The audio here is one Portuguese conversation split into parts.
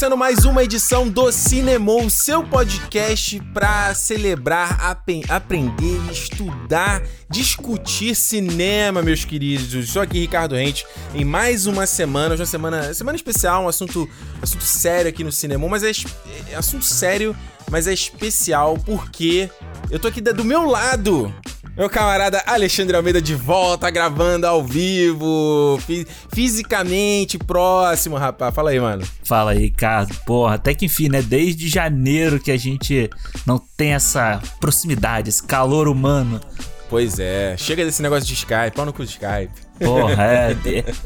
Começando mais uma edição do Cinemou, seu podcast para celebrar, ap- aprender, estudar, discutir cinema, meus queridos. Estou aqui, Ricardo Rente, em mais uma semana, hoje é uma semana, semana especial, um assunto, assunto sério aqui no Cinemou, mas é, é assunto sério, mas é especial porque eu tô aqui do meu lado. Meu camarada Alexandre Almeida de volta, gravando ao vivo, fi- fisicamente próximo, rapaz. Fala aí, mano. Fala aí, Ricardo. Porra, até que enfim, né? Desde janeiro que a gente não tem essa proximidade, esse calor humano. Pois é, chega desse negócio de Skype, pau no cu de Skype. Porra, é.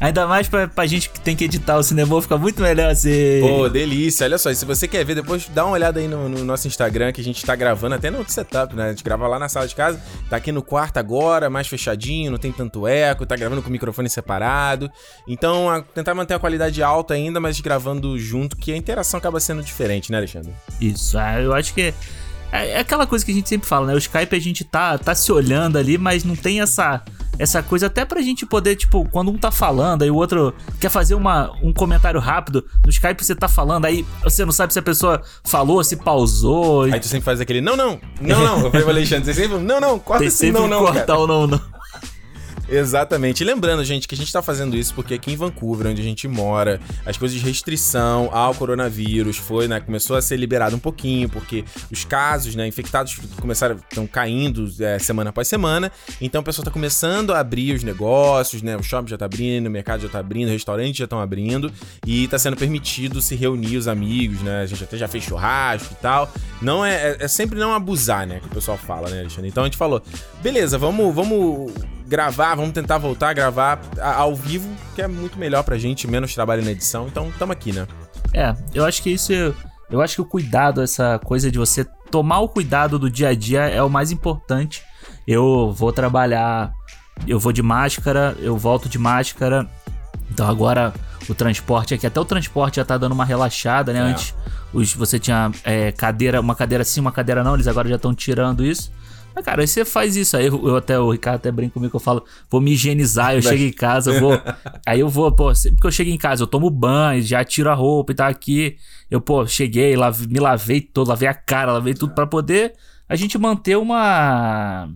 Ainda mais pra, pra gente que tem que editar o cinema, fica muito melhor assim. Pô, delícia. Olha só, e se você quer ver, depois dá uma olhada aí no, no nosso Instagram, que a gente tá gravando até no outro setup, né? A gente grava lá na sala de casa, tá aqui no quarto agora, mais fechadinho, não tem tanto eco, tá gravando com o microfone separado. Então, a- tentar manter a qualidade alta ainda, mas gravando junto, que a interação acaba sendo diferente, né, Alexandre? Isso, ah, eu acho que é, é aquela coisa que a gente sempre fala, né? O Skype a gente tá, tá se olhando ali, mas não tem essa, essa coisa até pra gente poder, tipo, quando um tá falando, aí o outro quer fazer uma, um comentário rápido, no Skype você tá falando, aí você não sabe se a pessoa falou, se pausou. Aí tu sempre faz aquele, não, não, não, não. Eu falei Alexandre, você sempre, não, não, corta esse não, não, cortar o não, não. Exatamente. E lembrando, gente, que a gente tá fazendo isso porque aqui em Vancouver, onde a gente mora, as coisas de restrição ao coronavírus foi, né, começou a ser liberado um pouquinho, porque os casos, né, infectados começaram, estão caindo é, semana após semana, então o pessoal tá começando a abrir os negócios, né, o shopping já tá abrindo, o mercado já tá abrindo, restaurantes já estão abrindo, e tá sendo permitido se reunir os amigos, né, a gente até já fez churrasco e tal, não é, é, é sempre não abusar, né, que o pessoal fala, né, Alexandre? Então a gente falou, beleza, vamos, vamos gravar, vamos tentar voltar a gravar ao vivo, que é muito melhor pra gente, menos trabalho na edição. Então, tamo aqui, né? É, eu acho que isso. Eu acho que o cuidado, essa coisa de você tomar o cuidado do dia a dia é o mais importante. Eu vou trabalhar, eu vou de máscara, eu volto de máscara. Então agora o transporte aqui, até o transporte já tá dando uma relaxada, né? É. Antes os, você tinha é, cadeira, uma cadeira sim, uma cadeira não, eles agora já estão tirando isso. Mas, cara, aí você faz isso. Aí eu, eu até, o Ricardo até brinca comigo eu falo, vou me higienizar, eu chego em casa, eu vou. aí eu vou, pô, sempre que eu chego em casa, eu tomo banho, já tiro a roupa e tá aqui. Eu, pô, cheguei, lave- me lavei todo, lavei a cara, lavei tudo pra poder a gente manter uma.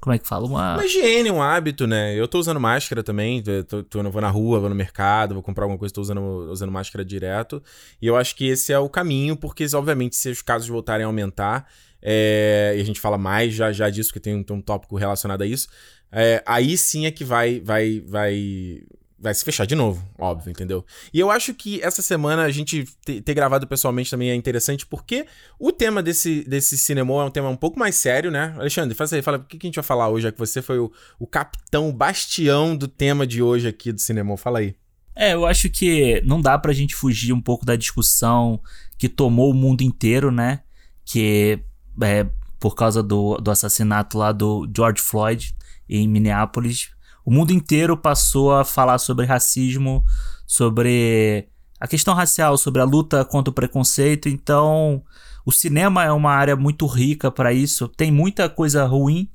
Como é que fala? Uma. Uma higiene, um hábito, né? Eu tô usando máscara também, eu tô, tô- vou na rua, vou no mercado, vou comprar alguma coisa, tô usando, usando máscara direto. E eu acho que esse é o caminho, porque, obviamente, se os casos voltarem a aumentar, é, e a gente fala mais já, já disso, porque tem um, tem um tópico relacionado a isso, é, aí sim é que vai, vai, vai, vai se fechar de novo, óbvio, entendeu? E eu acho que essa semana a gente te- ter gravado pessoalmente também é interessante, porque o tema desse, desse cinema é um tema um pouco mais sério, né? Alexandre, faz aí, fala o que que a gente vai falar hoje, já que você foi o, o capitão, o bastião do tema de hoje aqui do cinema. Fala aí. É, eu acho que não dá pra gente fugir um pouco da discussão que tomou o mundo inteiro, né? Que é por causa do, do assassinato lá do George Floyd em Minneapolis. O mundo inteiro passou a falar sobre racismo, sobre a questão racial, sobre a luta contra o preconceito. Então, o cinema é uma área muito rica para isso. Tem muita coisa ruim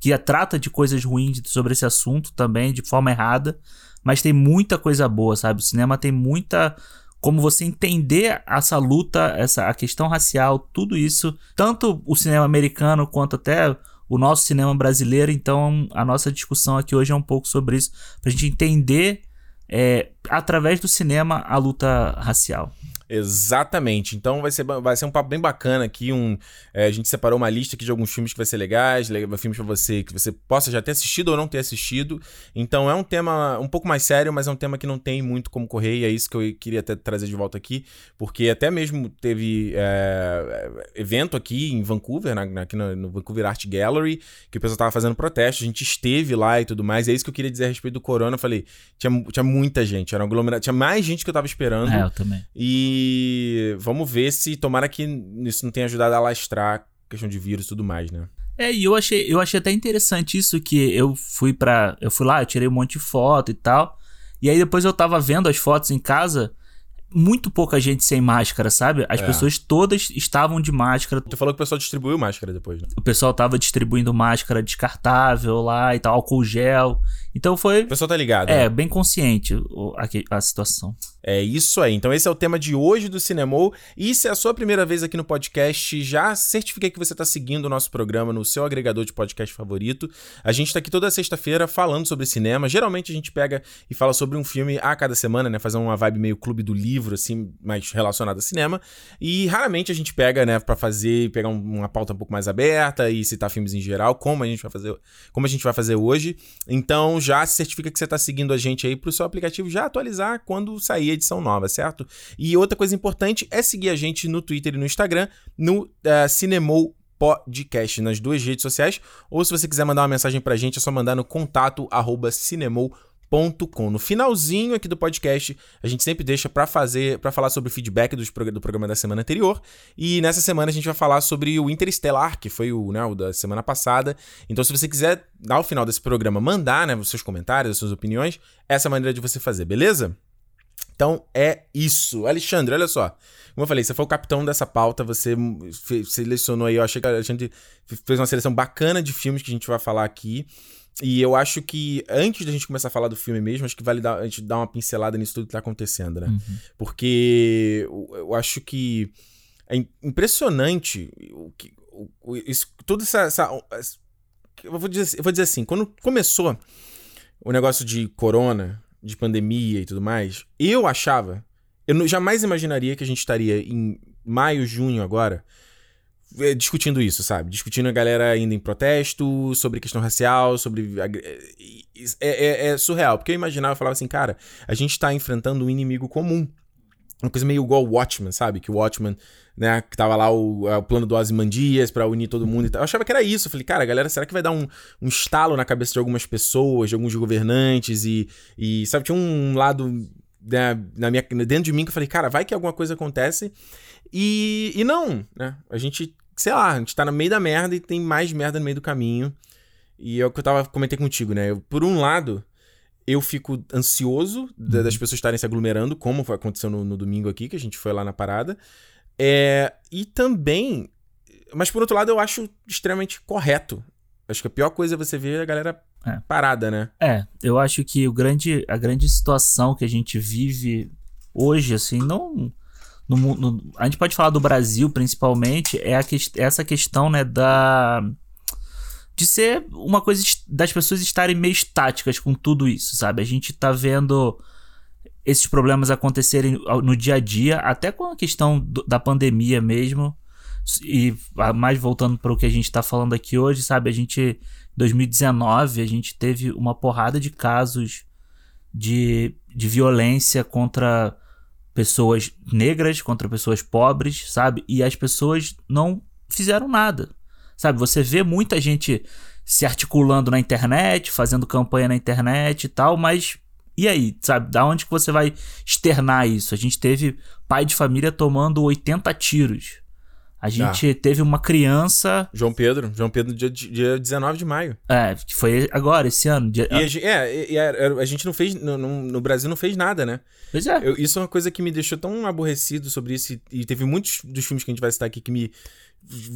que trata de coisas ruins sobre esse assunto também, de forma errada mas tem muita coisa boa, sabe? O cinema tem muita como você entender essa luta, essa a questão racial, tudo isso, tanto o cinema americano quanto até o nosso cinema brasileiro. Então, a nossa discussão aqui hoje é um pouco sobre isso, pra gente entender é, através do cinema a luta racial. Exatamente. Então vai ser, vai ser um papo bem bacana aqui. Um, é, a gente separou uma lista aqui de alguns filmes que vai ser legais, le- filmes pra você que você possa já ter assistido ou não ter assistido. Então é um tema um pouco mais sério, mas é um tema que não tem muito como correr, e é isso que eu queria até trazer de volta aqui, porque até mesmo teve é, é, evento aqui em Vancouver, na- na- aqui no, no Vancouver Art Gallery, que o pessoal tava fazendo protesto, a gente esteve lá e tudo mais, e é isso que eu queria dizer a respeito do corona. Eu falei, tinha, tinha muita gente, era um aglomerado, tinha mais gente que eu tava esperando. É, eu também. E vamos ver se tomara que isso não tenha ajudado a alastrar a questão de vírus e tudo mais, né? É, e eu achei, eu achei até interessante isso que eu fui para, eu fui lá, eu tirei um monte de foto e tal. E aí depois eu tava vendo as fotos em casa, muito pouca gente sem máscara, sabe? As É. pessoas todas estavam de máscara. Tu falou que o pessoal distribuiu máscara depois, né? O pessoal tava distribuindo máscara descartável lá e tal, álcool gel. Então foi O pessoal tá ligado. é, né? bem consciente a, a situação. É isso aí. Então esse é o tema de hoje do Cinemou. E se é a sua primeira vez aqui no podcast, já certifiquei que você está seguindo o nosso programa no seu agregador de podcast favorito. A gente está aqui toda sexta-feira falando sobre cinema. Geralmente a gente pega e fala sobre um filme a cada semana, né? Fazer uma vibe meio clube do livro, assim, mais relacionado a cinema. E raramente a gente pega, né, para fazer, pegar uma pauta um pouco mais aberta e citar filmes em geral, como a gente vai fazer, como a gente vai fazer hoje. Então já certifica que você está seguindo a gente aí pro seu aplicativo já atualizar quando sair edição nova, certo? E outra coisa importante é seguir a gente no Twitter e no Instagram, no uh, Cinemou Podcast, nas duas redes sociais. Ou se você quiser mandar uma mensagem pra gente, é só mandar no contato arroba cinemou.com. No finalzinho aqui do podcast, a gente sempre deixa para fazer, para falar sobre o feedback do, programa da semana anterior. E nessa semana a gente vai falar sobre o Interestelar, que foi o, né, o da semana passada. Então, se você quiser, ao final desse programa, mandar né, os seus comentários, as suas opiniões, essa é a maneira de você fazer, beleza? Então é isso. Alexandre, olha só. Como eu falei, você foi o capitão dessa pauta, você selecionou aí, eu achei que a gente fez uma seleção bacana de filmes que a gente vai falar aqui. E eu acho que antes da gente começar a falar do filme mesmo, acho que vale dar, a gente dar uma pincelada nisso tudo que tá acontecendo, né? Uhum. Porque eu, eu, acho que é impressionante o que o, isso, toda essa, essa, eu vou dizer, eu vou dizer assim, quando começou o negócio de corona, de pandemia e tudo mais, eu achava, eu jamais imaginaria que a gente estaria em maio, junho agora, eh, discutindo isso, sabe? Discutindo a galera indo em protesto sobre questão racial, sobre. É, é, é surreal, porque eu imaginava, eu falava assim, cara, a gente tá enfrentando um inimigo comum. Uma coisa meio igual o Watchmen, sabe? Que o Watchmen, né, que tava lá o, o plano do Ozymandias para unir todo mundo e tal. Eu achava que era isso. Eu falei, cara, galera, será que vai dar um, um estalo na cabeça de algumas pessoas, de alguns governantes e, e sabe, tinha um lado né, na minha, dentro de mim que eu falei, cara, vai que alguma coisa acontece. E, e não, né? A gente, sei lá, a gente tá no meio da merda e tem mais merda no meio do caminho. E é o que eu tava comentei contigo, né? Eu, por um lado, eu fico ansioso uhum. das pessoas estarem se aglomerando, como aconteceu no, no, domingo aqui, que a gente foi lá na parada. É, e também. Mas por outro lado, eu acho extremamente correto. Acho que a pior coisa é você ver a galera é. parada, né? É, eu acho que o grande, a grande situação que a gente vive hoje, assim, não. No, no, a gente pode falar do Brasil principalmente, é, a que, essa questão, né, da de ser uma coisa das pessoas estarem meio estáticas com tudo isso, sabe? A gente tá vendo esses problemas acontecerem no dia a dia, até com a questão do, da pandemia mesmo. E mais voltando para o que a gente está falando aqui hoje, sabe? A gente, em 2019, a gente teve uma porrada de casos de, de violência contra pessoas negras, contra pessoas pobres, sabe? E as pessoas não fizeram nada. Sabe, você vê muita gente se articulando na internet, fazendo campanha na internet e tal, mas e aí, sabe, da onde que você vai externar isso? A gente teve pai de família tomando 80 tiros. A gente ah. teve uma criança. João Pedro, João Pedro, dia, dia 19 de maio. É, que foi agora, esse ano. Dia... E a, é, e a, a, gente não fez. No, no, Brasil não fez nada, né? Pois é. Eu, isso é uma coisa que me deixou tão aborrecido sobre isso. E teve muitos dos filmes que a gente vai citar aqui que me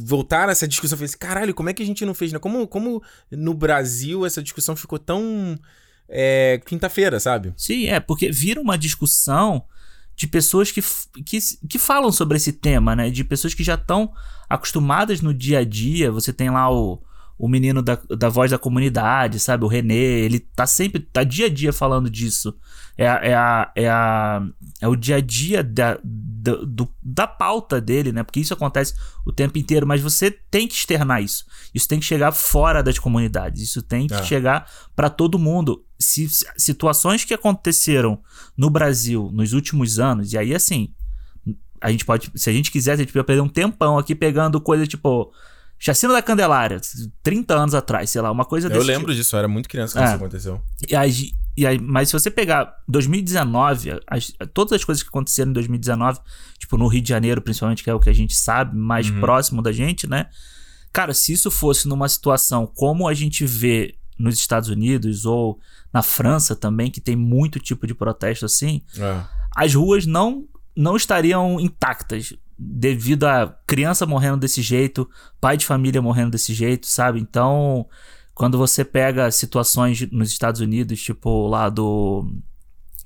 voltar essa discussão. Eu falei assim, caralho, como é que a gente não fez? Né? Como, como no Brasil essa discussão ficou tão é, quinta-feira, sabe? Sim, é, porque vira uma discussão de pessoas que, que, que falam sobre esse tema, né? De pessoas que já estão acostumadas no dia a dia. Você tem lá o, o menino da, da voz da comunidade, sabe? O René, ele tá sempre, tá dia a dia falando disso. É, é, a, é, a, é o dia a dia da, da, do, da pauta dele, né? Porque isso acontece o tempo inteiro, mas você tem que externar isso. Isso tem que chegar fora das comunidades, isso tem que é. chegar para todo mundo. Se, situações que aconteceram no Brasil nos últimos anos, e aí assim, a gente pode, se a gente quiser, a gente pode perder um tempão aqui pegando coisa tipo Chacina da Candelária, 30 anos atrás, sei lá, uma coisa Eu lembro tipo. disso, eu era muito criança quando é. isso aconteceu. E aí, e aí, mas se você pegar 2019, as, todas as coisas que aconteceram em 2019, tipo no Rio de Janeiro, principalmente, que é o que a gente sabe, mais uhum. próximo da gente, né? Cara, se isso fosse numa situação como a gente vê nos Estados Unidos ou na França também, que tem muito tipo de protesto assim, é. as ruas não não estariam intactas devido a criança morrendo desse jeito, pai de família morrendo desse jeito, sabe? Então, quando você pega situações nos Estados Unidos, tipo lá do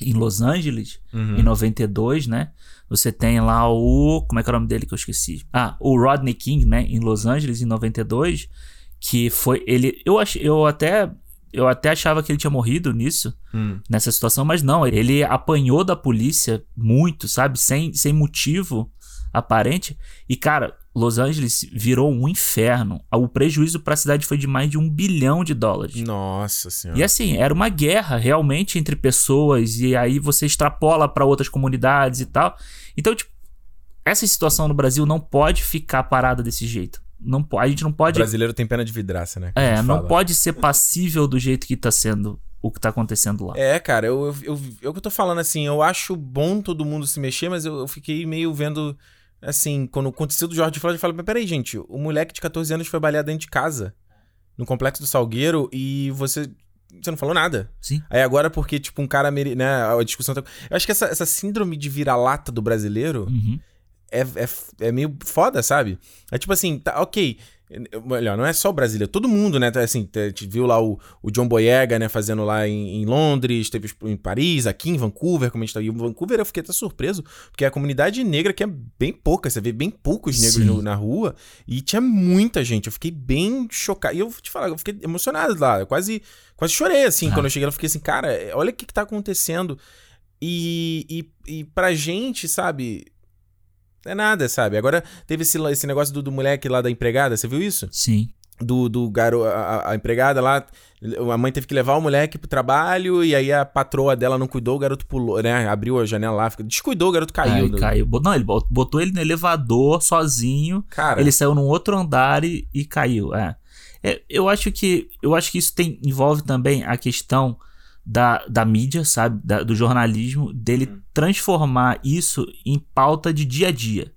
em Los Angeles, Uhum. em 92, né? Você tem lá o. Como é que é o nome dele que eu esqueci? Ah, o Rodney King, né? Em Los Angeles, em 92. Que foi. Ele. Eu, ach, eu até. Eu até achava que ele tinha morrido nisso, Hum. nessa situação, mas não. Ele apanhou da polícia muito, sabe? Sem, sem motivo aparente. E, cara, Los Angeles virou um inferno. O prejuízo pra cidade foi de mais de um bilhão de dólares. Nossa senhora. E assim, era uma guerra realmente entre pessoas, e aí você extrapola pra outras comunidades e tal. Então, tipo, essa situação no Brasil não pode ficar parada desse jeito. Não, a gente não O pode. brasileiro tem pena de vidraça, né? a É, não fala. pode ser passível do jeito que tá sendo o que tá acontecendo lá. É, cara, eu, eu, eu, eu que eu tô falando assim, eu acho bom todo mundo se mexer, mas eu, eu fiquei meio vendo, assim, quando aconteceu do George Floyd, eu falei, mas peraí, gente, o moleque de 14 anos foi baleado dentro de casa, no Complexo do Salgueiro, e você, você não falou nada. Sim. Aí agora porque, tipo, um cara, né, a discussão... Tá... Eu acho que essa, essa síndrome de vira-lata do brasileiro Uhum. é, é, é meio foda, sabe? É tipo assim, tá, ok. Melhor, não é só o brasileiro, todo mundo, né? Tá, Assim, a gente viu lá o, o John Boyega, né, fazendo lá em, em Londres, teve em Paris, aqui em Vancouver, como a gente tá. E em Vancouver eu fiquei até surpreso, porque a comunidade negra que é bem pouca, você vê bem poucos negros no- na rua, e tinha muita gente. Eu fiquei bem chocado. E eu vou te falar, eu fiquei emocionado lá. Eu quase, quase chorei, assim, Ah. quando eu cheguei lá. Eu fiquei assim, cara, olha o que, que tá acontecendo. E, e, e pra gente, sabe? É nada, sabe? Agora teve esse, esse negócio do, do moleque lá da empregada, você viu isso? Sim. Do, do garo, a, a empregada lá, a mãe teve que levar o moleque pro trabalho e aí a patroa dela não cuidou, o garoto pulou, né? Abriu a janela lá, ficou- descuidou, o garoto caiu. Aí do- caiu. Não, ele bot- botou ele no elevador sozinho. Cara, Ele saiu num outro andar e, e caiu. É. É, eu acho que eu acho que isso tem, envolve também a questão da, da mídia, sabe? Da- do jornalismo, dele Uhum. transformar isso em pauta de dia a dia.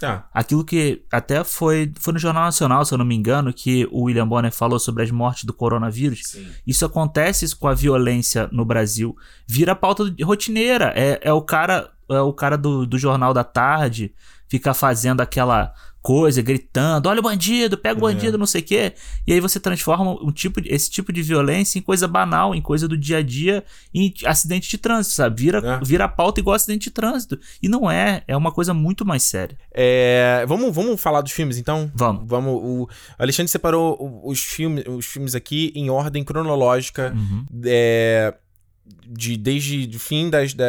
tá. Aquilo que até foi, foi no Jornal Nacional, se eu não me engano, que o William Bonner falou sobre as mortes do coronavírus. Sim. Isso acontece isso com a violência no Brasil. Vira pauta de- rotineira. É, é o cara, é o cara do, do Jornal da Tarde fica fazendo aquela coisa, gritando: olha o bandido, pega o É. bandido, não sei o quê. E aí você transforma um tipo de- esse tipo de violência em coisa banal, em coisa do dia a dia, em acidente de trânsito, sabe? Vira, É. vira pauta igual acidente de trânsito. E não é, é uma coisa muito mais séria. É, vamos, vamos falar dos filmes então? Vamos. Vamos. O Alexandre separou os filmes, os filmes aqui em ordem cronológica. Uhum. é, de, desde o fim das, da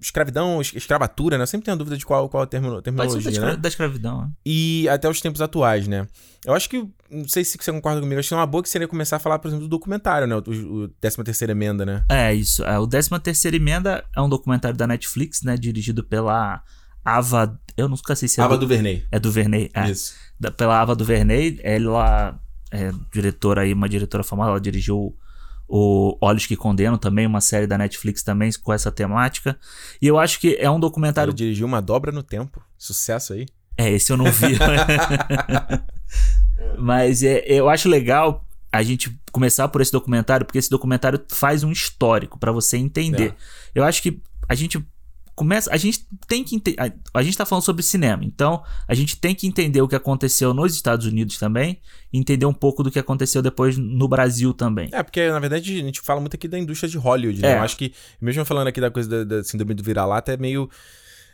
escravidão, es- escravatura, né? Eu sempre tenho dúvida de qual, qual a termo- Pode ser terminologia, da, né? da escravidão. né? E até os tempos atuais, né? Eu acho que, não sei se você concorda comigo, acho que é uma boa que seria começar a falar, por exemplo, do documentário, né? O, o 13 terceira emenda, né? É, isso. É, o 13 terceira emenda é um documentário da Netflix, né? Dirigido pela Ava... Eu nunca sei se é Ava do, DuVernay. é do Verney. É, Isso. da- pela Ava DuVernay. Ela é diretora aí, uma diretora famosa. Ela dirigiu o Olhos que Condenam também, uma série da Netflix também com essa temática. E eu acho que é um documentário... dirigiu uma dobra no tempo. Sucesso aí. É, esse eu não vi. Mas é, eu acho legal a gente começar por esse documentário, porque esse documentário faz um histórico pra você entender. Eu acho que a gente começa, a gente tem que a, a gente tá falando sobre cinema, então a gente tem que entender o que aconteceu nos Estados Unidos também, e entender um pouco do que aconteceu depois no Brasil também. É, porque na verdade a gente fala muito aqui da indústria de Hollywood, né? É. Eu acho que, mesmo falando aqui da coisa da, da síndrome do vira-lata, é meio.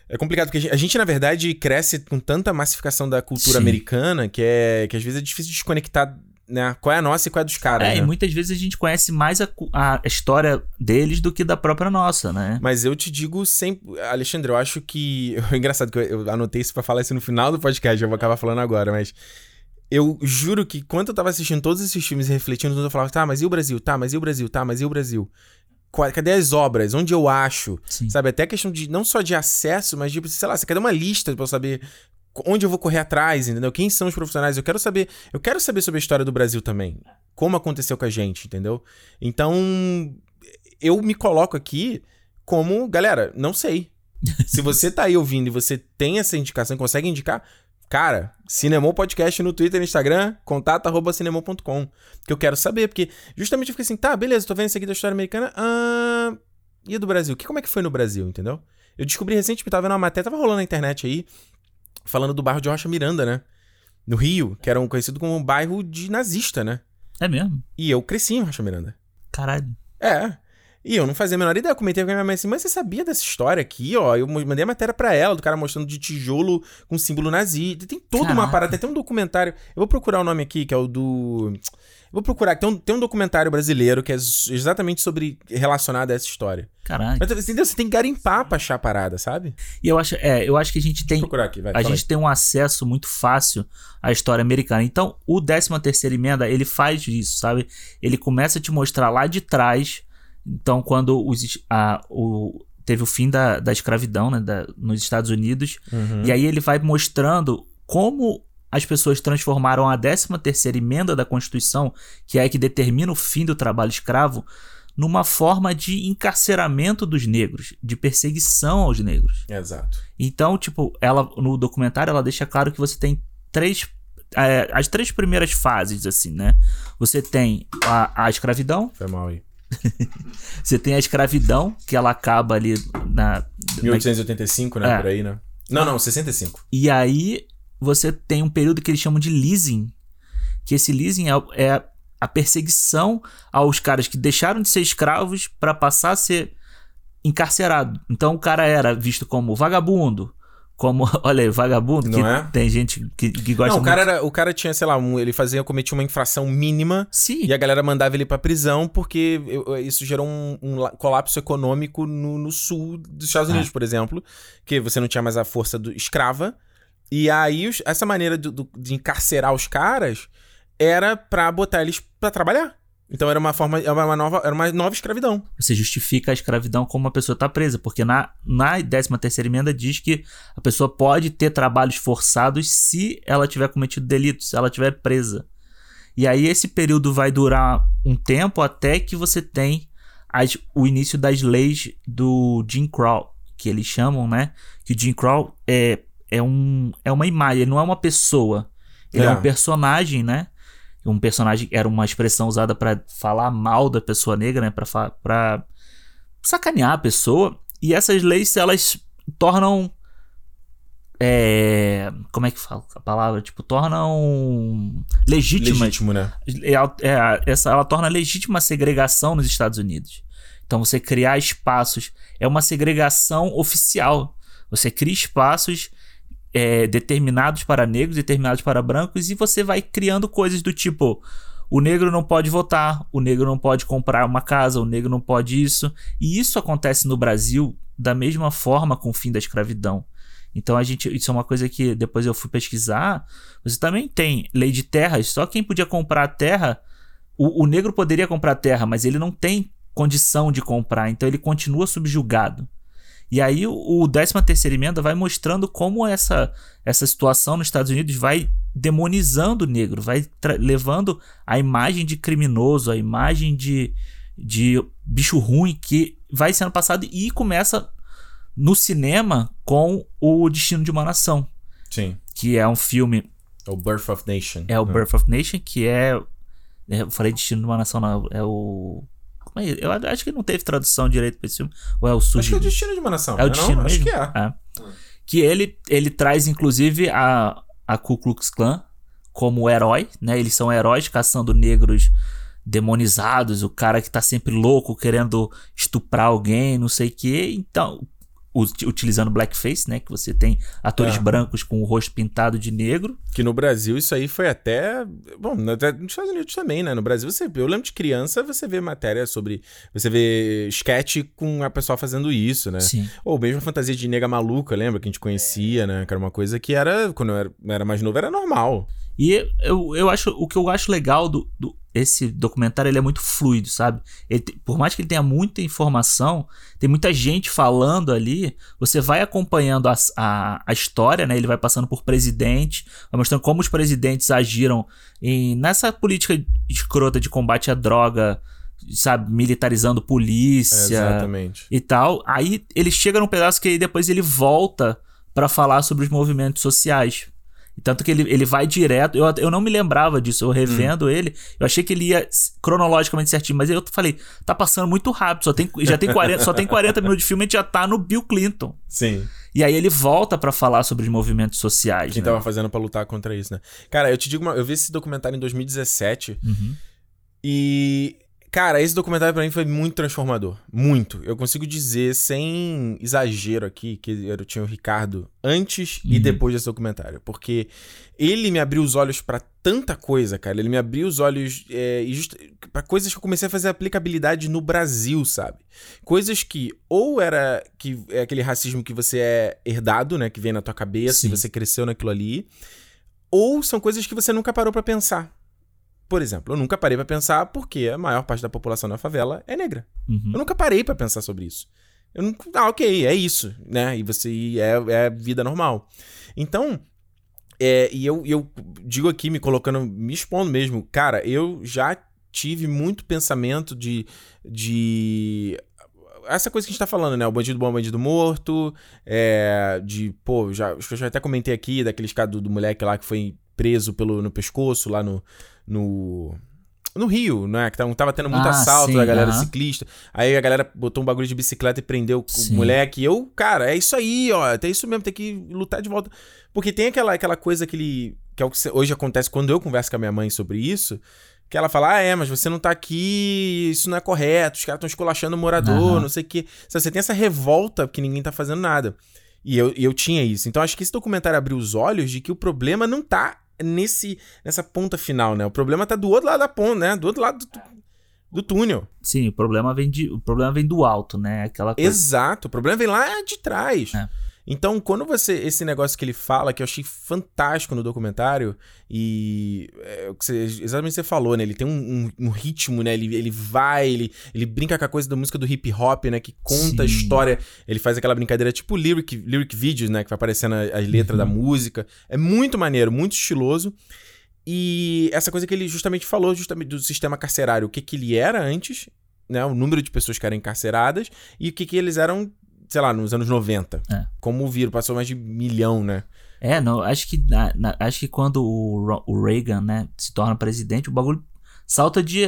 É complicado, porque a gente, a gente, na verdade, cresce com tanta massificação da cultura Sim. americana que é que às vezes é difícil desconectar, né? Qual é a nossa e qual é a dos caras, É, né? e muitas vezes a gente conhece mais a, a história deles do que da própria nossa, né? Mas eu te digo sempre, Alexandre, eu acho que. É engraçado que eu, eu anotei isso pra falar isso no final do podcast, eu vou acabar falando agora, mas. Eu juro que quando eu tava assistindo todos esses filmes e refletindo, eu falava, tá, mas e o Brasil? Tá, mas e o Brasil? Tá, mas e o Brasil? Cadê as obras? Onde eu acho? Sim. Sabe, até questão de não só de acesso, mas de, sei lá, você quer uma lista pra eu saber onde eu vou correr atrás, entendeu? Quem são os profissionais? Eu quero saber, eu quero saber sobre a história do Brasil também. Como aconteceu com a gente, entendeu? Então, eu me coloco aqui como, galera, não sei. Se você tá aí ouvindo e você tem essa indicação, consegue indicar, cara, Cinemou Podcast no Twitter e Instagram, contato arroba cinemou.com. Que eu quero saber, porque justamente eu fiquei assim, tá, beleza, tô vendo isso aqui da história americana, ah, e do Brasil? Que, como é que foi no Brasil, entendeu? Eu descobri recentemente, tava vendo uma matéria, tava rolando na internet aí, falando do bairro de Rocha Miranda, né? No Rio, que era um conhecido como um bairro de nazista, né? É mesmo? E eu cresci em Rocha Miranda. Caralho. É. E eu não fazia a menor ideia. Eu comentei com a minha mãe assim, mas você sabia dessa história aqui, ó? Eu mandei a matéria pra ela, do cara mostrando de tijolo com símbolo nazi. Tem toda uma Caraca. parada, tem até um documentário. Eu vou procurar o nome aqui, que é o do. Vou procurar, tem um, tem um documentário brasileiro que é ex- exatamente sobre. relacionado a essa história. Caralho. Mas, entendeu? Você tem que garimpar pra achar a parada, sabe? E eu acho, é, eu acho que a gente tem Vou procurar aqui, vai. a gente tem um acesso muito fácil à história americana. Então, o 13 terceira emenda, ele faz isso, sabe? Ele começa a te mostrar lá de trás. Então, quando os, a, o, teve o fim da, da escravidão né, da- nos Estados Unidos, aí. Uhum. e aí ele vai mostrando como as pessoas transformaram a 13 terceira emenda da Constituição, que é a que determina o fim do trabalho escravo, numa forma de encarceramento dos negros, de perseguição aos negros. Exato. Então, tipo, ela no documentário ela deixa claro que você tem três é, as três primeiras fases, assim, né? Você tem a, a escravidão, Foi mal aí. você tem a escravidão, que ela acaba ali na. na 1885, né? É. Por aí, né? Não, não, 65. e aí você tem um período que eles chamam de leasing, que esse leasing é, é a perseguição aos caras que deixaram de ser escravos para passar a ser encarcerado. Então o cara era visto como vagabundo, como, olha aí, vagabundo, Não que é? tem gente que, que gosta Não, o muito. cara, era, o cara tinha, sei lá, um, ele fazia, cometia uma infração mínima Sim. e a galera mandava ele pra prisão porque isso gerou um, um la- colapso econômico no, no sul dos Estados É. Unidos, por exemplo, que você não tinha mais a força do escrava. E aí, os- essa maneira do- do- de encarcerar os caras era pra botar eles pra trabalhar. Então era uma forma, era uma nova, era uma nova escravidão. Você justifica a escravidão como uma pessoa está presa, porque na, na 13 terceira emenda diz que a pessoa pode ter trabalhos forçados se ela tiver cometido delito, se ela tiver presa. E aí esse período vai durar um tempo até que você tem as- o início das leis do Jim Crow, que eles chamam, né? Que o Jim Crow é, é, um, é uma imagem, ele não é uma pessoa. Ele é, É. um personagem, né? Um personagem era uma expressão usada pra falar mal da pessoa negra, né? Pra, pra sacanear a pessoa. E essas leis, elas tornam. É, como é que fala a palavra? Tipo, tornam legítimas Legítimo, né? é, é, essa, ela torna legítima a segregação nos Estados Unidos. Então, você criar espaços é uma segregação oficial. Você cria espaços é, determinados para negros, determinados para brancos, e você vai criando coisas do tipo: o negro não pode votar, o negro não pode comprar uma casa, o negro não pode isso. E isso acontece no Brasil da mesma forma com o fim da escravidão. Então a gente, isso é uma coisa que depois eu fui pesquisar. Você também tem lei de terras, só quem podia comprar terra, o, o negro poderia comprar terra, mas ele não tem condição de comprar, então ele continua subjugado. E aí o, o 13 terceira emenda vai mostrando como essa, essa situação nos Estados Unidos vai demonizando o negro, vai levando a imagem de criminoso, a imagem de, de bicho ruim que vai sendo passado e começa no cinema com o Destino de uma Nação, Sim. que é um filme É o Birth of Nation. é o né? Birth of Nation, que é. é, Eu falei Destino de uma Nação, não. É o. É? Eu acho que não teve tradução direito pra esse filme. Ou é o Acho que é o destino de uma nação. É o não destino Acho mesmo? que é. É. Que ele, ele traz, inclusive, a, a Ku Klux Klan como herói, né? Eles são heróis caçando negros demonizados, o cara que tá sempre louco querendo estuprar alguém, não sei o quê. Então, utilizando blackface, né? Que você tem atores É. brancos com o rosto pintado de negro. Que no Brasil isso aí foi até. Bom, até nos Estados Unidos também, né? No Brasil você Eu lembro de criança, você vê matéria sobre. Você vê sketch com a pessoa fazendo isso, né? Sim. Ou mesmo a fantasia de nega maluca, lembra? Que a gente conhecia, né? Que era uma coisa que era. Quando eu era, era mais novo, era normal. E eu, eu acho o que eu acho legal do, do esse documentário, ele é muito fluido, sabe? Ele por mais que ele tenha muita informação, tem muita gente falando ali, você vai acompanhando a, a, a história, né? Ele vai passando por presidente, vai mostrando como os presidentes agiram em, nessa política escrota de combate à droga, sabe? Militarizando É, polícia exatamente. e tal. Aí ele chega num pedaço que aí depois ele volta pra falar sobre os movimentos sociais. Tanto que ele, ele vai direto. Eu, eu não me lembrava disso. Eu revendo ele. Eu achei que ele ia cronologicamente certinho. Mas eu falei, tá passando muito rápido. Só tem, já tem 40, só tem 40 minutos de filme e a gente já tá no Bill Clinton. Sim. E aí ele volta pra falar sobre os movimentos sociais. Quem né? tava fazendo pra lutar contra isso, né? Cara, eu te digo uma. Eu vi esse documentário em 2017 Uhum. e. Cara, esse documentário pra mim foi muito transformador. Muito. Eu consigo dizer, sem exagero aqui, que eu tinha o Ricardo antes uhum. e depois desse documentário. Porque ele me abriu os olhos para tanta coisa, cara. Ele me abriu os olhos é, para coisas que eu comecei a fazer aplicabilidade no Brasil, sabe? Coisas que ou era que é aquele racismo que você é herdado, né? Que vem na tua cabeça Sim. e você cresceu naquilo ali. Ou são coisas que você nunca parou para pensar. Por exemplo, eu nunca parei para pensar porque a maior parte da população na favela é negra. Uhum. Eu nunca parei para pensar sobre isso. Eu não, ah, ok, é isso, né? E você é, é vida normal. Então, é, e eu, eu digo aqui, me colocando, me expondo mesmo, cara, eu já tive muito pensamento de. de essa coisa que a gente tá falando, né? O bandido bom, o bandido morto. É, de, pô, já, acho que eu já até comentei aqui daqueles casos do, do moleque lá que foi preso pelo, no pescoço lá no, no no Rio, né? Que tava tendo muito ah, assalto sim, da galera uh -huh. ciclista. Aí a galera botou um bagulho de bicicleta e prendeu sim. o moleque. E eu, cara, é isso aí, ó. É isso mesmo, tem que lutar de volta. Porque tem aquela, aquela coisa que ele. Que é o que hoje acontece quando eu converso com a minha mãe sobre isso. Que ela fala, ah, é, mas você não tá aqui, isso não é correto, os caras estão esculachando o morador, não sei o quê. Você tem essa revolta que ninguém tá fazendo nada. E eu, eu tinha isso. Então acho que esse documentário abriu os olhos de que o problema não tá nesse nessa ponta final, né? O problema tá do outro lado da ponta, né? Do outro lado do, do túnel. Sim, o problema vem de, o problema vem do alto, né? Aquela coisa... Exato, o problema vem lá de trás. É. Então, quando você. Esse negócio que ele fala, que eu achei fantástico no documentário, e. É, você, exatamente o que você falou, né? Ele tem um, um, um, ritmo, né? Ele, ele vai, ele, ele brinca com a coisa da música do hip hop, né? Que conta Sim. a história. Ele faz aquela brincadeira tipo lyric, lyric videos, né? Que vai aparecendo a, a letra uhum. da música. É muito maneiro, muito estiloso. E essa coisa que ele justamente falou, justamente do sistema carcerário, o que, que ele era antes, né? O número de pessoas que eram encarceradas e o que, que eles eram sei lá, nos anos 90. É. Como o vírus, passou mais de milhão, né? É, não, acho que, na, na, acho que quando o, o Reagan, né, se torna presidente, o bagulho salta de,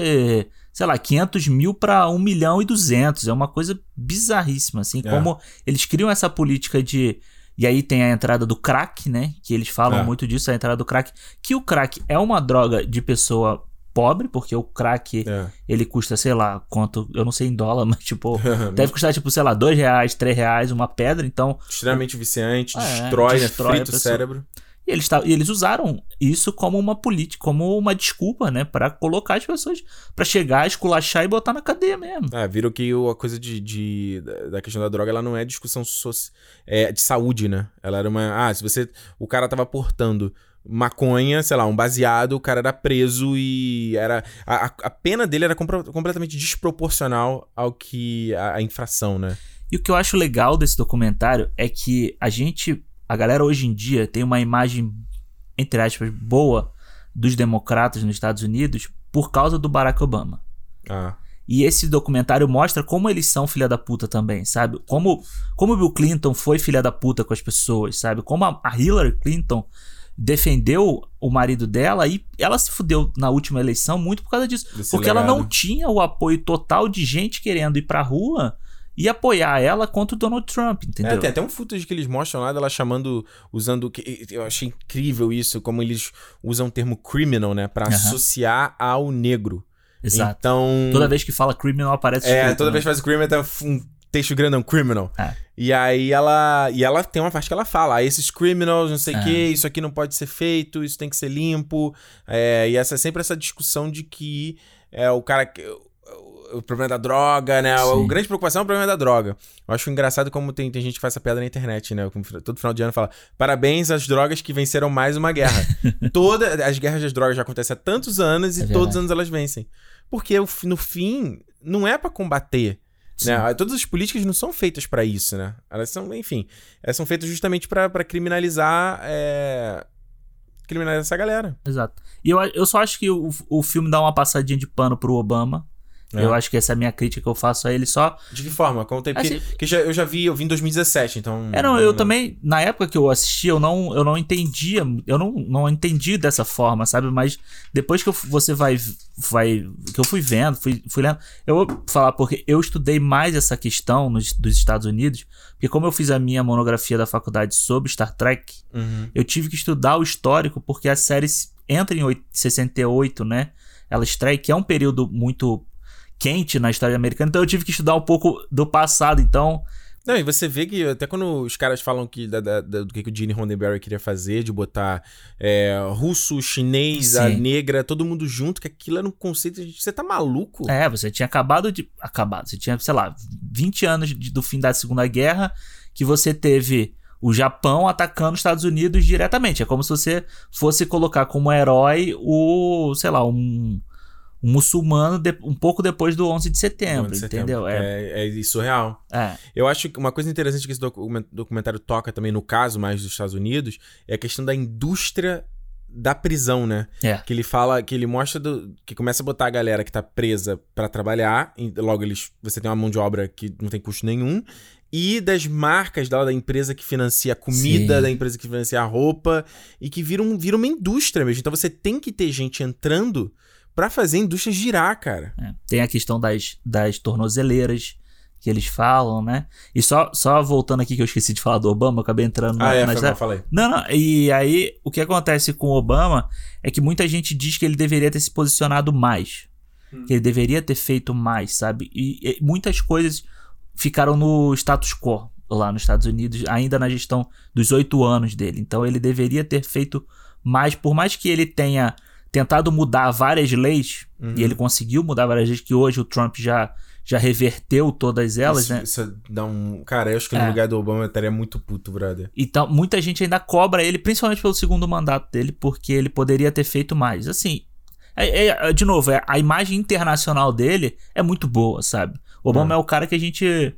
sei lá, 500 mil para 1 milhão e 200. É uma coisa bizarríssima, assim, é. como eles criam essa política de... E aí tem a entrada do crack, né? Que eles falam é. muito disso, a entrada do crack. Que o crack é uma droga de pessoa pobre, porque o crack, é. ele custa, sei lá, quanto, eu não sei em dólar, mas tipo, deve custar, tipo, sei lá, dois reais, três reais, uma pedra, então... Extremamente viciante, é, destrói, né, frita o cérebro. E eles, e eles usaram isso como uma política, como uma desculpa, né? para colocar as pessoas. para chegar, esculachar e botar na cadeia mesmo. É, viram que a coisa de, de, da questão da droga, ela não é discussão é, de saúde, né? Ela era uma. Ah, se você. O cara tava portando maconha, sei lá, um baseado, o cara era preso e era. A, a pena dele era completamente desproporcional ao que. A, a, infração, né? E o que eu acho legal desse documentário é que a gente. A galera hoje em dia tem uma imagem, entre aspas, boa dos democratas nos Estados Unidos por causa do Barack Obama. Ah. E esse documentário mostra como eles são filha da puta também, sabe? Como, como o Bill Clinton foi filha da puta com as pessoas, sabe? Como a, a Hillary Clinton defendeu o marido dela e ela se fudeu na última eleição muito por causa disso. Desse porque legado. ela não tinha o apoio total de gente querendo ir pra rua e apoiar ela contra o Donald Trump, entendeu? É, tem até um footage que eles mostram lá dela chamando, usando, eu achei incrível isso, como eles usam o termo criminal, né, para associar ao negro. Exato. Então, toda vez que fala criminal aparece É, toda né? vez que faz criminal tem um texto grande, um criminal. É. E aí ela. E ela tem uma parte que ela fala: ah, esses criminals, não sei o é. que, isso aqui não pode ser feito, isso tem que ser limpo. É, e essa é sempre essa discussão de que é, o cara. O, o problema da droga, né? Sim. A, grande preocupação é o problema da droga. Eu acho engraçado como tem, tem gente que faz essa piada na internet, né? Todo final de ano fala: parabéns às drogas que venceram mais uma guerra. Todas as guerras das drogas já acontecem há tantos anos e é todos os anos elas vencem. Porque no fim, não é para combater né? Todas as políticas não são feitas para isso, né? Elas são, enfim, elas são feitas justamente para criminalizar. É... Criminalizar essa galera. Exato. E eu, eu só acho que o, o filme dá uma passadinha de pano pro Obama. É. Eu acho que essa é a minha crítica que eu faço a ele só. De que forma? Conta aí, porque assim, que já, eu já vi, eu vi em 2017, então. É, não, eu não... também, na época que eu assisti, eu não, eu não entendia, eu não, não entendi dessa forma, sabe? Mas depois que eu, você vai, vai, que eu fui vendo, fui, fui lendo, eu vou falar porque eu estudei mais essa questão nos, dos Estados Unidos, porque como eu fiz a minha monografia da faculdade sobre Star Trek, uhum. eu tive que estudar o histórico, porque a série entra em 68, né? Ela estreia, que é um período muito quente na história americana, então eu tive que estudar um pouco do passado, então não, e você vê que até quando os caras falam que da, da, do que, que o Gene Roddenberry queria fazer, de botar é, russo, chinês, Sim. a negra, todo mundo junto, que aquilo era um conceito de você tá maluco? É, você tinha acabado de. Acabado, você tinha, sei lá, 20 anos de, do fim da Segunda Guerra, que você teve o Japão atacando os Estados Unidos diretamente. É como se você fosse colocar como herói o, sei lá, um um muçulmano de, um pouco depois do 11 de setembro, de entendeu? Setembro, é. é, é surreal. É. Eu acho que uma coisa interessante que esse documentário toca também, no caso mais dos Estados Unidos, é a questão da indústria da prisão, né? É. Que ele fala, que ele mostra do, que começa a botar a galera que tá presa para trabalhar, e logo eles você tem uma mão de obra que não tem custo nenhum, e das marcas da, da empresa que financia a comida, Sim. da empresa que financia a roupa, e que viram, viram uma indústria mesmo. Então você tem que ter gente entrando para fazer a indústria girar, cara. É. Tem a questão das, das tornozeleiras que eles falam, né? E só, só voltando aqui que eu esqueci de falar do Obama, eu acabei entrando ah, na, é, na... falei. Não, não, e aí o que acontece com o Obama é que muita gente diz que ele deveria ter se posicionado mais. Hum. Que ele deveria ter feito mais, sabe? E, e muitas coisas ficaram no status quo lá nos Estados Unidos, ainda na gestão dos oito anos dele. Então ele deveria ter feito mais, por mais que ele tenha tentado mudar várias leis, uhum. e ele conseguiu mudar várias leis que hoje o Trump já, já reverteu todas elas, isso, né? Isso dá um. Cara, eu acho que no é. lugar do Obama eu estaria muito puto, brother. Então, muita gente ainda cobra ele, principalmente pelo segundo mandato dele, porque ele poderia ter feito mais. Assim, é, é, de novo, é, a imagem internacional dele é muito boa, sabe? O Obama é o cara que a gente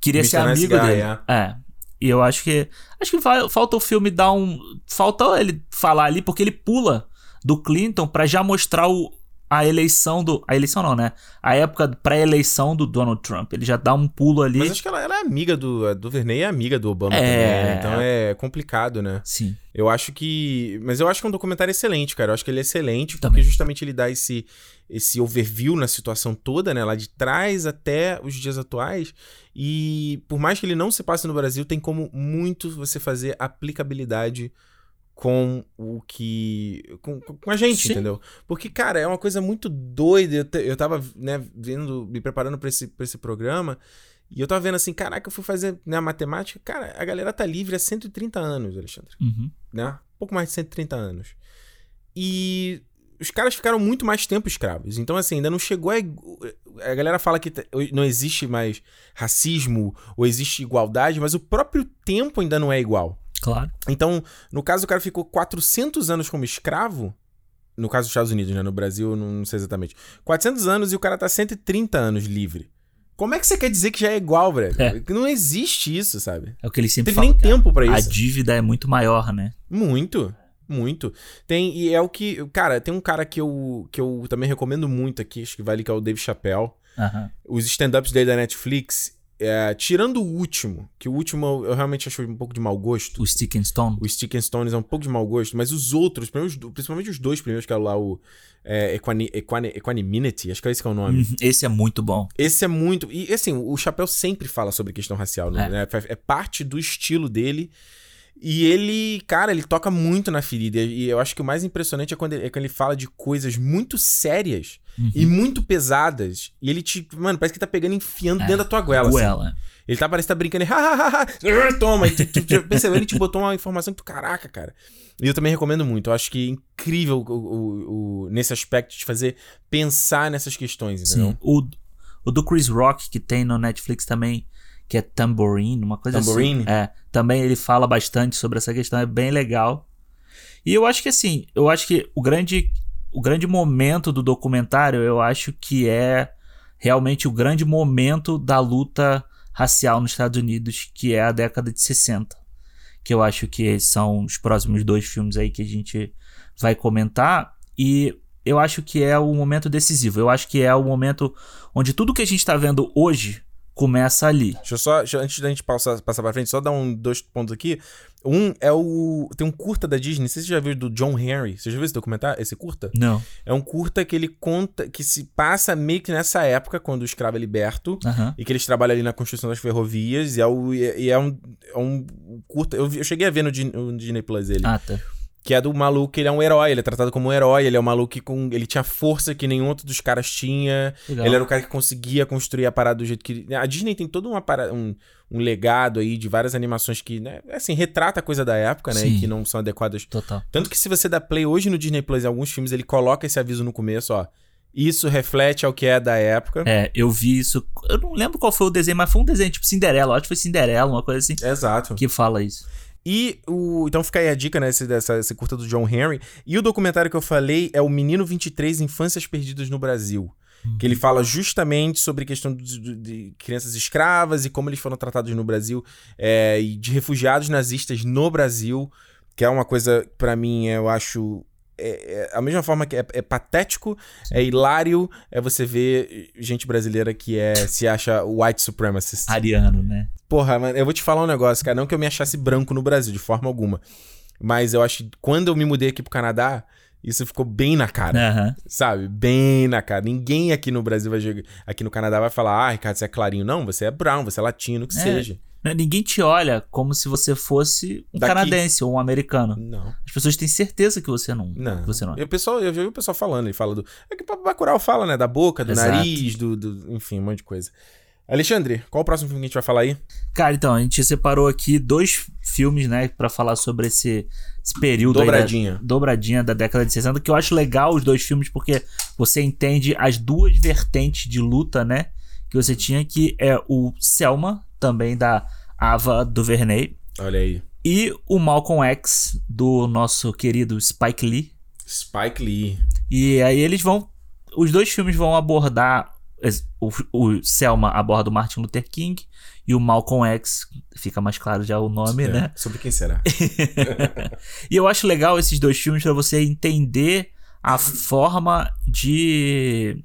queria ser amigo guy, dele. É. é. E eu acho que. Acho que falta o filme dar um. Falta ele falar ali, porque ele pula do Clinton para já mostrar o, a eleição do. A eleição não, né? A época pré-eleição do Donald Trump. Ele já dá um pulo ali. Mas acho que ela, ela é amiga do. do Verney é amiga do Obama é... também. Né? Então é complicado, né? Sim. Eu acho que. Mas eu acho que é um documentário excelente, cara. Eu acho que ele é excelente, porque também. justamente ele dá esse, esse overview na situação toda, né? Lá de trás até os dias atuais. E por mais que ele não se passe no Brasil, tem como muito você fazer aplicabilidade com o que. com, com a gente, Sim. entendeu? Porque, cara, é uma coisa muito doida. Eu, te, eu tava, né, vendo, me preparando pra esse, pra esse programa. E eu tava vendo assim, caraca, eu fui fazer né, matemática. Cara, a galera tá livre há 130 anos, Alexandre. Uhum. Né? Pouco mais de 130 anos. E os caras ficaram muito mais tempo escravos. Então, assim, ainda não chegou a. A galera fala que não existe mais racismo ou existe igualdade, mas o próprio tempo ainda não é igual. Claro. Então, no caso, o cara ficou 400 anos como escravo. No caso dos Estados Unidos, né? No Brasil, não sei exatamente. 400 anos e o cara tá 130 anos livre. Como é que você quer dizer que já é igual, velho? É. Não existe isso, sabe? É o que ele sempre Teve nem tempo para isso. A dívida é muito maior, né? Muito. Muito. Tem, e é o que. Cara, tem um cara que eu, que eu também recomendo muito aqui, acho que vale que é o Dave Chappelle. Os stand-ups dele da Netflix, é, tirando o último, que o último eu realmente acho um pouco de mau gosto. O Stick and Stone. O Stick and Stones é um pouco de mau gosto, mas os outros, principalmente os dois primeiros, que é lá o é, Equani, Equani, Equanimity, acho que é esse que é o nome. Uhum, esse é muito bom. Esse é muito. E assim, o Chapéu sempre fala sobre questão racial, né? É, é parte do estilo dele. E ele, cara, ele toca muito na ferida. E eu acho que o mais impressionante é quando ele, é quando ele fala de coisas muito sérias uhum. e muito pesadas. E ele te. Mano, parece que tá pegando enfiando é, dentro da tua goela. goela. Assim. Ele tá, parece que tá brincando e. Toma! E tu, tu, tu, percebeu? Ele te botou uma informação que tu, caraca, cara. E eu também recomendo muito. Eu acho que é incrível o, o, o, nesse aspecto de fazer pensar nessas questões, entendeu? Sim. O, o do Chris Rock, que tem no Netflix também que é Tambourine, uma coisa Tambourine? assim. É, também ele fala bastante sobre essa questão, é bem legal. E eu acho que assim, eu acho que o grande o grande momento do documentário, eu acho que é realmente o grande momento da luta racial nos Estados Unidos, que é a década de 60. Que eu acho que são os próximos dois filmes aí que a gente vai comentar. E eu acho que é o momento decisivo. Eu acho que é o momento onde tudo que a gente está vendo hoje começa ali. Deixa eu só, antes da gente passar, passar pra frente, só dar um, dois pontos aqui. Um é o. Tem um curta da Disney, não sei se você já viu do John Henry. Você já viu esse documentário? Esse curta? Não. É um curta que ele conta. que se passa meio que nessa época, quando o escravo é liberto. Uhum. E que eles trabalham ali na construção das ferrovias. E é, o, e é um, é um curta. Eu, eu cheguei a ver no, no Disney Plus ele. Ah, tá. Que é do maluco, ele é um herói, ele é tratado como um herói, ele é um maluco que com, ele tinha força que nenhum outro dos caras tinha. Legal. Ele era o cara que conseguia construir a parada do jeito que. A Disney tem todo uma parada, um, um legado aí de várias animações que, né, assim, retrata a coisa da época, né? E Sim. que não são adequadas. Total. Tanto que se você dá play hoje no Disney Plus em alguns filmes, ele coloca esse aviso no começo, ó. Isso reflete ao que é da época. É, eu vi isso. Eu não lembro qual foi o desenho, mas foi um desenho tipo Cinderela. Acho que foi Cinderela, uma coisa assim, Exato. que fala isso. E o. Então fica aí a dica, né? Esse, dessa, esse curta do John Henry. E o documentário que eu falei é o Menino 23 Infâncias Perdidas no Brasil. Que ele fala justamente sobre a questão de, de- de crianças escravas e como eles foram tratados no Brasil é, e de refugiados nazistas no Brasil, que é uma coisa, pra mim, eu acho. É, é a mesma forma que é, é patético, é hilário, é você ver gente brasileira que é se acha white supremacist. Ariano, né? Porra, mano, eu vou te falar um negócio, cara. Não que eu me achasse branco no Brasil, de forma alguma. Mas eu acho que quando eu me mudei aqui pro Canadá, isso ficou bem na cara. Aham. Sabe? Bem na cara. Ninguém aqui no Brasil vai jogar. Aqui no Canadá vai falar, ah, Ricardo, você é clarinho. Não, você é brown, você é latino, o que É. seja. Né, Ninguém te olha como se você fosse um Daqui. canadense ou um americano. Não. As pessoas têm certeza que você não, Não. que você não é. E o pessoal, eu já vi o pessoal falando, ele fala do. É que o Bacurau fala, né? Da boca, do Exato. nariz, do, do- Enfim, um monte de coisa. Alexandre, qual o próximo filme que a gente vai falar aí? Cara, então, a gente separou aqui dois filmes, né, pra falar sobre esse, esse período aí da- Dobradinha. dobradinha da década de 60, que eu acho legal os dois filmes porque você entende as duas vertentes de luta, né, que você tinha, que é o Selma, também da Ava DuVernay, Olha aí. e o Malcolm X, do nosso querido Spike Lee. Spike Lee. E aí eles vão. Os dois filmes vão abordar. O, o Selma aborda o Martin Luther King e o Malcolm X, fica mais claro já o nome, É, né? Sobre quem será? E eu acho legal esses dois filmes pra você entender a forma de.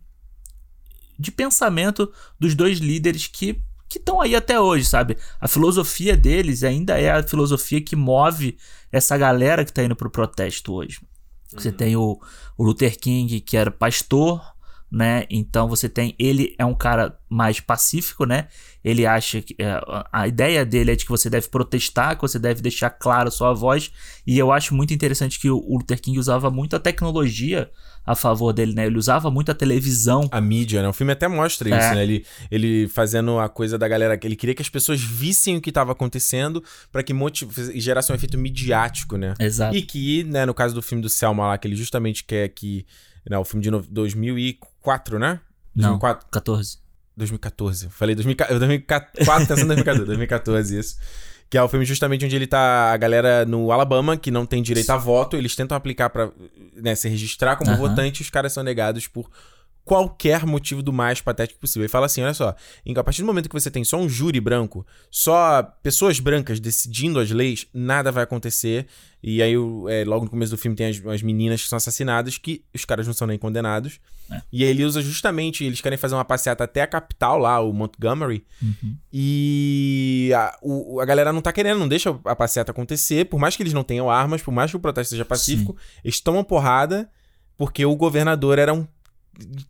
de pensamento dos dois líderes que que estão aí até hoje, sabe? A filosofia deles ainda é a filosofia que move essa galera que tá indo pro protesto hoje. Você tem o, o Luther King, que era pastor, né? Então você tem. Ele é um cara mais pacífico, né? Ele acha que. é, a- ideia dele é de que você deve protestar, que você deve deixar claro a sua voz. E eu acho muito interessante que o, o Luther King usava muito a tecnologia a favor dele, né? Ele usava muito a televisão. A mídia, né? O filme até mostra É. isso, né? Ele, ele fazendo a coisa da galera. Ele queria que as pessoas vissem o que estava acontecendo pra que motiv... gerasse um efeito midiático, né? Exato. E que, né, no caso do filme do Selma lá, que ele justamente quer que. Né, o filme de no... 2004, né? Não. 2004, 14. 2014. Falei 2004, 2004 pensando em 2014, 2014, isso. Que é o filme justamente onde ele tá. A galera no Alabama, que não tem direito a voto, eles tentam aplicar pra né, se registrar como Aham. votante e os caras são negados por qualquer motivo do mais patético possível. Ele fala assim: olha só, a partir do momento que você tem só um júri branco, só pessoas brancas decidindo as leis, nada vai acontecer. E aí, é, logo no começo do filme, tem as, as meninas que são assassinadas, que os caras não são nem condenados. É. E aí ele usa justamente, eles querem fazer uma passeata até a capital lá, o Montgomery. Uhum. E a, o- a galera não tá querendo, não deixa a passeata acontecer, por mais que eles não tenham armas, por mais que o protesto seja pacífico, eles tomam porrada porque o governador era um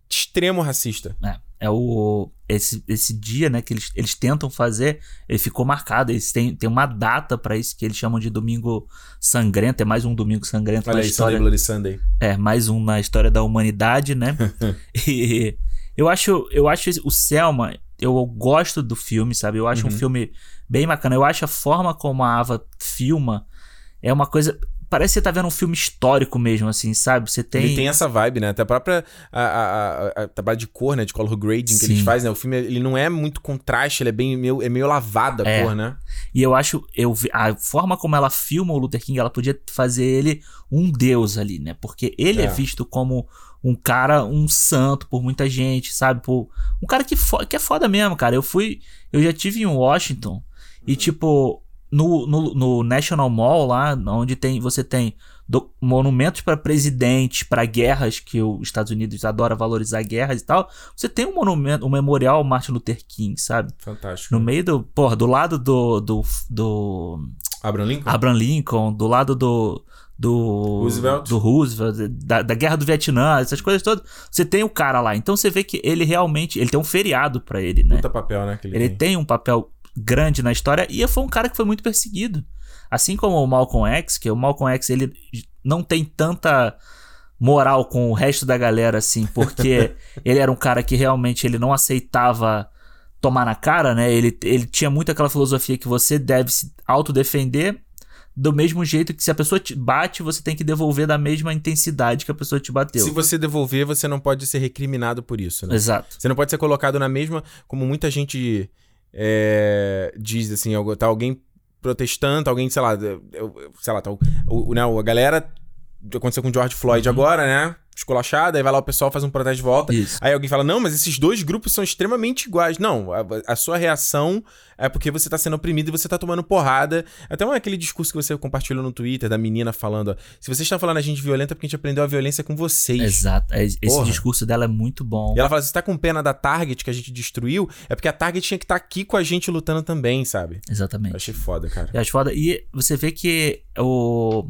extremo racista. É, é o esse, esse dia, né, que eles, eles tentam fazer, ele ficou marcado. Eles têm, têm uma data pra isso que eles chamam de domingo sangrento. É mais um domingo sangrento Olha na aí, história. Sunday Bloody Sunday. É, mais um na história da humanidade, né? e eu acho, eu acho o Selma, eu gosto do filme, sabe? Eu acho um Uhum. filme bem bacana. Eu acho a forma como a Ava filma é uma coisa. Parece que você tá vendo um filme histórico mesmo, assim, sabe? Você tem. Ele tem essa vibe, né? Até a própria a, a, a- a trabalho de cor, né? De color grading que Sim. eles fazem, né? O filme ele não é muito contraste, ele é bem meio, é meio lavada a É. cor, né? E eu acho, eu a forma como ela filma o Luther King, ela podia fazer ele um deus ali, né? Porque ele é, É. visto como um cara, um santo por muita gente, sabe? Por, um cara que, que é foda mesmo, cara. Eu fui, eu já tive em Washington Uhum. e tipo no, no, no National Mall lá, onde tem você tem do- monumentos para presidentes, para guerras que os Estados Unidos adora valorizar guerras e tal. Você tem um monumento, um memorial ao Martin Luther King, sabe? Fantástico. No meio do, porra, do lado do, do, do Abraham Lincoln? Abraham Lincoln, do lado do. Do Roosevelt. do Roosevelt, da, da guerra do Vietnã, essas coisas todas. Você tem o cara lá. Então você vê que ele realmente. Ele tem um feriado pra ele, né? Puta papel, né? Ele, Ele tem. tem um papel grande na história e foi um cara que foi muito perseguido. Assim como o Malcolm X, que o Malcolm X ele não tem tanta moral com o resto da galera assim, porque ele era um cara que realmente ele não aceitava tomar na cara, né? Ele, ele tinha muito aquela filosofia que você deve se autodefender do mesmo jeito que se a pessoa te bate, você tem que devolver da mesma intensidade que a pessoa te bateu. Se você devolver, você não pode ser recriminado por isso, né? Exato. Você não pode ser colocado na mesma. Como muita gente é, diz, assim, tá alguém protestando, alguém, sei lá, sei lá, tá, o, o, né, a galera. Aconteceu com o George Floyd uhum. agora, né? Esculachada, aí vai lá o pessoal faz um protesto de volta. Isso. Aí alguém fala: Não, mas esses dois grupos são extremamente iguais. Não, a, a sua reação é porque você tá sendo oprimido e você tá tomando porrada. Até aquele discurso que você compartilhou no Twitter da menina falando: ó, Se vocês estão falando a gente violenta, é porque a gente aprendeu a violência com vocês. Exato. É, esse Porra. discurso dela é muito bom. E ela fala: Se você tá com pena da Target que a gente destruiu, é porque a Target tinha que estar tá aqui com a gente lutando também, sabe? Exatamente. Eu achei foda, cara. Eu acho foda. E você vê que o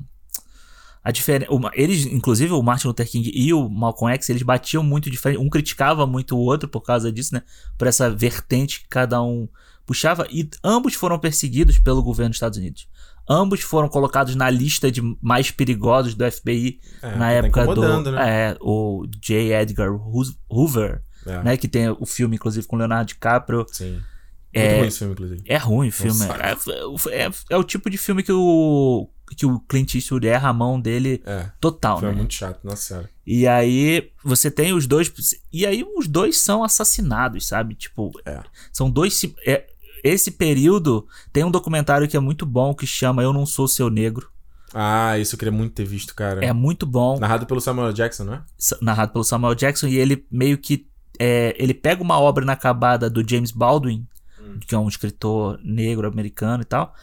a diferença. Eles, inclusive, o Martin Luther King e o Malcolm X, eles batiam muito diferente. Um criticava muito o outro por causa disso, né? Por essa vertente que cada um puxava. E ambos foram perseguidos pelo governo dos Estados Unidos. Ambos foram colocados na lista de mais perigosos do FBI é, na tá época do. Né? É, o J. Edgar Hoover, é. né? Que tem o filme, inclusive, com Leonardo DiCaprio. Sim. É, ruim esse filme, inclusive. É ruim o filme. É, é, é, o tipo de filme que o, que o Clint Eastwood erra a mão dele é, total, foi né? muito chato, nossa senhora. E aí você tem os dois. E aí os dois são assassinados, sabe? Tipo, é. são dois. É, esse período tem um documentário que é muito bom que chama Eu Não Sou Seu Negro. Ah, isso eu queria muito ter visto, cara. É muito bom. Narrado pelo Samuel Jackson, não é? Narrado pelo Samuel Jackson e ele meio que. É, ele pega uma obra inacabada do James Baldwin, hum. que é um escritor negro americano e tal.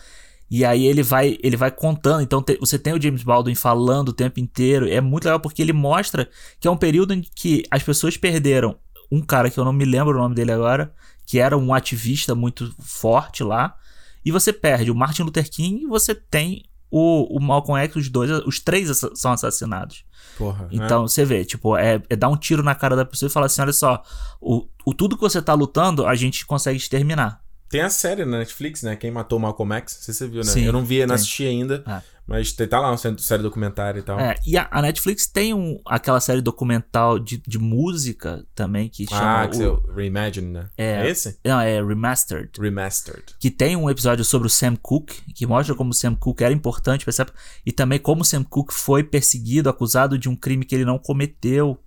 E aí ele vai ele vai contando. Então te, você tem o James Baldwin falando o tempo inteiro. É muito legal porque ele mostra que é um período em que as pessoas perderam um cara que eu não me lembro o nome dele agora, que era um ativista muito forte lá. E você perde o Martin Luther King e você tem o, o Malcolm X, os dois, os três são assassinados. Porra, então, você vê, tipo, é, é, dar um tiro na cara da pessoa e falar assim: olha só, o, o tudo que você tá lutando, a gente consegue exterminar. Tem a série na Netflix, né? Quem matou Malcolm X, se você viu, né? Sim, eu não vi, não assisti ainda. Ah. Mas tá lá uma série documentária e tal. É, e a, a, Netflix tem um, aquela série documental de, de música também que chama. Ah, que o, é Reimagine, né? É, é esse? Não, é Remastered. Remastered. Que tem um episódio sobre o Sam Cooke, que mostra como o Sam Cooke era importante, percebe? E também como o Sam Cooke foi perseguido, acusado de um crime que ele não cometeu.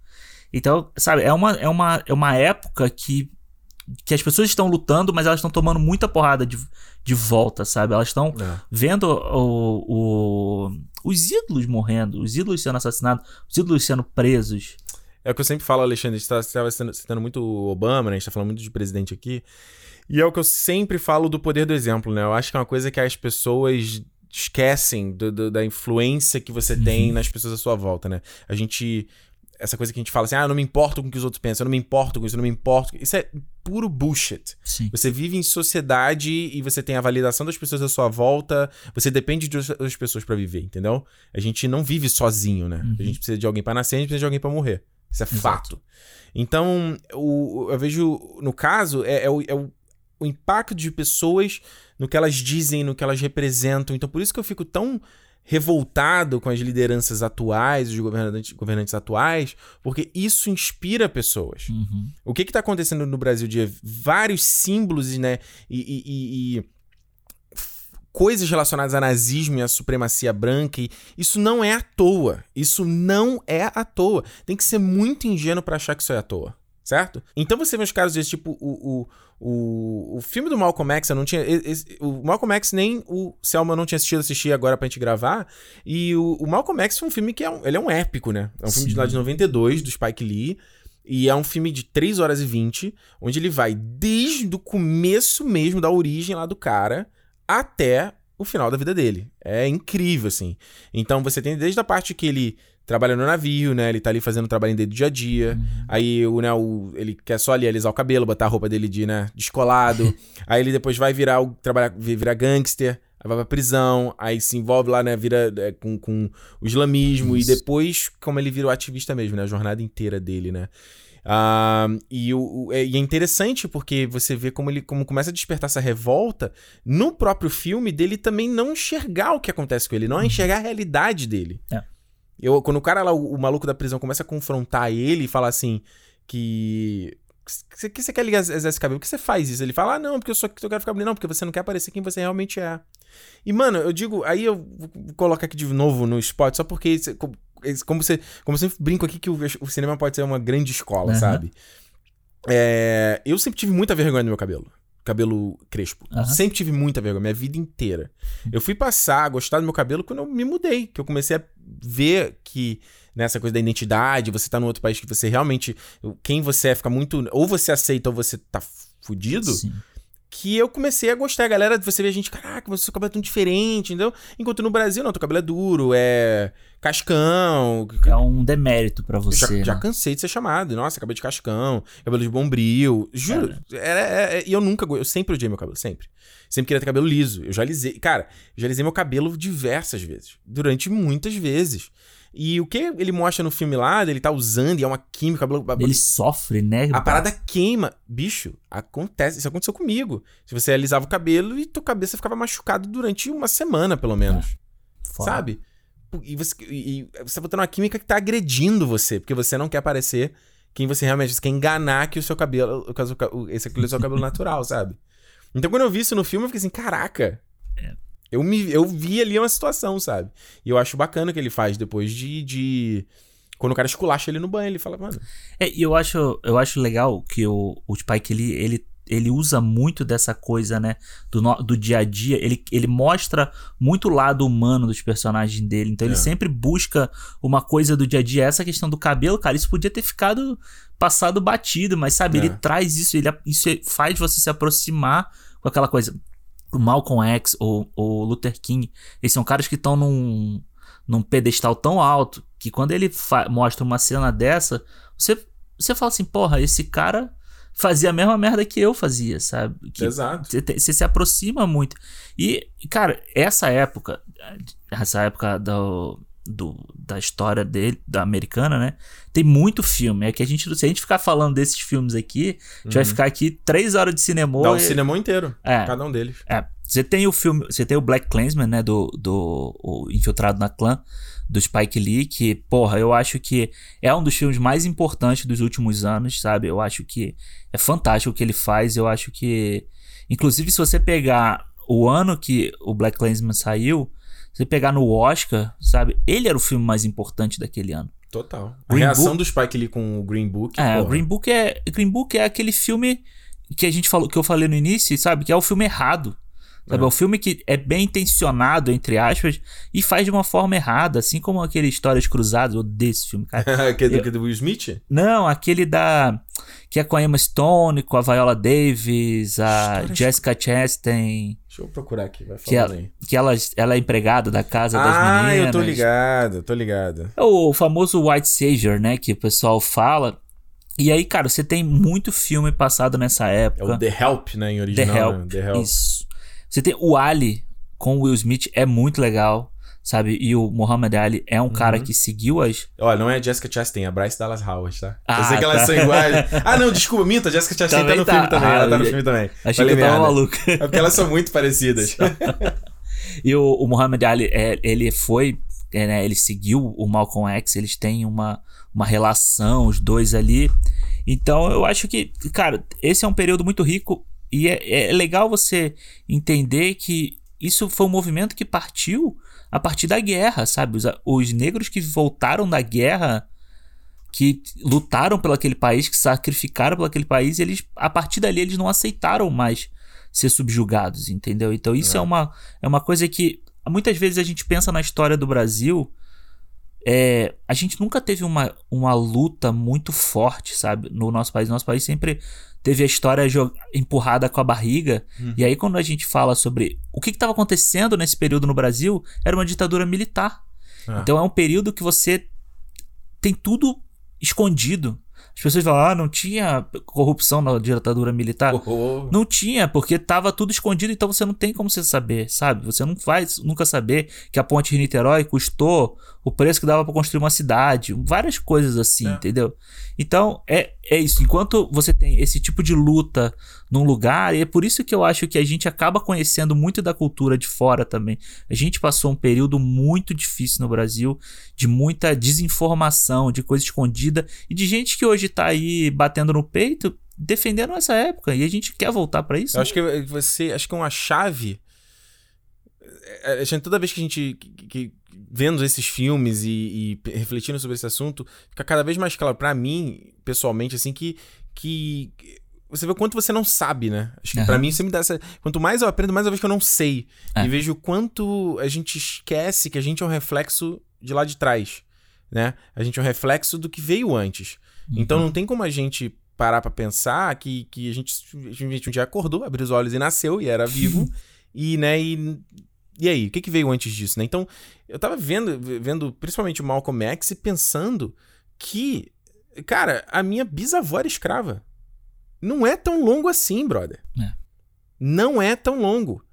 Então, sabe, é uma, é uma, é uma época que que as pessoas estão lutando, mas elas estão tomando muita porrada de, de volta, sabe? Elas estão é. vendo o, o, os ídolos morrendo, os ídolos sendo assassinados, os ídolos sendo presos. É o que eu sempre falo, Alexandre, a gente estava tá citando muito o Obama, né? A gente tá falando muito de presidente aqui. E é o que eu sempre falo do poder do exemplo, né? Eu acho que é uma coisa que as pessoas esquecem do, do, da influência que você tem uhum. nas pessoas à sua volta, né? A gente essa coisa que a gente fala assim, ah, eu não me importo com o que os outros pensam, eu não me importo com isso, eu não me importo. Isso é puro bullshit. Sim. Você vive em sociedade e você tem a validação das pessoas à sua volta, você depende de outras pessoas para viver, entendeu? A gente não vive sozinho, né? Uhum. A gente precisa de alguém para nascer, a gente precisa de alguém para morrer. Isso é Exato. fato. Então, o, eu vejo, no caso, é, é, o, é o, o impacto de pessoas no que elas dizem, no que elas representam. Então, por isso que eu fico tão revoltado com as lideranças atuais, os governantes, governantes atuais, porque isso inspira pessoas. Uhum. O que está acontecendo no Brasil de vários símbolos né, e, e, e, coisas relacionadas a nazismo e a supremacia branca, e isso não é à toa. Isso não é à toa. Tem que ser muito ingênuo para achar que isso é à toa certo? Então você vê uns casos desse tipo, o, o, o, o filme do Malcolm X, eu não tinha. Esse, o Malcolm X nem o Selma não tinha assistido, assistir agora pra gente gravar. E o, o Malcolm X foi um filme que é um, ele é um épico, né? É um Sim. filme de lá de 92, do Spike Lee. E é um filme de 3 horas e 20, onde ele vai desde o começo mesmo da origem lá do cara até o final da vida dele. É incrível, assim. Então você tem desde a parte que ele trabalha no navio, né? Ele tá ali fazendo o trabalho dele do dia a dia. Uhum. Aí o, né, o, ele quer só ali alisar o cabelo, botar a roupa dele de, né, descolado. aí ele depois vai virar o trabalhar, virar gangster, aí vai pra prisão, aí se envolve lá, né, vira é, com, com o islamismo Isso. e depois como ele vira o ativista mesmo, né, a jornada inteira dele, né? Uh, e, o, o, e é interessante porque você vê como ele como começa a despertar essa revolta no próprio filme dele também não enxergar o que acontece com ele, não enxergar a realidade dele. É. Eu, quando o cara lá, o, o maluco da prisão, começa a confrontar ele e fala assim que que, que você quer ligar esse cabelo? Por que você faz isso? Ele fala, ah, não, porque eu só eu quero ficar bonito. Não, porque você não quer parecer quem você realmente é. E, mano, eu digo, aí eu vou colocar aqui de novo no spot, só porque como você, como eu sempre brinco aqui que o, o cinema pode ser uma grande escola, uhum. sabe? É, eu sempre tive muita vergonha no meu cabelo. Cabelo crespo. Uhum. Sempre tive muita vergonha, minha vida inteira. Eu fui passar a gostar do meu cabelo quando eu me mudei. Que eu comecei a ver que nessa coisa da identidade, você tá num outro país que você realmente. Quem você é fica muito. Ou você aceita ou você tá fudido. Sim que eu comecei a gostar. A galera, você vê a gente, caraca, mas seu cabelo é tão diferente, entendeu? Enquanto no Brasil, não, teu cabelo é duro, é cascão. É um demérito para você. Já, né? já, cansei de ser chamado. Nossa, cabelo de cascão, cabelo de bombril. Juro. É, é, é, e eu nunca, eu sempre odiei meu cabelo, sempre. Sempre queria ter cabelo liso. Eu já alisei, cara, eu já alisei meu cabelo diversas vezes. Durante muitas vezes. E o que ele mostra no filme lá, ele tá usando e é uma química. Ele sofre, né? A parada queima. Bicho, acontece. Isso aconteceu comigo. Se você alisava o cabelo e tua cabeça ficava machucada durante uma semana, pelo menos. É. Sabe? E você, e você tá botando uma química que tá agredindo você, porque você não quer parecer quem você realmente. Você quer enganar que o seu cabelo. Esse aqui é o seu cabelo natural, sabe? Então quando eu vi isso no filme, eu fiquei assim, caraca. É. Eu, me, eu vi ali uma situação, sabe? E eu acho bacana o que ele faz depois de. de... Quando o cara esculacha ele no banho, ele fala, mano. É, e eu acho, eu acho legal que o, o Spike ele, ele, ele usa muito dessa coisa, né? Do, do dia a dia. Ele, ele mostra muito o lado humano dos personagens dele. Então ele é. sempre busca uma coisa do dia a dia. Essa questão do cabelo, cara, isso podia ter ficado passado batido, mas sabe, é. ele traz isso, ele, isso faz você se aproximar com aquela coisa Malcolm X ou o Luther King, eles são caras que estão num, num pedestal tão alto que quando ele mostra uma cena dessa, você, você fala assim, porra, esse cara fazia a mesma merda que eu fazia, sabe? Que Exato. Você se aproxima muito. E, cara, essa época, essa época do, do, da história dele, da americana, né? Tem muito filme. É que a gente, se a gente ficar falando desses filmes aqui, a gente uhum. vai ficar aqui três horas de cinema. Dá o e... cinema inteiro. É. Cada um deles. É. Você tem o filme, você tem o Black Clansman, né? Do, do Infiltrado na Clã, do Spike Lee, que, porra, eu acho que é um dos filmes mais importantes dos últimos anos, sabe? Eu acho que é fantástico o que ele faz. Eu acho que. Inclusive, se você pegar o ano que o Black Clansman saiu você pegar no Oscar, sabe? Ele era o filme mais importante daquele ano. Total. A Green reação Book... do Spike Lee com o Green Book. É, o Green Book é Green Book é aquele filme que a gente falou, que eu falei no início, sabe? Que é o filme errado. Sabe? É. é um filme que é bem intencionado, entre aspas, e faz de uma forma errada, assim como aquele Histórias Cruzadas, ou desse filme, cara. aquele eu... do Will Smith? Não, aquele da. Que é com a Emma Stone, com a Viola Davis, a Histórias... Jessica Chastain. Deixa eu procurar aqui, vai que ela, aí. Que ela, ela é empregada da casa ah, das meninas. Ah, eu tô ligado, tô ligado. É o famoso White Savior, né, que o pessoal fala. E aí, cara, você tem muito filme passado nessa época. É o The Help, né, em original. The Help, né? The Help. isso. Você tem o Ali com o Will Smith, é muito legal, sabe? E o Muhammad Ali é um uhum. cara que seguiu as. Olha, não é a Jessica Chastain, é a Bryce Dallas Howard, tá? Ah, eu sei que tá. elas são iguais. ah, não, desculpa, minta, a Jessica Chastain também tá no tá. filme também. Ah, ela tá no filme também. Achei Falei que eu tava maluco. É porque elas são muito parecidas. e o, o Muhammad Ali, é, ele foi. É, né, ele seguiu o Malcolm X, eles têm uma, uma relação, os dois ali. Então eu acho que, cara, esse é um período muito rico e é, é legal você entender que isso foi um movimento que partiu a partir da guerra, sabe? Os, os negros que voltaram da guerra, que lutaram pelo aquele país, que sacrificaram pelo aquele país, eles a partir dali eles não aceitaram mais ser subjugados, entendeu? Então isso é, é uma, é uma coisa que muitas vezes a gente pensa na história do Brasil, é, a gente nunca teve uma, uma luta muito forte, sabe? No nosso país. Nosso país sempre teve a história empurrada com a barriga. Uhum. E aí, quando a gente fala sobre o que estava acontecendo nesse período no Brasil, era uma ditadura militar. Ah. Então é um período que você tem tudo escondido. As pessoas falam, ah, não tinha corrupção na ditadura militar. Oh. Não tinha, porque tava tudo escondido, então você não tem como você saber, sabe? Você não vai nunca saber que a ponte de Niterói custou o preço que dava para construir uma cidade, várias coisas assim, É. entendeu? Então, é, é isso. Enquanto você tem esse tipo de luta num lugar, e é por isso que eu acho que a gente acaba conhecendo muito da cultura de fora também. A gente passou um período muito difícil no Brasil, de muita desinformação, de coisa escondida, e de gente que hoje tá aí batendo no peito, defendendo essa época. E a gente quer voltar para isso. Eu acho que você. Acho que uma chave. é, é, Toda vez que a gente. que- que- vendo esses filmes e, e refletindo sobre esse assunto, fica cada vez mais claro pra mim, pessoalmente, assim, que. que você vê o quanto você não sabe, né? Acho que pra Aham. mim sempre dá essa. Quanto mais eu aprendo, mais eu vejo que eu não sei. É. E vejo o quanto a gente esquece que a gente é um reflexo de lá de trás, né? A gente é um reflexo do que veio antes. Então Uhum. não tem como a gente parar pra pensar que, que a, gente, a gente um dia acordou, abriu os olhos e nasceu e era vivo. e, né, e, e aí? O que, que veio antes disso, né? Então, eu tava vendo, vendo principalmente o Malcolm X e pensando que, cara, a minha bisavó era escrava. Não é tão longo assim, brother. É. Não é tão longo.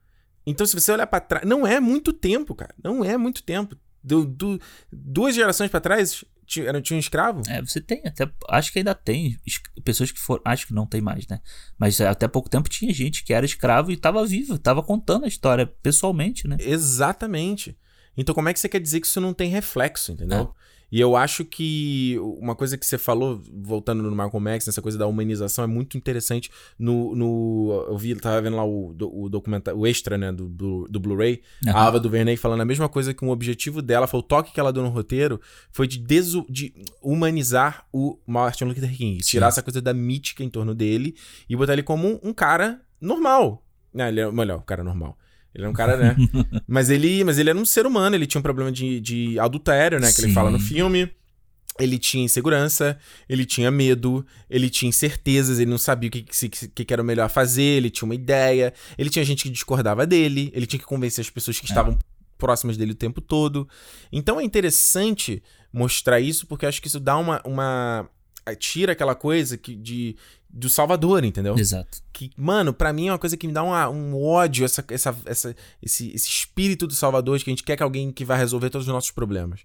Então, se você olhar pra trás, não é muito tempo, cara. Não é muito tempo. Do, do- duas gerações pra trás, tinha, era- tinha um escravo. É, você tem até. Acho que ainda tem es- pessoas que foram. Acho que não tem mais, né? Mas até pouco tempo tinha gente que era escravo e tava vivo, tava contando a história pessoalmente, né? Exatamente. Então, como é que você quer dizer que isso não tem reflexo, entendeu? E eu acho que uma coisa que você falou, voltando no Malcolm X, nessa coisa da humanização, é muito interessante. No, no eu vi, tava vendo lá o, o documentário, o extra, né, do, do, do Blu-ray, Aham. a Ava DuVernay falando a mesma coisa que um objetivo dela, foi o toque que ela deu no roteiro, foi de, desu, de humanizar o Martin Luther King. Sim. Tirar essa coisa da mítica em torno dele e botar ele como um, um cara normal. Não, ele é, melhor, um cara normal. Ele é um cara, né? mas, ele, mas ele era um ser humano, ele tinha um problema de, de adultério, né? Que ele Sim. fala no filme. Ele tinha insegurança, ele tinha medo, ele tinha incertezas, ele não sabia o que, que, se- que, era o melhor fazer, ele tinha uma ideia, ele tinha gente que discordava dele, ele tinha que convencer as pessoas que estavam próximas dele o tempo todo. Então é interessante mostrar isso, porque acho que isso dá uma. uma tira aquela coisa que de, do Salvador, entendeu? Exato. que, mano, pra mim é uma coisa que me dá uma- um ódio, essa, essa, essa, esse, esse espírito do Salvador de que a gente quer que alguém que vai resolver todos os nossos problemas.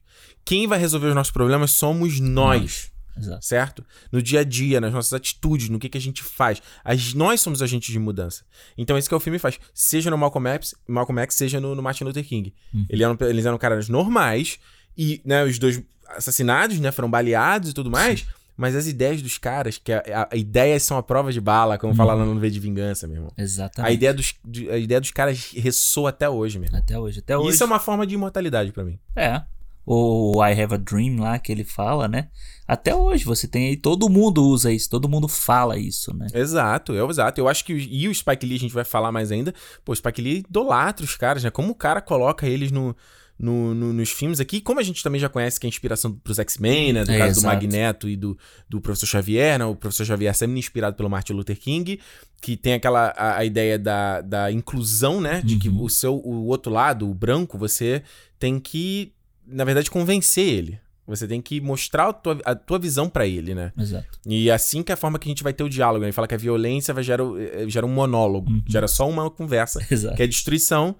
Quem vai resolver os nossos problemas somos nós, Exato. certo? No dia a dia, nas nossas atitudes, no que, que a gente faz. As, nós somos agentes de mudança. Então, isso que o filme faz. Seja no Malcolm X, Malcolm X seja no, no Martin Luther King. Uhum. Ele eram, eles eram caras normais e, né, os dois assassinados, né, foram baleados e tudo mais. Mas as ideias dos caras, que a, a- a ideias são a prova de bala, como fala lá no V de Vingança, meu irmão. A Exatamente. ideia, dos, a ideia dos caras ressoa até hoje, mesmo. Até hoje. Até hoje. Isso é uma forma de imortalidade pra mim. É. O I Have a Dream lá que ele fala, né? Até hoje você tem aí, todo mundo usa isso, todo mundo fala isso, né? Exato, é exato. Eu acho que. E o Spike Lee, a gente vai falar mais ainda. Pô, o Spike Lee idolatra os caras, né? Como o cara coloca eles no. No- no- nos filmes aqui, como a gente também já conhece que é inspiração pros X-Men, né? Do É, caso do exato. Magneto e do, do Professor Xavier, né? O Professor Xavier sempre inspirado pelo Martin Luther King, que tem aquela a, a ideia da, da inclusão, né? De que Uhum. o seu o outro lado, o branco, você tem que, na verdade, convencer ele. Você tem que mostrar a tua, a tua visão pra ele, né? Exato. E assim que é a forma que a gente vai ter o diálogo. Ele fala que a violência vai gera, eh, gera um monólogo, Uhum. gera só uma conversa, Exato. que é destruição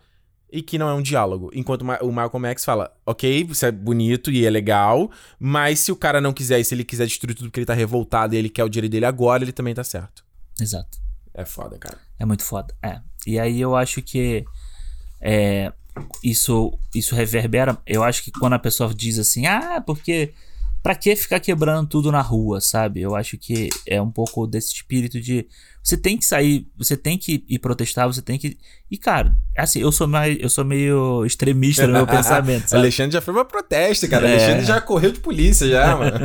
e que não é um diálogo. Enquanto o Ma- o Malcolm X fala, ok, você é bonito e é legal, mas se o cara não quiser e se ele quiser destruir tudo porque ele tá revoltado e ele quer o direito dele agora, ele também tá certo. Exato. É foda, cara. É muito foda. É. E aí eu acho que é, isso, isso reverbera. Eu acho que quando a pessoa diz assim, ah, porque. Pra que ficar quebrando tudo na rua, sabe? Eu acho que é um pouco desse espírito de. Você tem que sair, você tem que ir protestar, você tem que. E, cara, assim, eu sou mais. Eu sou meio extremista no meu pensamento, sabe? Alexandre já foi pra protesto, cara. É. Alexandre já correu de polícia, já, mano.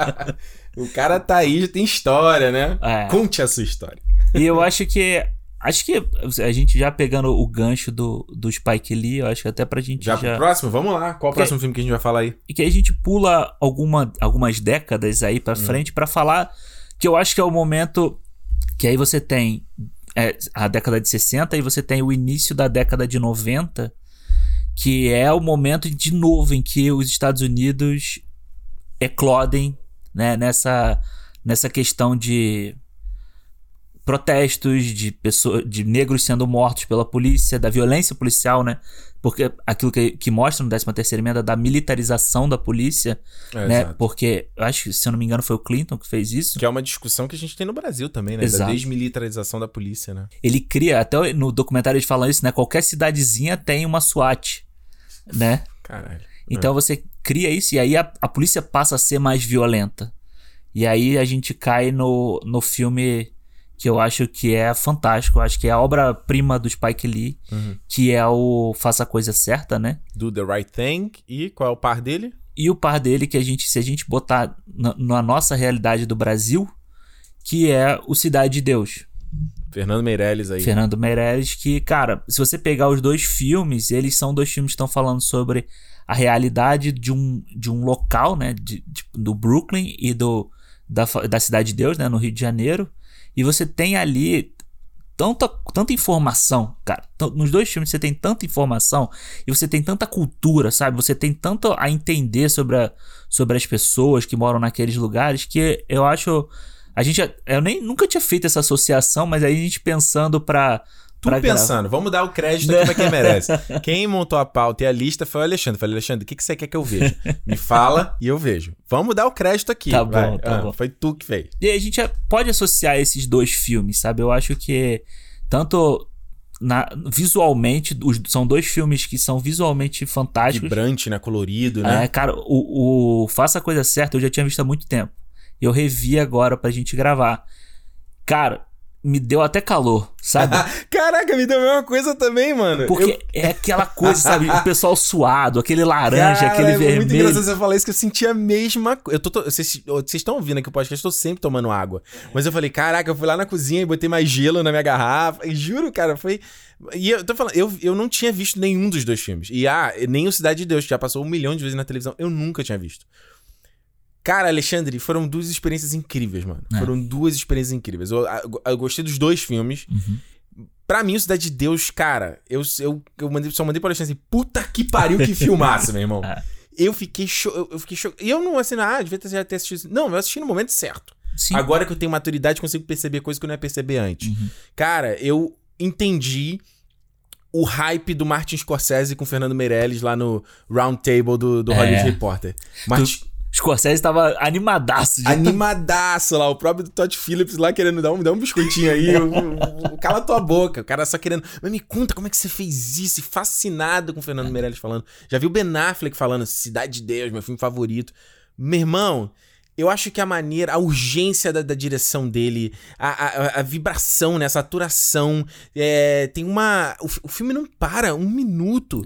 o cara tá aí, já tem história, né? É. Conte a sua história. E eu acho que. Acho que a gente já pegando o gancho do, do Spike Lee, eu acho que até pra gente Já, já. pro próximo? Vamos lá. Qual o próximo filme que a gente vai falar aí? E que a gente pula alguma, algumas décadas aí pra Hum. frente pra falar que eu acho que é o momento que aí você tem é, a década de 60 e você tem o início da década de 90, que é o momento de novo em que os Estados Unidos eclodem né, nessa nessa questão de protestos, de pessoas, de negros sendo mortos pela polícia, da violência policial, né? Porque aquilo que, que mostra no 13 terceira emenda da militarização da polícia, É, né? exato. Porque, eu acho que, se eu não me engano, foi o Clinton que fez isso. Que é uma discussão que a gente tem no Brasil também, né? Da Exato. desmilitarização da polícia, né? Ele cria, até no documentário eles falam isso, né? Qualquer cidadezinha tem uma SWAT, né? Caralho. Então você cria isso e aí a, a polícia passa a ser mais violenta. E aí a gente cai no, no filme que eu acho que é fantástico. Eu acho que é a obra-prima do Spike Lee, Uhum. que é o Faça a Coisa Certa, né? Do The Right Thing. E qual é o par dele? E o par dele que a gente, se a gente botar na, na nossa realidade do Brasil, que é o Cidade de Deus. Fernando Meirelles aí. Fernando Meirelles, que, cara, se você pegar os dois filmes, eles são dois filmes que estão falando sobre a realidade de um, de um local, né? de- de- do Brooklyn e do, da, da Cidade de Deus, né? No Rio de Janeiro. E você tem ali tanta, tanta informação, cara. T- Nos dois filmes você tem tanta informação e você tem tanta cultura, sabe? Você tem tanto a entender sobre, a- sobre as pessoas que moram naqueles lugares que eu acho. A gente. Eu nem nunca tinha feito essa associação, mas aí a gente pensando pra. Tu pra pensando, vamos dar o crédito aqui pra quem merece. Quem montou a pauta e a lista foi o Alexandre. Falei, Alexandre, o que, que você quer que eu veja? Me fala e eu vejo. Vamos dar o crédito aqui. Tá vai. bom, tá Ah, bom. Foi tu que fez. E a gente pode associar esses dois filmes, sabe? Eu acho que tanto na- visualmente, os- são dois filmes que são visualmente fantásticos. Vibrante, né? Colorido, né? É, cara, o, o Faça a Coisa Certa eu já tinha visto há muito tempo. Eu revi agora pra gente gravar. Cara, me deu até calor, sabe? Caraca, me deu a mesma coisa também, mano. Porque é aquela coisa, sabe? O pessoal suado, aquele laranja, Cara, aquele é vermelho. muito engraçado você falar isso, que eu senti a mesma coisa. Eu vocês estão ouvindo aqui o podcast, eu tô sempre tomando água. Mas eu falei, caraca, eu fui lá na cozinha e botei mais gelo na minha garrafa. E juro, cara, foi. E eu tô falando, eu, eu não tinha visto nenhum dos dois filmes. E ah, nem o Cidade de Deus, que já passou um milhão de vezes na televisão, eu nunca tinha visto. Cara, Alexandre, foram duas experiências incríveis, mano. É. Foram duas experiências incríveis. Eu, eu- eu gostei dos dois filmes. Uhum. Pra mim, o Cidade de Deus, cara, eu, eu, eu mandei, só mandei pra Alexandre assim, puta que pariu que filmaço, meu irmão. É. Eu fiquei cho eu, eu fiquei cho E eu não, assim, ah, devia ter, já ter assistido. Não, eu assisti no momento certo. Sim. Agora que eu tenho maturidade, consigo perceber coisas que eu não ia perceber antes. Uhum. Cara, eu entendi o hype do Martin Scorsese com o Fernando Meirelles lá no Round Table do, do É. Hollywood Reporter. Martin, Scorsese tava animadaço. De... animadaço lá, o próprio Todd Phillips lá querendo dar um, dar um biscoitinho aí. o- o- cala tua boca. O cara só querendo. Mas me conta como é que você fez isso. Fascinado com o Fernando Meirelles falando. Já vi o Ben Affleck falando Cidade de Deus, meu filme favorito. Meu irmão. Eu acho que a maneira, a urgência da, da direção dele, a, a, a vibração, né, a saturação, é, tem uma. O, o filme não para um minuto.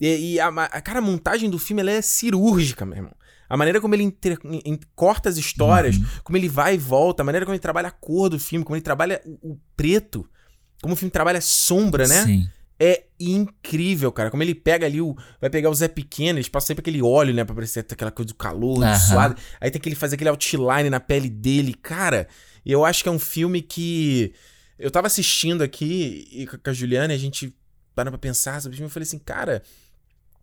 E, e a, a- cara, a montagem do filme ela é cirúrgica, meu irmão. A maneira como ele inter- corta as histórias, como ele vai e volta, a maneira como ele trabalha a cor do filme, como ele trabalha o, preto, como o filme trabalha a sombra, né? Sim. É incrível, cara. Como ele pega ali o. Vai pegar o Zé Pequeno, eles passam sempre aquele óleo, né? Pra parecer aquela coisa do calor, do Aham. suado. Aí tem que ele fazer aquele outline na pele dele. Cara, eu acho que é um filme que. Eu tava assistindo aqui e com a Juliana e a gente parando pra pensar sobre o filme. Eu falei assim, cara.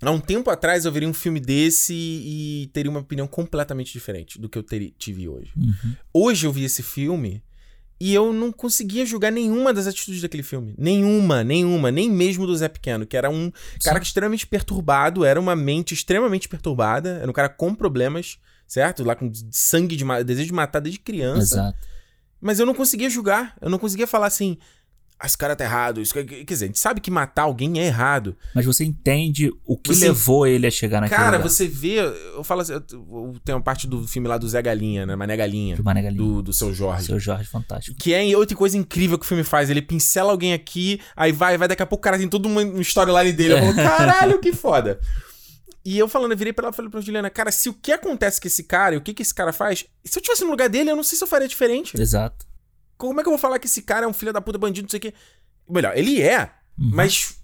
Há um tempo atrás eu veria um filme desse e teria uma opinião completamente diferente do que eu teri- tive hoje. Uhum. Hoje eu vi esse filme e eu não conseguia julgar nenhuma das atitudes daquele filme. Nenhuma, nenhuma. Nem mesmo do Zé Pequeno, que era um cara que extremamente perturbado, era uma mente extremamente perturbada, era um cara com problemas, certo? Lá com sangue de desejo de matar desde criança. Exato. Mas eu não conseguia julgar. Eu não conseguia falar assim. Ah, esse cara tá errado. Isso, quer dizer, a gente sabe que matar alguém é errado. Mas você entende o que Você- levou ele a chegar naquele Cara, lugar. você vê. Eu falo assim. eu- Tem uma parte do filme lá do Zé Galinha, né? Mané Galinha. Do Mané Galinha. Do, do seu Jorge. Seu Jorge fantástico. Que é outra coisa incrível que o filme faz. Ele pincela alguém aqui, aí vai, vai, daqui a pouco o cara tem toda uma uma storyline dele. Eu falo, caralho, que foda. E eu falando, eu virei pra ela e falei pra Juliana, cara, se o que acontece com esse cara e o que, que esse cara faz, se eu tivesse no lugar dele, eu não sei se eu faria diferente. Exato. Como é que eu vou falar que esse cara é um filho da puta bandido, não sei o quê? Melhor, ele é, Uhum. mas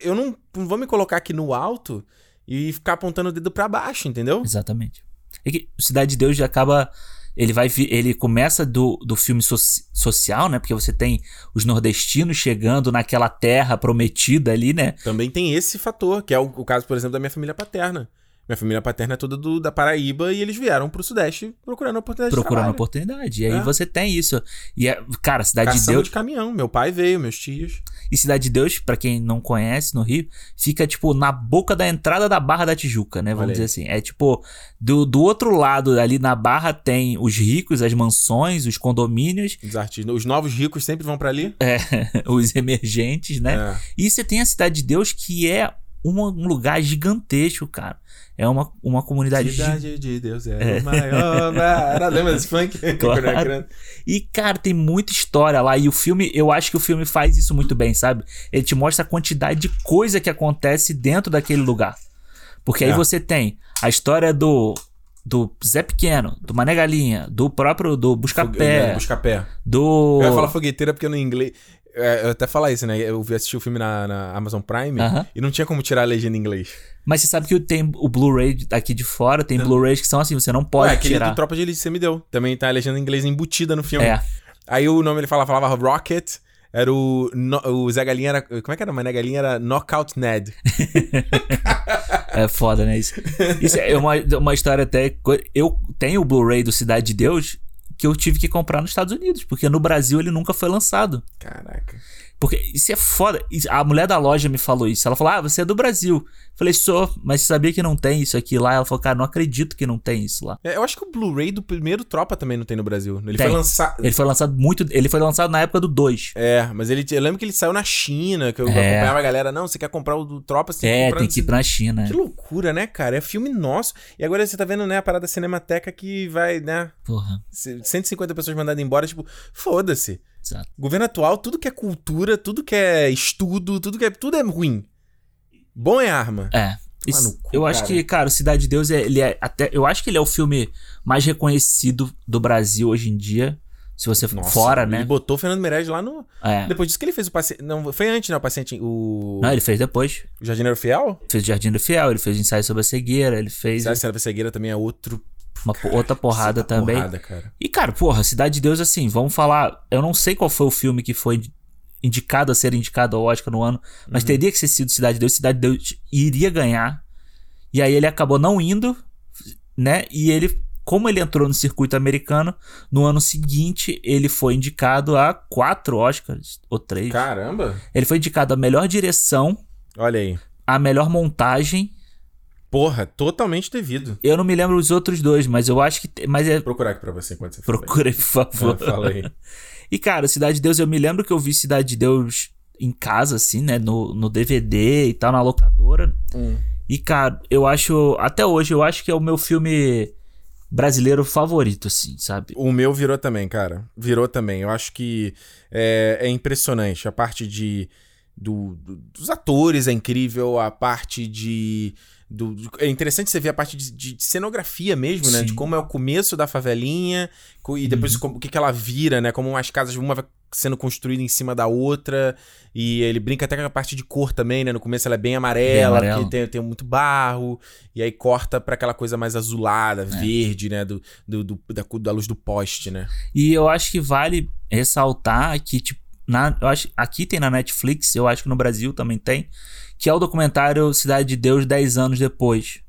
eu não, não vou me colocar aqui no alto e ficar apontando o dedo pra baixo, entendeu? Exatamente. É que Cidade de Deus já acaba. Ele vai. Ele começa do, do filme soci- social, né? Porque você tem os nordestinos chegando naquela terra prometida ali, né? Também tem esse fator, que é o, o caso, por exemplo, da minha família paterna. Minha família paterna é toda do, da Paraíba e eles vieram pro Sudeste procurando oportunidade Procurando de oportunidade. E aí É. você tem isso. E, é, cara, Cidade de Caçamba Deus. de caminhão. Meu pai veio, meus tios. E Cidade de Deus, pra quem não conhece no Rio, fica, tipo, na boca da entrada da Barra da Tijuca, né? Vamos dizer assim. É tipo, do, do outro lado, ali na Barra, tem os ricos, as mansões, os condomínios, Os artistas. Os novos ricos sempre vão pra ali. é, os emergentes, né? É. E você tem a Cidade de Deus, que é um lugar gigantesco, cara. É uma, uma comunidade gi- Cidade de Deus é, o maior. barato. Lembra desse funk? Era criança. E, cara, tem muita história lá. E o filme, eu acho que o filme faz isso muito bem, sabe? Ele te mostra a quantidade de coisa que acontece dentro daquele lugar. Porque aí É. você tem a história do. Do Zé Pequeno, do Mané Galinha, do próprio do É, Buscapé, Buscapé. do. Eu ia falar fogueteira porque no inglês. É, Eu até falar isso, né? Eu vi assistir o filme na, na Amazon Prime Aham. e não tinha como tirar a legenda em inglês. Mas você sabe que tem o Blu-ray aqui de fora, tem Blu-rays que são assim, você não pode Ué, aquele tirar. do Tropa de Elite você me deu. Também tá a legenda em inglês embutida no filme. É. Aí o nome ele falava, falava Rocket. Era o. no- o Zé Galinha era. Como é que era? Mané Galinha era Knockout Ned. É foda, né? Isso, isso é uma, uma história até. Eu tenho o Blu-ray do Cidade de Deus que eu tive que comprar nos Estados Unidos, porque no Brasil ele nunca foi lançado. Caraca. Porque isso é foda. A mulher da loja me falou isso. Ela falou: Ah, você é do Brasil. Falei, sou, mas você sabia que não tem isso aqui lá? Ela falou, cara, não acredito que não tem isso lá. É, eu acho que o Blu-ray do primeiro Tropa também não tem no Brasil. Ele Tem. foi lançado. Ele foi lançado muito. Ele foi lançado na época do 2. É, mas ele, eu lembro que ele saiu na China, que eu É. acompanhava a galera. Não, você quer comprar o do Tropa, você É, tem que ir pra China. Que loucura, né, cara? É filme nosso. E agora você tá vendo, né, a parada Cinemateca que vai, né, Porra, 150 pessoas mandadas embora, tipo, foda-se. Exato. Governo atual, tudo que é cultura, tudo que é estudo, tudo que é, tudo é ruim. Bom é arma. É. Isso- cu, eu acho cara. que, cara, o Cidade de Deus, é, ele é até. Eu acho que ele é o filme mais reconhecido do Brasil hoje em dia. Se você for fora, Ele né? botou o Fernando Meirelles lá no... É. Depois disso que ele fez o paciente... Não, foi antes, né, o paciente... O... Não, ele fez depois. o Jardineiro Fiel? Fez o Jardim do Fiel, ele fez o ensaio sobre a cegueira, ele fez Cidade Serva Cegueira também é outro... uma po- outra porrada também. Porrada, cara. E, cara, porra, Cidade de Deus, assim, vamos falar. Eu não sei qual foi o filme que foi indicado a ser indicado ao Oscar no ano, mas Uhum. teria que ser sido Cidade de Deus. Cidade de Deus iria ganhar. E aí ele acabou não indo, né? E ele, como ele entrou no circuito americano, no ano seguinte ele foi indicado a quatro Oscars, ou três. Caramba. Ele foi indicado a melhor direção, Olha aí. a melhor montagem. Porra, totalmente devido. Eu não me lembro os outros dois, mas eu acho que. te- Mas é. Procurar aqui pra você enquanto você fala aí. Procura, por favor. Fala aí. E, cara, Cidade de Deus, eu me lembro que eu vi Cidade de Deus em casa, assim, né? No, no DVD e tal, na locadora. Hum. E, cara, eu acho. Até hoje, eu acho que é o meu filme brasileiro favorito, assim, sabe? O meu virou também, cara. Virou também. Eu acho que é, é impressionante. A parte de. do- do- dos atores é incrível. A parte de. Do- do- é interessante você ver a parte de, de cenografia mesmo, né? Sim. De como é o começo da favelinha e depois como- o que, que ela vira, né? Como as casas, uma vai sendo construída em cima da outra. E ele brinca até com a parte de cor também, né? No começo ela é bem amarela, amarelo. porque tem, tem muito barro. E aí corta pra aquela coisa mais azulada, verde, né? Do, do, do- da, da luz do poste, né? E eu acho que vale ressaltar que, tipo, na, eu acho, aqui tem na Netflix, eu acho que no Brasil também tem, que é o documentário Cidade de Deus 10 anos depois.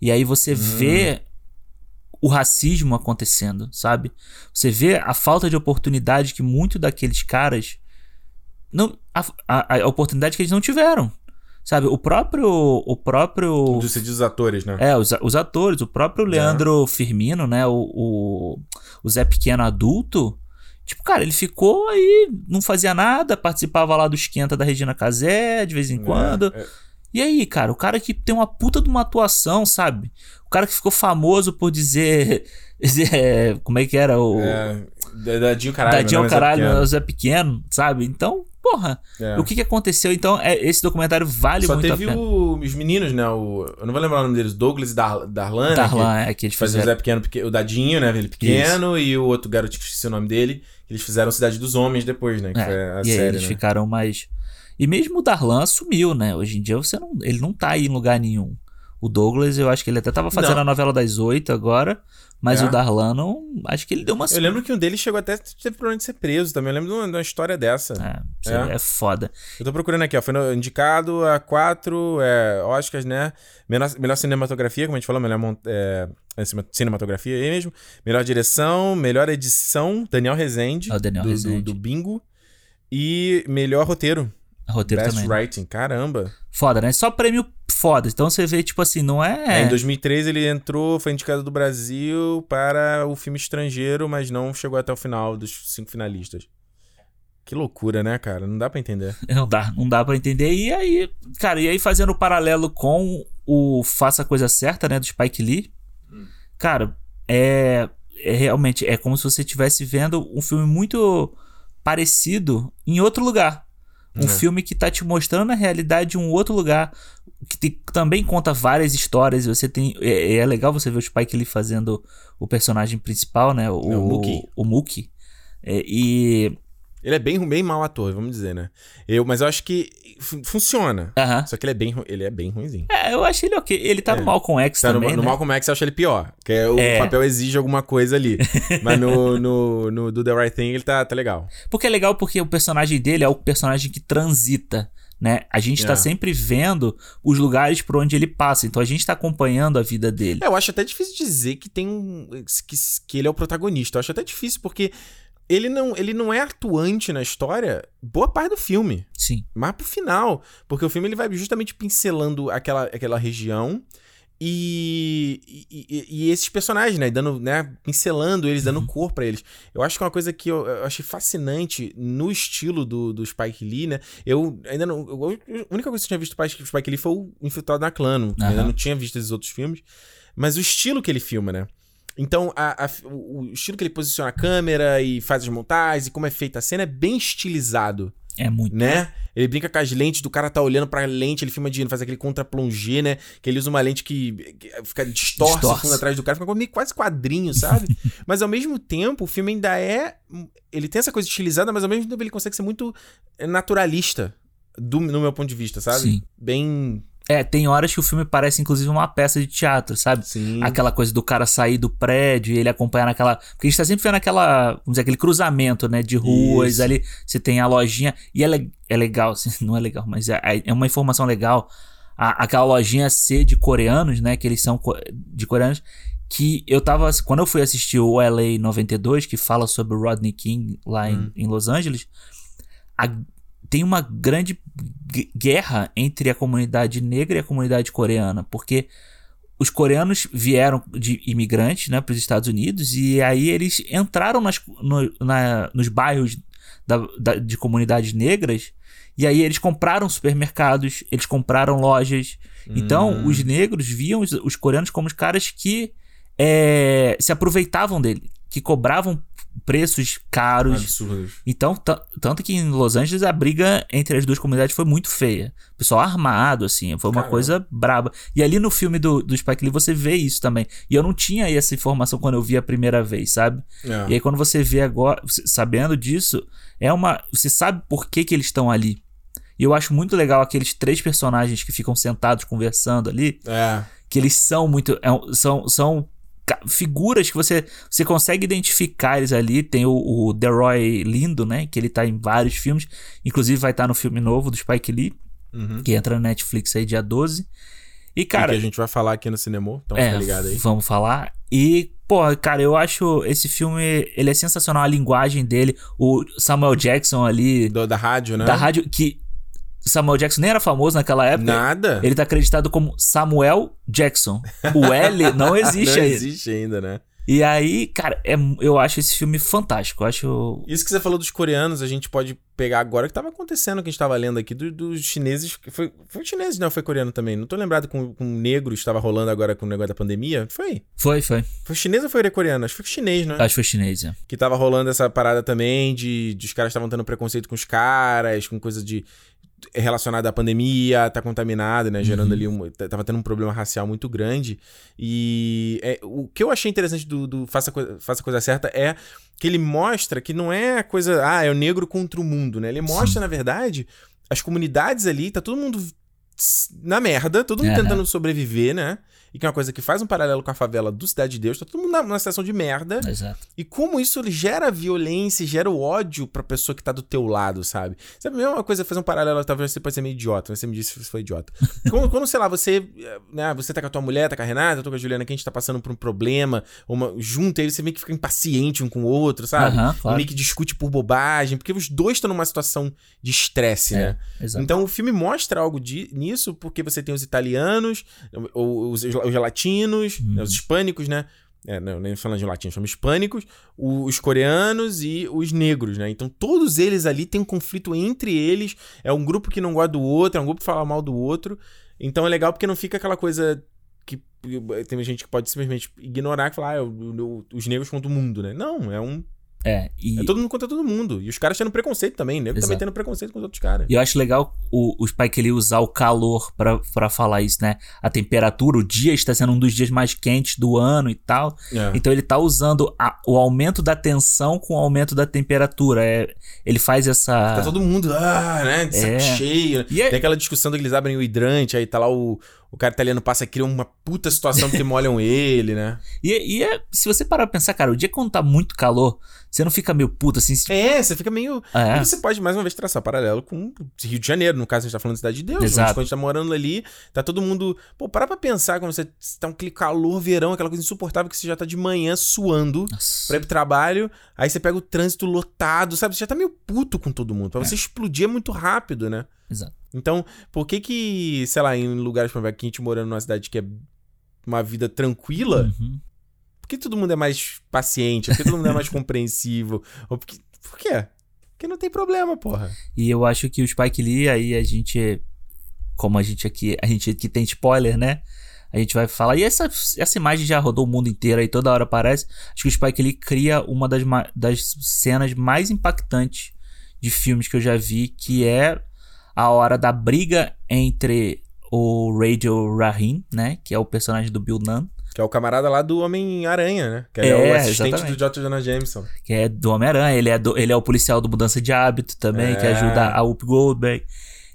E aí você vê o racismo acontecendo, sabe? Você vê a falta de oportunidade que muito daqueles caras não a, a, a oportunidade que eles não tiveram. Sabe? O próprio o próprio Dos, dos atores, né? é, os, os atores, o próprio Leandro Firmino, né? O, o, o Zé Pequeno adulto. Tipo, cara, ele ficou aí, não fazia nada, participava lá do esquenta da Regina Casé de vez em quando. É, é. E aí, cara, o cara que tem uma puta de uma atuação, sabe? O cara que ficou famoso por dizer. dizer como é que era? O. É, dadinho caralho. Dadinho meu ao nome é caralho, Pequeno. o Zé Pequeno, sabe? Então, porra, É. o que que aconteceu? Então, é, esse documentário vale Só muito teve a pena. o- os meninos, né? O, eu não vou lembrar o nome deles. Douglas e Dar, Darlan, né? Darlan, é, que Que eles fazia o. Zé Pequeno, o Dadinho, né? Ele pequeno, e o outro garoto que esqueci o nome dele. Eles fizeram Cidade dos Homens depois, né? Que É, foi a e aí série, eles né? ficaram mais. E mesmo o Darlan sumiu, né? Hoje em dia você não, ele não tá aí em lugar nenhum. O Douglas, eu acho que ele até tava fazendo Não. a novela das oito agora, mas É? o Darlan não. Acho que ele deu uma Eu lembro que um deles chegou até teve problema de ser preso também. Eu lembro de uma, de uma história dessa. É, É? é foda. Eu tô procurando aqui, ó. Foi no- indicado a quatro é, Oscars, né? Melhor, melhor cinematografia, como a gente falou, melhor é, é, cine- cinematografia aí mesmo. Melhor direção, melhor edição, Daniel Rezende, o Daniel do, do- Rezende. do Bingo. E melhor roteiro, Roteiro Best também. né? Writing. Caramba. Foda, né? Só prêmio foda. Então você vê, tipo assim, não É, é. em 2013 ele entrou, foi indicado do Brasil para o filme estrangeiro, mas não chegou até o final dos cinco finalistas. Que loucura, né, cara? Não dá pra entender. Não dá, não dá pra entender. E aí, cara, e aí fazendo o paralelo com o Faça a Coisa Certa, né, do Spike Lee, cara, é, é realmente, é como se você estivesse vendo um filme muito parecido em outro lugar. Um É. filme que tá te mostrando a realidade de um outro lugar, que te- também conta várias histórias. Você tem, é, é legal você ver o Spike Lee fazendo o personagem principal, né, o, É, o Mookie. o Mookie. É, e Ele é bem, bem mau ator, vamos dizer, né? Eu, mas eu acho que fu- funciona. aham. Só que ele é bem, ele é bem ruimzinho. É, eu achei ele ok. Ele tá É. no Malcolm X Tá, no, também, no né? Malcolm X eu acho ele pior. Que é, o É. papel exige alguma coisa ali. Mas no, no, no Do The Right Thing ele tá, tá legal. Porque é legal porque o personagem dele é o personagem que transita, né? A gente tá É. sempre vendo os lugares por onde ele passa. Então a gente tá acompanhando a vida dele. É, eu acho até difícil dizer que tem um. Que, que ele é o protagonista. Eu acho até difícil, porque ele não, ele não é atuante na história boa parte do filme. Sim. Mas pro final. Porque o filme ele vai justamente pincelando aquela, aquela região. E, e, e- esses personagens, né? Dando, né? Pincelando eles, dando cor pra eles. Eu acho que é uma coisa que eu, eu achei fascinante no estilo do, do Spike Lee, né? Eu ainda não. eu- a única coisa que eu tinha visto do Spike, Spike Lee foi o Infiltrado na Clã. Eu ainda não tinha visto esses outros filmes. Mas o estilo que ele filma, né? Então, a- a- o estilo que ele posiciona a câmera e faz as montagens e como é feita a cena é bem estilizado É muito. né? Ele brinca com as lentes do cara tá olhando pra lente, ele filma de faz aquele contra-plongé, né? Que ele usa uma lente que, que fica distorce, Distorce. o fundo atrás do cara, fica meio quase quadrinho, sabe? Mas ao mesmo tempo, o filme ainda é. Ele tem essa coisa estilizada, mas ao mesmo tempo ele consegue ser muito naturalista, do, no meu ponto de vista, sabe? Sim. Bem. É, tem horas que o filme parece inclusive uma peça de teatro, sabe? Sim. Aquela coisa do cara sair do prédio e ele acompanhar naquela. Porque a gente tá sempre vendo aquela. Vamos dizer, aquele cruzamento, né? De ruas. Isso. Ali você tem a lojinha. E é, le- é legal, assim, não é legal, mas é, é uma informação legal. A- aquela lojinha C de coreanos, né? Que eles são co- de coreanos. Que eu tava. Quando eu fui assistir o LA 92, que fala sobre o Rodney King lá em, em Los Angeles, a- tem uma grande gue- guerra entre a comunidade negra e a comunidade coreana, porque os coreanos vieram de imigrantes né, para os Estados Unidos e aí eles entraram nas, no- na- nos bairros da- da- de comunidades negras e aí eles compraram supermercados, eles compraram lojas. Então Hum. os negros viam os, os coreanos como os caras que é, se aproveitavam dele, que cobravam preços caros. Absurdos. Então, ta- tanto que em Los Angeles a briga entre as duas comunidades foi muito feia. O pessoal armado, assim, foi uma Caramba. coisa braba. E ali no filme do, do Spike Lee você vê isso também. E eu não tinha essa informação quando eu vi a primeira vez, sabe? É. E aí quando você vê agora, sabendo disso, é uma. Você sabe por que, que eles estão ali. E eu acho muito legal aqueles três personagens que ficam sentados conversando ali É. que eles são muito. é são, são figuras que você, você consegue identificar eles ali. Tem o, o Deroy Lindo, né? Que ele tá em vários filmes. Inclusive vai estar no filme novo do Spike Lee, Uhum. que entra na Netflix aí dia 12. E, E cara. que a gente vai falar aqui no cinema, então É, fica ligado aí. vamos falar. E, pô, cara, eu acho esse filme, ele é sensacional, a linguagem dele, o Samuel Jackson ali, Do- da rádio, né? da rádio, que Samuel Jackson nem era famoso naquela época. Nada. Ele tá acreditado como Samuel Jackson. O L não existe Não ainda. existe ainda, né? E aí, cara, é, eu acho esse filme fantástico. Eu acho. Isso que você falou dos coreanos, a gente pode pegar agora o que tava acontecendo, que a gente tava lendo aqui, do- dos chineses. Foi, foi chinês, não, foi coreano também. Não tô lembrado com, com negros, estava rolando agora com o negócio da pandemia. Foi? Foi, foi. Foi chinês ou foi coreano? Acho que foi chinês, né? Acho que foi chinês, é. Que tava rolando essa parada também de, de os caras estavam tendo preconceito com os caras, com coisa de relacionada à pandemia, tá contaminado, né? Gerando Uhum. ali um. t- Tava tendo um problema racial muito grande. E é, o que eu achei interessante do, do Faça, a Coi- Faça Coisa Certa é que ele mostra que não é a coisa. Ah, é o negro contra o mundo, né? Ele mostra, na verdade, as comunidades ali, tá todo mundo na merda, todo mundo tentando sobreviver, né? E que é uma coisa que faz um paralelo com a favela do Cidade de Deus, tá todo mundo na- numa situação de merda. Exato. E como isso gera violência, gera o ódio pra pessoa que tá do teu lado, sabe? Sabe, a mesma coisa, fazer um paralelo, talvez você pode ser meio idiota, mas você me disse que você foi idiota. quando, quando, sei lá, você, né, você tá com a tua mulher, tá com a Renata, eu tô com a Juliana aqui, a gente tá passando por um problema, uma, junto, aí você meio que fica impaciente um com o outro, sabe? E claro. meio que discute por bobagem, porque os dois estão numa situação de estresse, né? É, exato. Então o filme mostra algo de, nisso, porque você tem os italianos, ou os, os latinos, Uhum. né, os hispânicos, né? É, não, nem falando de latinos, chama hispânicos, os coreanos e os negros, né? Então todos eles ali têm um conflito entre eles, é um grupo que não gosta do outro, é um grupo que fala mal do outro. Então é legal porque não fica aquela coisa que tem gente que pode simplesmente ignorar e falar, ah, o- o- os negros contra o mundo, né? Não, é um. É, e, É todo mundo contra todo mundo. E os caras tendo preconceito também, né? Também Exato. tendo preconceito com os outros caras. e eu acho legal o, o Spike ele usar o calor pra, pra falar isso, né? A temperatura, o dia está sendo um dos dias mais quentes do ano e tal. É. Então ele tá usando a- o aumento da tensão com o aumento da temperatura. É, ele faz essa. Tá todo mundo, ah, né? De saco É. cheio. E é- Tem aquela discussão que eles abrem o hidrante, aí tá lá o, o cara italiano passa e cria uma puta situação porque molham ele, né? E, e é, se você parar pra pensar, cara, o dia quando tá muito calor, você não fica meio puto assim. se- É, você fica meio. É. E você pode, mais uma vez, traçar paralelo com Rio de Janeiro. No caso, a gente tá falando de Cidade de Deus. Exato. Mas quando a gente tá morando ali, tá todo mundo. Pô, para pra pensar quando você tá um aquele calor, verão, aquela coisa insuportável que você já tá de manhã suando Nossa. pra ir pro trabalho. Aí você pega o trânsito lotado, sabe? Você já tá meio puto com todo mundo. Pra você explodir é muito rápido, né? Exato. Então, por que que, sei lá, em lugares, por exemplo, aqui a gente morando numa cidade que é uma vida tranquila, Uhum. por que todo mundo é mais paciente? Por que todo mundo é mais compreensivo? Ou porque, por quê? Porque não tem problema, porra. E eu acho que o Spike Lee, aí a gente. Como a gente aqui. A gente aqui tem spoiler, né? A gente vai falar. E essa, essa imagem já rodou o mundo inteiro aí, toda hora aparece. Acho que o Spike Lee cria uma das, das cenas mais impactantes de filmes que eu já vi, que é a hora da briga entre o Radio Rahim, né? Que é o personagem do Bill Nunn, Que é o camarada lá do Homem-Aranha, né? Que é, É, o assistente exatamente. do J. Jonah Jameson. que é do Homem-Aranha. Ele, é do- ele é o policial do Mudança de Hábito também, que É. ajuda a Whoop Goldberg.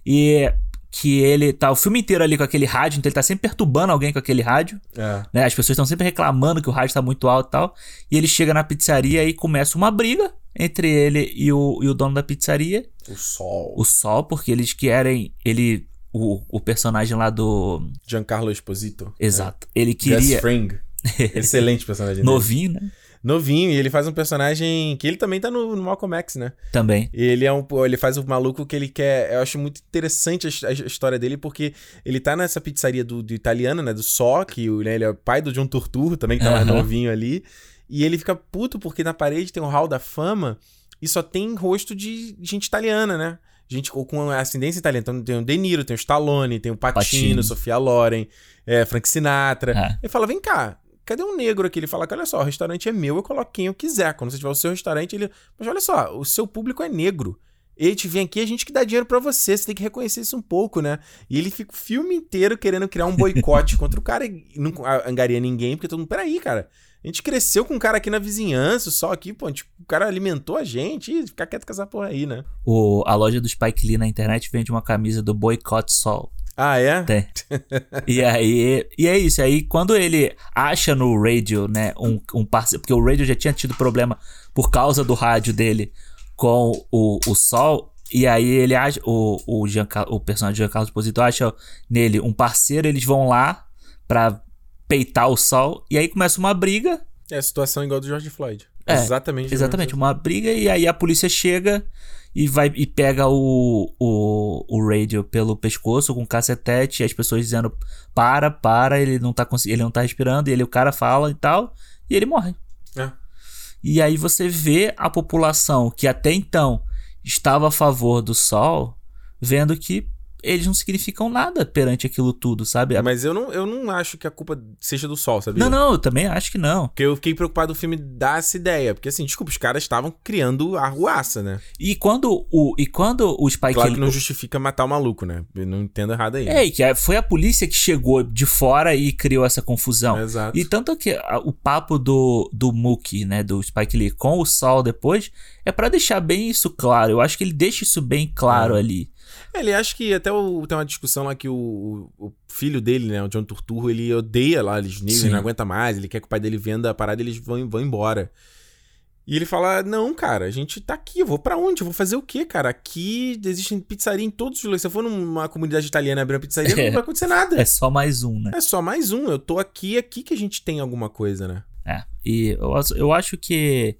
E que ele tá o filme inteiro ali com aquele rádio, então ele tá sempre perturbando alguém com aquele rádio, É. né? As pessoas estão sempre reclamando que o rádio tá muito alto e tal. E ele chega na pizzaria e começa uma briga entre ele e o, e o dono da pizzaria, O Sol. o Sol, porque eles querem. Ele. O, o personagem lá do. Giancarlo Esposito. Exato. Ele É. Gus queria. Fring. Excelente personagem. Novinho, né? Novinho, e ele faz um personagem que ele também tá no, no Malcolm X, né? Também. Ele é um. Ele faz o maluco que ele quer. Eu acho muito interessante a, a história dele, porque ele tá nessa pizzaria do, do italiano, né? Do Só, que né, ele é o pai do John Turturro, também, que tá mais Aham. novinho ali. E ele fica puto porque na parede tem o Hall da Fama e só tem rosto de gente italiana, né? Gente com ascendência italiana. Então tem o De Niro, tem o Stallone, tem o Pacino, Pacino. Sofia Loren, é, Frank Sinatra. É. Ele fala: vem cá, cadê um negro aqui? Ele fala que olha só, o restaurante é meu, eu coloco quem eu quiser. Quando você tiver o seu restaurante, ele. Mas olha só, o seu público é negro. Ele te vem aqui, a gente que dá dinheiro pra você. Você tem que reconhecer isso um pouco, né? E ele fica o filme inteiro querendo criar um boicote contra o cara e não angaria ninguém, porque todo mundo. Peraí, cara. A gente cresceu com um cara aqui na vizinhança, só aqui, pô, tipo, o cara alimentou a gente. Ih, fica quieto com essa porra aí, né? O, a loja do Spike Lee na internet vende uma camisa do Boycott Sol. Ah, é? Tem. e aí, e é isso. Aí quando ele acha no radio, né, um, um parceiro, porque o radio já tinha tido problema por causa do rádio dele com o, o Sol. E aí ele acha, o, o, Giancarlo, o personagem Giancarlo Esposito acha nele um parceiro, eles vão lá pra peitar o Sol. E aí começa uma briga. É a situação igual do George Floyd. É, exatamente. Exatamente, uma briga e aí a polícia chega e vai e pega o, o, o radio pelo pescoço com um cacetete e as pessoas dizendo para, para, ele não tá ele não tá respirando, e ele o cara fala e tal, e ele morre. É. E aí você vê a população que até então estava a favor do sol, vendo que eles não significam nada perante aquilo tudo, sabe? Mas eu não, eu não acho que a culpa seja do sol, sabia? Não, não, eu também acho que não. Porque eu fiquei preocupado do filme dar essa ideia. Porque, assim, desculpa, os caras estavam criando a ruaça, né? E quando o e quando o Spike Claro que não justifica matar o maluco, né? Eu não entendo errado aí. É, e que foi a polícia que chegou de fora e criou essa confusão. Exato. E tanto que a- o papo do, do Mookie, né, do Spike Lee com o Sol depois, é pra deixar bem isso claro. Eu acho que ele deixa isso bem claro É. ali. É, ele acha que até o, tem uma discussão lá que o, o filho dele, né, o John Turturro, ele odeia lá eles negros, ele não aguenta mais, ele quer que o pai dele venda a parada e eles vão, vão embora. E ele fala: Não, cara, a gente tá aqui, eu vou para onde? Eu vou fazer o quê, cara? Aqui existem pizzaria em todos os lugares. Se eu for numa comunidade italiana abrir uma pizzaria, é. não vai acontecer nada. É só mais um, né? É só mais um. Eu tô aqui, aqui que a gente tem alguma coisa, né? É. E eu, eu acho que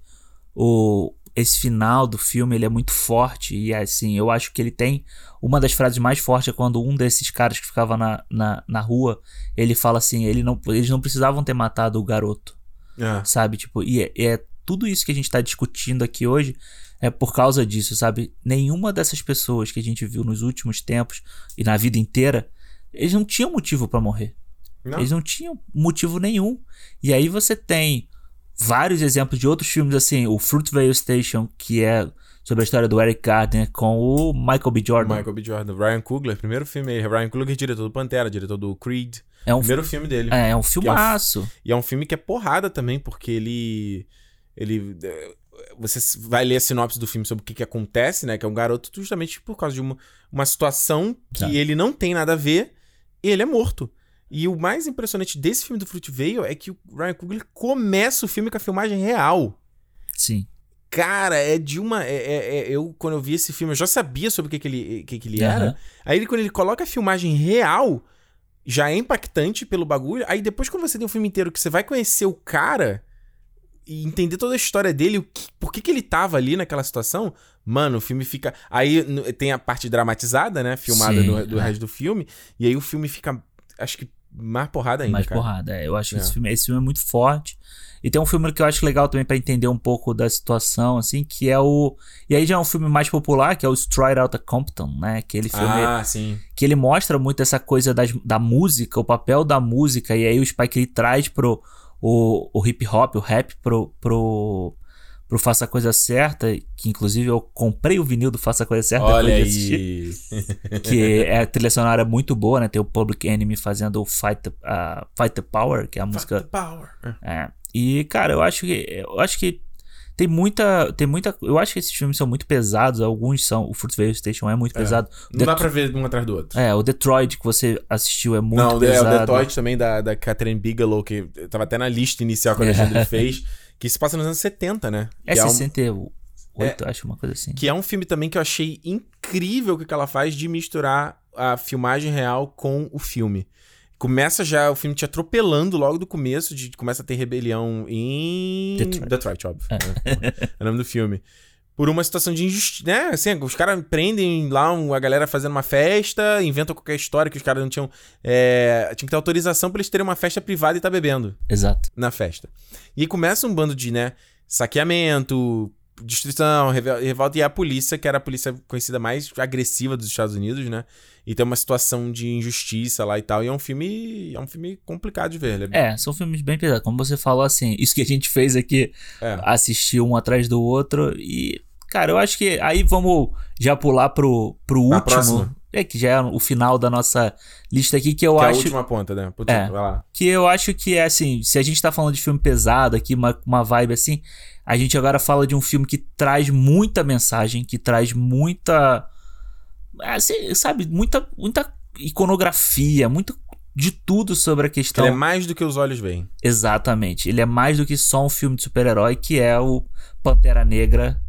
o, esse final do filme ele é muito forte. E assim, eu acho que ele tem. Uma das frases mais fortes é quando um desses caras que ficava na, na, na rua ele fala assim: ele não, eles não precisavam ter matado o garoto. É. Sabe? Tipo, e é, é tudo isso que a gente está discutindo aqui hoje é por causa disso, sabe? Nenhuma dessas pessoas que a gente viu nos últimos tempos e na vida inteira, eles não tinham motivo para morrer. Não. Eles não tinham motivo nenhum. E aí você tem vários exemplos de outros filmes, assim, o Fruitvale Station, que é sobre a história do Eric Gardner com o Michael B. Jordan. Michael B. Jordan, Ryan Coogler, primeiro filme aí. Ryan Coogler, diretor do Pantera, diretor do Creed. É um primeiro filme dele. É, é um filmaço. É um, e é um filme que é porrada também, porque ele. Ele. Você vai ler a sinopse do filme sobre o que, que acontece, né? Que é um garoto justamente por causa de uma, uma situação que tá. ele não tem nada a ver, ele é morto. E o mais impressionante desse filme do Fruitvale é que o Ryan Coogler começa o filme com a filmagem real. Sim. Cara, é de uma. É, é, é, eu, quando eu vi esse filme, eu já sabia sobre o que, que ele, que, que ele uhum. era. Aí, ele, quando ele coloca a filmagem real, já é impactante pelo bagulho. Aí, depois, quando você tem um filme inteiro que você vai conhecer o cara e entender toda a história dele, o que, por que, que ele tava ali naquela situação, mano, o filme fica. Aí tem a parte dramatizada, né? Filmada Sim, do, do é. resto do filme. E aí o filme fica acho que mais porrada ainda. Mais cara. porrada, é. Eu acho que esse, é. filme, esse filme é muito forte. E tem um filme que eu acho legal também para entender um pouco da situação, assim, que é o. E aí já é um filme mais popular, que é o Straight Outta Compton, né? Aquele filme. Ah, sim. Que ele mostra muito essa coisa das, da música, o papel da música, e aí o Spike ele traz pro. O, o hip hop, o rap pro, pro, pro Faça a Coisa Certa, que inclusive eu comprei o vinil do Faça a Coisa Certa Olha depois de assistir. que é a trilha sonora muito boa, né? Tem o Public Enemy fazendo o Fight the, uh, Fight the Power, que é a Fight música. The Power. É. E, cara, eu acho que. Eu acho que tem muita. Tem muita. Eu acho que esses filmes são muito pesados. Alguns são. O Fruitvale Station é muito é. pesado. Não Det dá pra ver um atrás do outro. É, o Detroit que você assistiu é muito Não, pesado. Não, é o Detroit também da, da Catherine Bigelow, que tava até na lista inicial que a gente fez. Que se passa nos anos 70, né? É, que 68, é um, acho, uma coisa assim. Que é um filme também que eu achei incrível o que ela faz de misturar a filmagem real com o filme. Começa já o filme te atropelando logo do começo, de começa a ter rebelião em. Detroit, Detroit óbvio. É. é o nome do filme por uma situação de injustiça, né? Assim, os caras prendem lá a galera fazendo uma festa, inventam qualquer história que os caras não tinham. É, tinha que ter autorização pra eles terem uma festa privada e tá bebendo. Exato. Na festa. E aí começa um bando de, né? Saqueamento, destruição, revolta. E a polícia, que era a polícia conhecida mais agressiva dos Estados Unidos, né? E tem uma situação de injustiça lá e tal. E é um filme. É um filme complicado de ver. É, é são filmes bem pesados. Como você falou, assim, isso que a gente fez aqui, é. assistir um atrás do outro. E, cara, eu acho que aí vamos já pular pro, pro último. É, que já é o final da nossa lista aqui, que eu que acho. É a última ponta, né? É, vai lá. Que eu acho que é assim, se a gente tá falando de filme pesado aqui, uma, uma vibe assim, a gente agora fala de um filme que traz muita mensagem, que traz muita assim, sabe, muita, muita iconografia, muito de tudo sobre a questão. Ele é mais do que os olhos veem. Exatamente. Ele é mais do que só um filme de super-herói, que é o Pantera Negra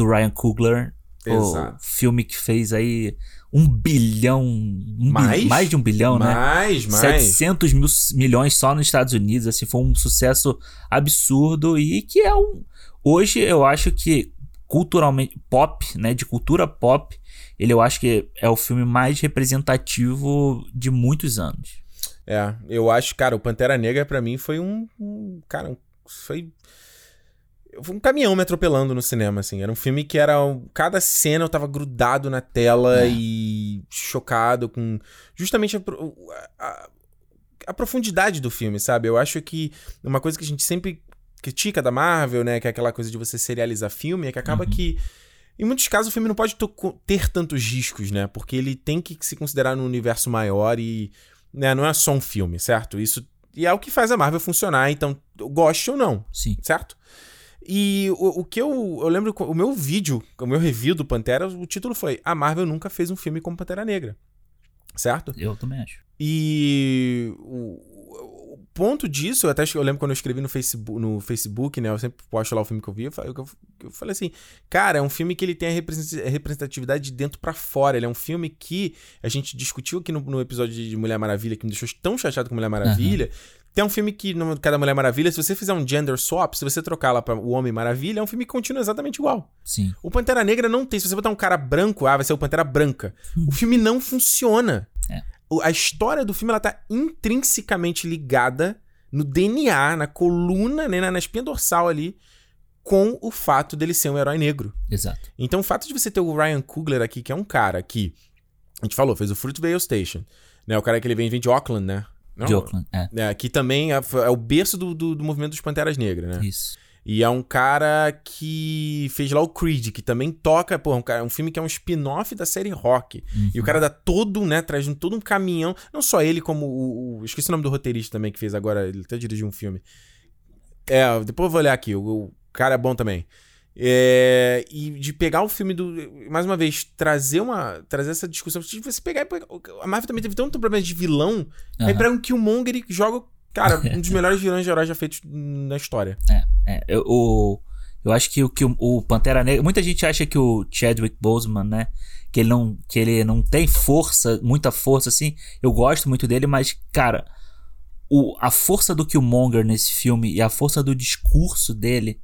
do Ryan Coogler. Exato. O filme que fez aí um bilhão. Um mais? Bi, mais de um bilhão, mais, né? Mais, mais. 700 mil, milhões só nos Estados Unidos. Assim, foi um sucesso absurdo e que é um. Hoje eu acho que culturalmente pop, né, de cultura pop, ele eu acho que é o filme mais representativo de muitos anos. É, eu acho, cara, o Pantera Negra para mim foi um, um cara, um, foi foi um caminhão me atropelando no cinema, assim. Era um filme que era. Cada cena eu tava grudado na tela é. e chocado com. Justamente a, a, a, profundidade do filme, sabe? Eu acho que uma coisa que a gente sempre critica da Marvel, né? Que é aquela coisa de você serializar filme, é que acaba uhum. que em muitos casos, o filme não pode ter tantos riscos, né? Porque ele tem que se considerar num universo maior e né, não é só um filme, certo? Isso e é o que faz a Marvel funcionar, então goste ou não. Sim. Certo? E o, o que eu. Eu lembro, o meu vídeo, o meu review do Pantera, o título foi: A Marvel nunca fez um filme como Pantera Negra. Certo? Eu também acho. E o, o ponto disso, eu até eu lembro quando eu escrevi no Facebook, no Facebook, né? Eu sempre posto lá o filme que eu vi. Eu falei, eu falei assim, cara, é um filme que ele tem a representatividade de dentro para fora. Ele é um filme que a gente discutiu aqui no, no, episódio de Mulher Maravilha, que me deixou tão chateado com Mulher Maravilha. Uhum. Tem um filme que, no cada Mulher Maravilha, se você fizer um gender swap, se você trocar lá pra o Homem Maravilha, é um filme que continua exatamente igual. Sim. O Pantera Negra não tem. Se você botar um cara branco, ah, vai ser o Pantera Branca. Hum. O filme não funciona. É. A história do filme, ela tá intrinsecamente ligada no DNA, na coluna, né, na espinha dorsal ali, com o fato dele ser um herói negro. Exato. Então, o fato de você ter o Ryan Coogler aqui, que é um cara que, a gente falou, fez o Fruitvale Station, né? O cara que ele vem, vem de Auckland, né? Não, de Auckland, é. é. Que também é, é o berço do, do, do, movimento dos Panteras Negras, né? Isso. E é um cara que fez lá o Creed, que também toca, pô, um, cara, um filme que é um spin-off da série Rock. Uhum. E o cara dá todo, né, traz todo um caminhão, não só ele, como o, o, Esqueci o nome do roteirista também que fez agora, ele até dirigiu um filme. É, depois eu vou olhar aqui, o, o cara é bom também. É, e de pegar o filme do. Mais uma vez, trazer uma. Trazer essa discussão. De você pegar. A Marvel também teve tanto problema de vilão. Uhum. Aí pega um Killmonger e joga. Cara, um dos melhores vilões de heróis já feitos na história. É, é. Eu, o, eu acho que o, que o Pantera Negra. Muita gente acha que o Chadwick Boseman, né? Que ele não, que ele não tem força, muita força, assim. Eu gosto muito dele, mas, cara. O, a força do Killmonger nesse filme e a força do discurso dele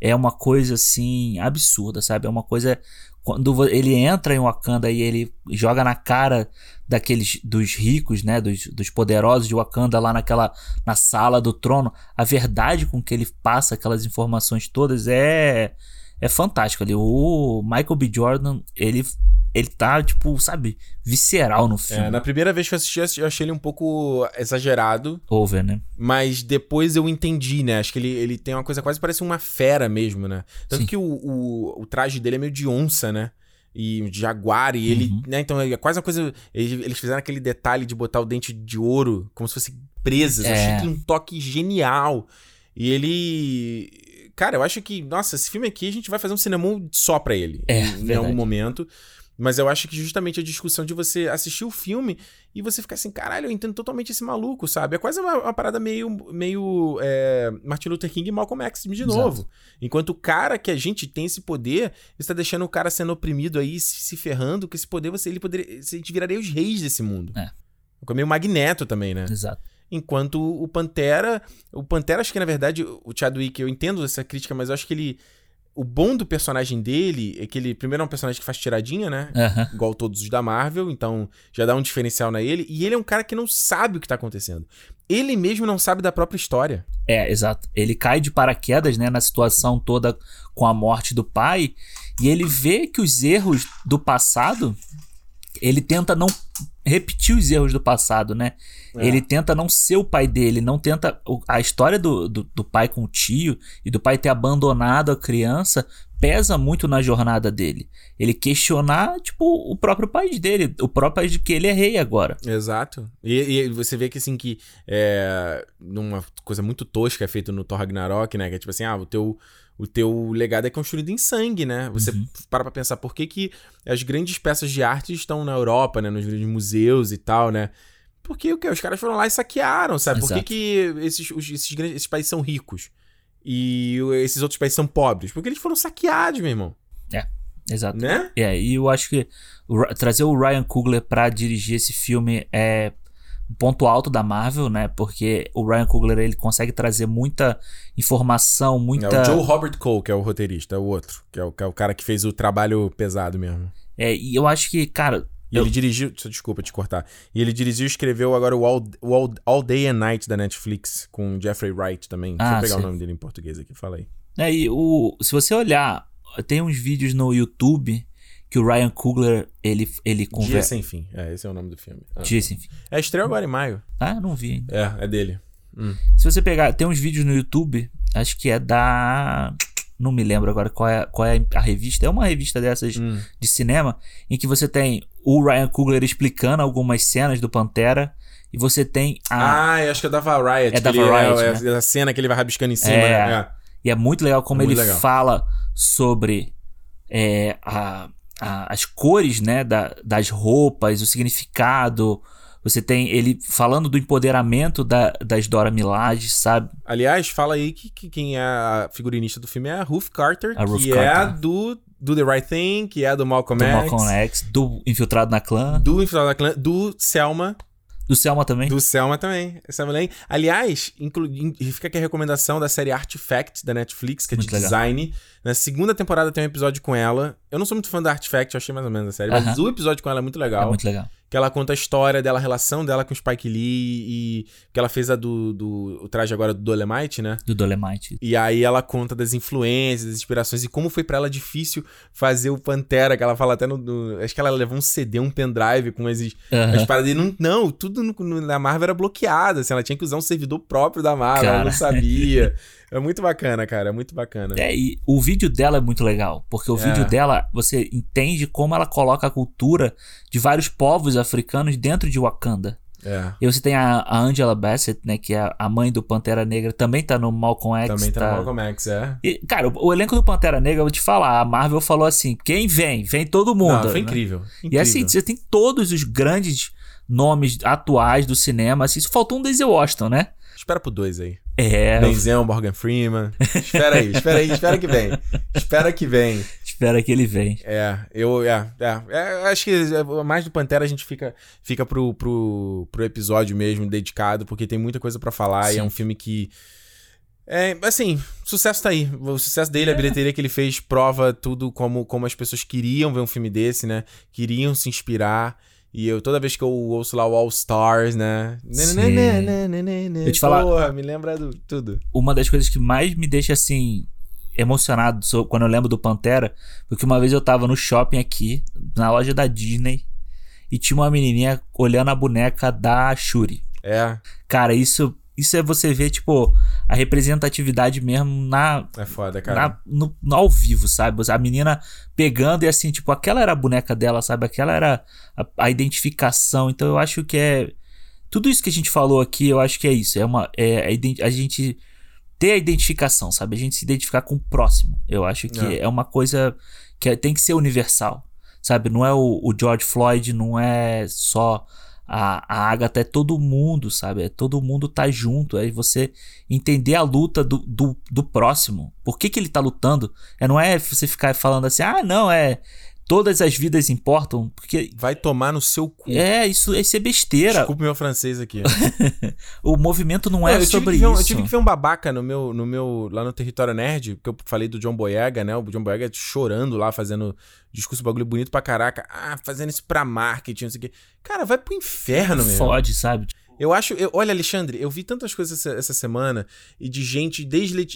é uma coisa assim absurda, sabe? É uma coisa quando ele entra em Wakanda e ele joga na cara daqueles dos ricos, né, dos, dos poderosos de Wakanda lá naquela na sala do trono, a verdade com que ele passa aquelas informações todas é é fantástico ali. O Michael B. Jordan, ele ele tá, tipo, sabe, visceral no filme. É, na primeira vez que eu assisti, eu achei ele um pouco exagerado. Over, né? Mas depois eu entendi, né? Acho que ele, ele tem uma coisa quase parece uma fera mesmo, né? Tanto Sim. que o, o, o, traje dele é meio de onça, né? E de jaguar, e ele, uhum. né? Então é quase uma coisa. Eles fizeram aquele detalhe de botar o dente de ouro como se fosse presas. É. Eu achei que um toque genial. E ele. Cara, eu acho que, nossa, esse filme aqui a gente vai fazer um cinema só pra ele. É, em, em algum momento. Mas eu acho que justamente a discussão de você assistir o filme e você ficar assim, caralho, eu entendo totalmente esse maluco, sabe? É quase uma, uma parada meio, meio é, Martin Luther King e Malcolm X de novo. Exato. Enquanto o cara que a gente tem esse poder, está deixando o cara sendo oprimido aí, se, se ferrando, com esse poder você, ele poderia, a gente viraria os reis desse mundo. É. É meio magneto também, né? Exato. Enquanto o Pantera, o Pantera acho que na verdade, o Chadwick, eu entendo essa crítica, mas eu acho que ele o bom do personagem dele é que ele, primeiro, é um personagem que faz tiradinha, né? Uhum. Igual todos os da Marvel, então já dá um diferencial na ele. E ele é um cara que não sabe o que tá acontecendo. Ele mesmo não sabe da própria história. É, exato. Ele cai de paraquedas, né, na situação toda com a morte do pai. E ele vê que os erros do passado. Ele tenta não repetir os erros do passado, né? É. Ele tenta não ser o pai dele, não tenta. A história do, do, do, pai com o tio e do pai ter abandonado a criança pesa muito na jornada dele. Ele questionar, tipo, o próprio país dele, o próprio país de que ele é rei agora. Exato. E, e você vê que, assim, que é. Numa coisa muito tosca é feito no Thor Ragnarok, né? Que é tipo assim, ah, o teu o teu legado é construído em sangue, né? Você uhum. para pra pensar por que, que as grandes peças de arte estão na Europa, né? Nos grandes museus e tal, né? Porque o que? Os caras foram lá e saquearam, sabe? Exato. Por que, que esses, os, esses, grandes, esses países são ricos e esses outros países são pobres? Porque eles foram saqueados, meu irmão. É, exato. Né? É, e eu acho que trazer o Ryan Coogler pra dirigir esse filme é ponto alto da Marvel, né? Porque o Ryan Coogler ele consegue trazer muita informação, muita. É o Joe Robert Cole, que é o roteirista, é o outro, que é o, que é o cara que fez o trabalho pesado mesmo. É, e eu acho que, cara. E eu... ele dirigiu. Desculpa te cortar. E ele dirigiu e escreveu agora o All, o All, All, Day and Night da Netflix, com Jeffrey Wright também. Deixa ah, eu pegar sim. o nome dele em português aqui, fala aí. É, e o, se você olhar, tem uns vídeos no YouTube que o Ryan Coogler, ele, ele conversa... Dia Sem Fim, é, esse é o nome do filme. Ah. Dia Sem Fim. É, estreou agora em maio. Ah, não vi ainda. É, é dele. Hum. Se você pegar, tem uns vídeos no YouTube, acho que é da... Não me lembro agora qual é, qual é a revista. É uma revista dessas hum. de cinema, em que você tem o Ryan Coogler explicando algumas cenas do Pantera, e você tem a... Ah, eu acho que é da Variety. É da Variety, é, né? é, a cena que ele vai rabiscando em cima. É. Né? é. E é muito legal como É ele muito legal. fala sobre é, a- a- as cores, né, da- das roupas, o significado. Você tem ele falando do empoderamento da, das Dora Milaje, sabe? Aliás, fala aí que, que quem é a figurinista do filme é a Ruth Carter, A Ruth que Carter. é do Do The Right Thing, que é do Malcolm Do X, Malcolm X, do Infiltrado na Clã, do Infiltrado da Clã, do Selma, do Selma também. do Selma também. Selma Lane. Aliás, inclu- in- fica aqui a recomendação da série Artifact da Netflix, que é de Muito legal. design. Na segunda temporada tem um episódio com ela. Eu não sou muito fã da Artifact, eu achei mais ou menos a série, mas Aham. o episódio com ela é muito É legal. muito legal. Que ela conta a história dela, a relação dela com o Spike Lee e que ela fez a do, do o traje agora do Dolemite, né? Do Dolemite. E aí ela conta das influências, das inspirações e como foi pra ela difícil fazer o Pantera, que ela fala até no, no- acho que ela levou um CD, um pendrive com as, Aham. as paradas e não, não, tudo no, no- na Marvel era bloqueado, assim, ela tinha que usar um servidor próprio da Marvel, ela Cara. não sabia. É muito bacana, cara, é muito bacana. É, e o vídeo dela é muito legal, porque o É. vídeo dela, você entende como ela coloca a cultura de vários povos africanos dentro de Wakanda. É, E você tem a, a Angela Bassett, né, que é a mãe do Pantera Negra, também tá no Malcolm X. também tá tá... no Malcolm X, é. E, cara, o, o elenco do Pantera Negra, eu vou te falar, a Marvel falou assim, quem vem? Vem todo mundo. Não, foi né? incrível. E incrível. assim, você tem todos os grandes nomes atuais do cinema, assim, só faltou um Denzel Washington, né? Espera pro dois aí. É, Denzel, Morgan Freeman. Espera aí, espera aí, espera que vem. Espera que vem. espera que ele vem. É, eu é, é, é, acho que é, mais do Pantera a gente fica, fica pro, pro, pro episódio mesmo dedicado, porque tem muita coisa pra falar e Sim. é um filme que. É, assim, sucesso tá aí. O sucesso dele, a bilheteria que ele fez, prova tudo como, como as pessoas queriam ver um filme desse, né? Queriam se inspirar. E eu, toda vez que eu ouço lá o All Stars, né? Sim. Eu te falar- Porra, me lembra do tudo. uma das coisas que mais me deixa assim emocionado quando eu lembro do Pantera, porque uma vez eu tava no shopping aqui, na loja da Disney, e tinha uma menininha olhando a boneca da Shuri. É, Cara, isso isso é você ver tipo a representatividade mesmo na, é foda, cara. na no, no ao vivo, sabe? A menina pegando e assim, tipo, aquela era a boneca dela, sabe? Aquela era a, a identificação. Então eu acho que é tudo isso que a gente falou aqui, eu acho que é isso. É uma é a, ident- a gente ter a identificação, sabe? A gente se identificar com o próximo. Eu acho que É. é, uma coisa que é- tem que ser universal, sabe? Não é o, o George Floyd, não é só a, a Agatha, é todo mundo, sabe? É todo mundo tá junto. É você entender a luta do, do, do próximo. Por que, que ele tá lutando? É, não é você ficar falando assim, ah, não, é. Todas as vidas importam. Porque Vai tomar no seu cu. é isso, isso é besteira. Desculpa o meu francês aqui. O movimento não Não, é sobre ver um, isso. eu tive que ver um babaca no meu, no meu. lá no Território Nerd, que eu falei do John Boyega, né? O John Boyega chorando lá, fazendo discurso bagulho bonito pra caraca. Ah, fazendo isso pra marketing, não sei o quê. Cara, vai pro inferno, meu. Fode, sabe? Eu acho. eu- olha, Alexandre, eu vi tantas coisas essa, essa semana e de gente desle-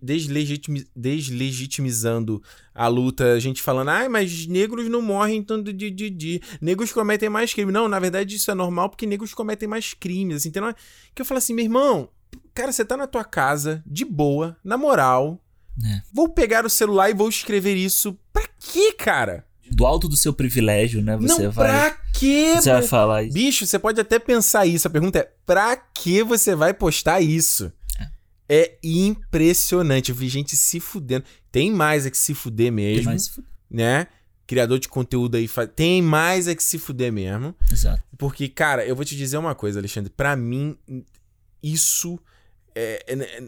deslegitimi- deslegitimizando a luta, gente falando, ai, mas negros não morrem tanto de, de, de. Negros cometem mais crime. Não, na verdade isso é normal porque negros cometem mais crimes. Assim, então, que eu falo assim, meu irmão, cara, você tá na tua casa, de boa, na moral. É. Vou pegar o celular e vou escrever isso. Pra quê, cara? Do alto do seu privilégio, né? Você não, vai. pra quê? Você vai falar isso. Bicho, você pode até pensar isso. A pergunta é: pra que você vai postar isso? É impressionante. Eu vi gente se fudendo. Tem mais é que se fuder Tem mesmo, mais- né? Criador de conteúdo aí faz. Tem mais é que se fuder mesmo. Exato. Porque, cara, eu vou te dizer uma coisa, Alexandre. Pra mim, isso é- é-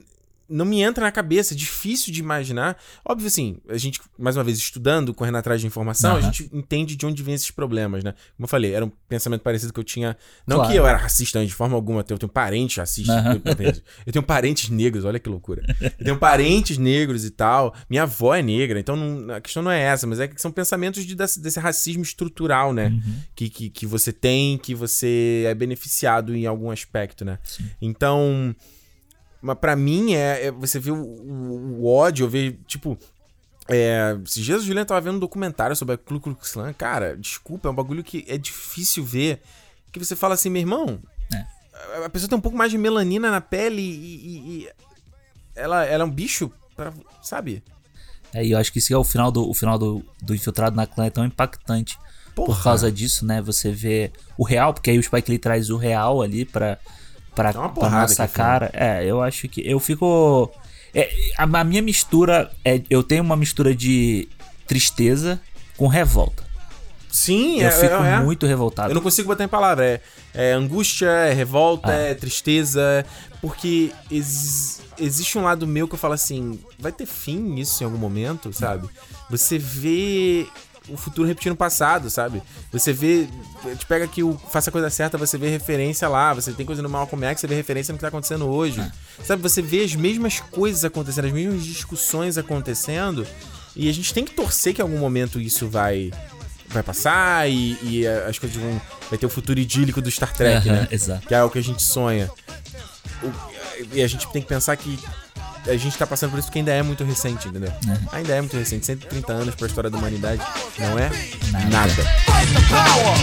não me entra na cabeça. É difícil de imaginar. Óbvio, assim, a gente, mais uma vez, estudando, correndo atrás de informação, a Aham. gente entende de onde vem esses problemas, né? Como eu falei, era um pensamento parecido que eu tinha. Não Claro. que eu era racista de forma alguma, eu tenho parentes racistas. Aham. Eu, tenho, eu tenho parentes negros, olha que loucura. Eu tenho parentes negros e tal. Minha avó é negra, então não- a questão não é essa, mas é que são pensamentos de, desse, desse racismo estrutural, né? Uhum. que, que, que você tem, que você é beneficiado em algum aspecto, né? Sim. Então, mas pra mim é, é você vê o, o- o ódio, ver, tipo. É, esses dias o Juliano tava vendo um documentário sobre a Ku Klux Klan. Cara, desculpa, é um bagulho que é difícil ver. Que você fala assim, meu irmão. É. A, pessoa tem um pouco mais de melanina na pele e. e- e ela, ela é um bicho, pra- sabe? É, e eu acho que esse é o final do, o final do, do Infiltrado na Clã é tão impactante Porra. por causa disso, né? Você vê o real, porque aí o Spike Lee traz o real ali pra, pra, uma pra nossa cara. É, eu acho que. Eu fico. É, a, a minha mistura é. Eu tenho uma mistura de tristeza com revolta. Sim, Eu é, fico é, é. muito revoltado. Eu não consigo botar em palavra. É, é angústia, é revolta, Ah. é tristeza. Porque ex- existe um lado meu que eu falo assim: vai ter fim isso em algum momento, sabe? Você vê o futuro repetindo o passado, sabe? Você vê. A gente pega aqui o Faça a Coisa Certa, você vê referência lá. Você tem coisa no Malcolm X, você vê referência no que tá acontecendo hoje. Sabe? Você vê as mesmas coisas acontecendo, as mesmas discussões acontecendo. E a gente tem que torcer que em algum momento isso vai vai passar e, e as coisas vão. Vai ter o futuro idílico do Star Trek, Aham, né? exato. Que é o que a gente sonha. O- e a gente tem que pensar que a gente tá passando por isso que ainda é muito recente, entendeu? Ainda é muito recente. 130 anos pra história da humanidade não é nada. Fight the power.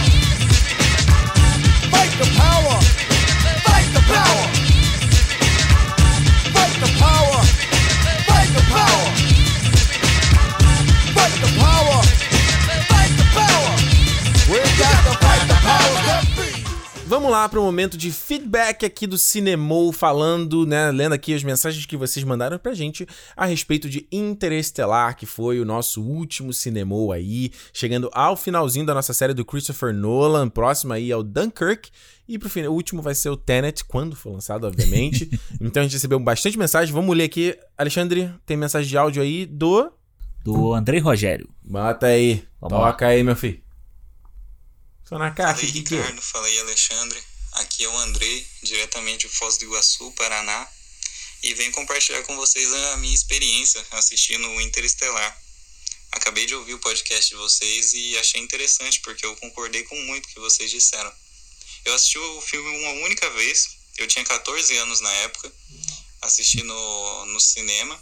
Fight the power. Fight the power. Fight the power. Fight the power. Vamos lá pro momento de feedback aqui do Cinemou, falando, né, lendo aqui as mensagens que vocês mandaram pra gente a respeito de Interestelar, que foi o nosso último Cinemou aí, chegando ao finalzinho da nossa série do Christopher Nolan, próximo aí ao Dunkirk. E pro final, o último vai ser o Tenet, quando for lançado, obviamente. então a gente recebeu bastante mensagem. Vamos ler aqui. Alexandre, tem mensagem de áudio aí do. Do Andrei Rogério. Bota aí. Vamos lá. Toca aí, meu filho. Só na Fala caixa. aí, que que é? Ricardo. Fala aí, Alexandre. Aqui é o Andrei, diretamente de Foz do Iguaçu, Paraná. E venho compartilhar com vocês a minha experiência assistindo o Interestelar. Acabei de ouvir o podcast de vocês e achei interessante, porque eu concordei com muito que vocês disseram. Eu assisti o filme uma única vez, eu tinha 14 anos na época, assisti no, no cinema.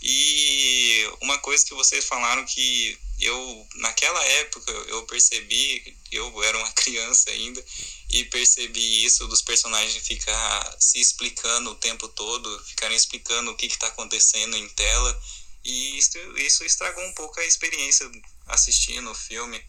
E uma coisa que vocês falaram que eu, naquela época, eu percebi, eu era uma criança ainda, e percebi isso dos personagens ficar se explicando o tempo todo, ficarem explicando o que está acontecendo em tela, e isso, isso estragou um pouco a experiência assistindo o filme.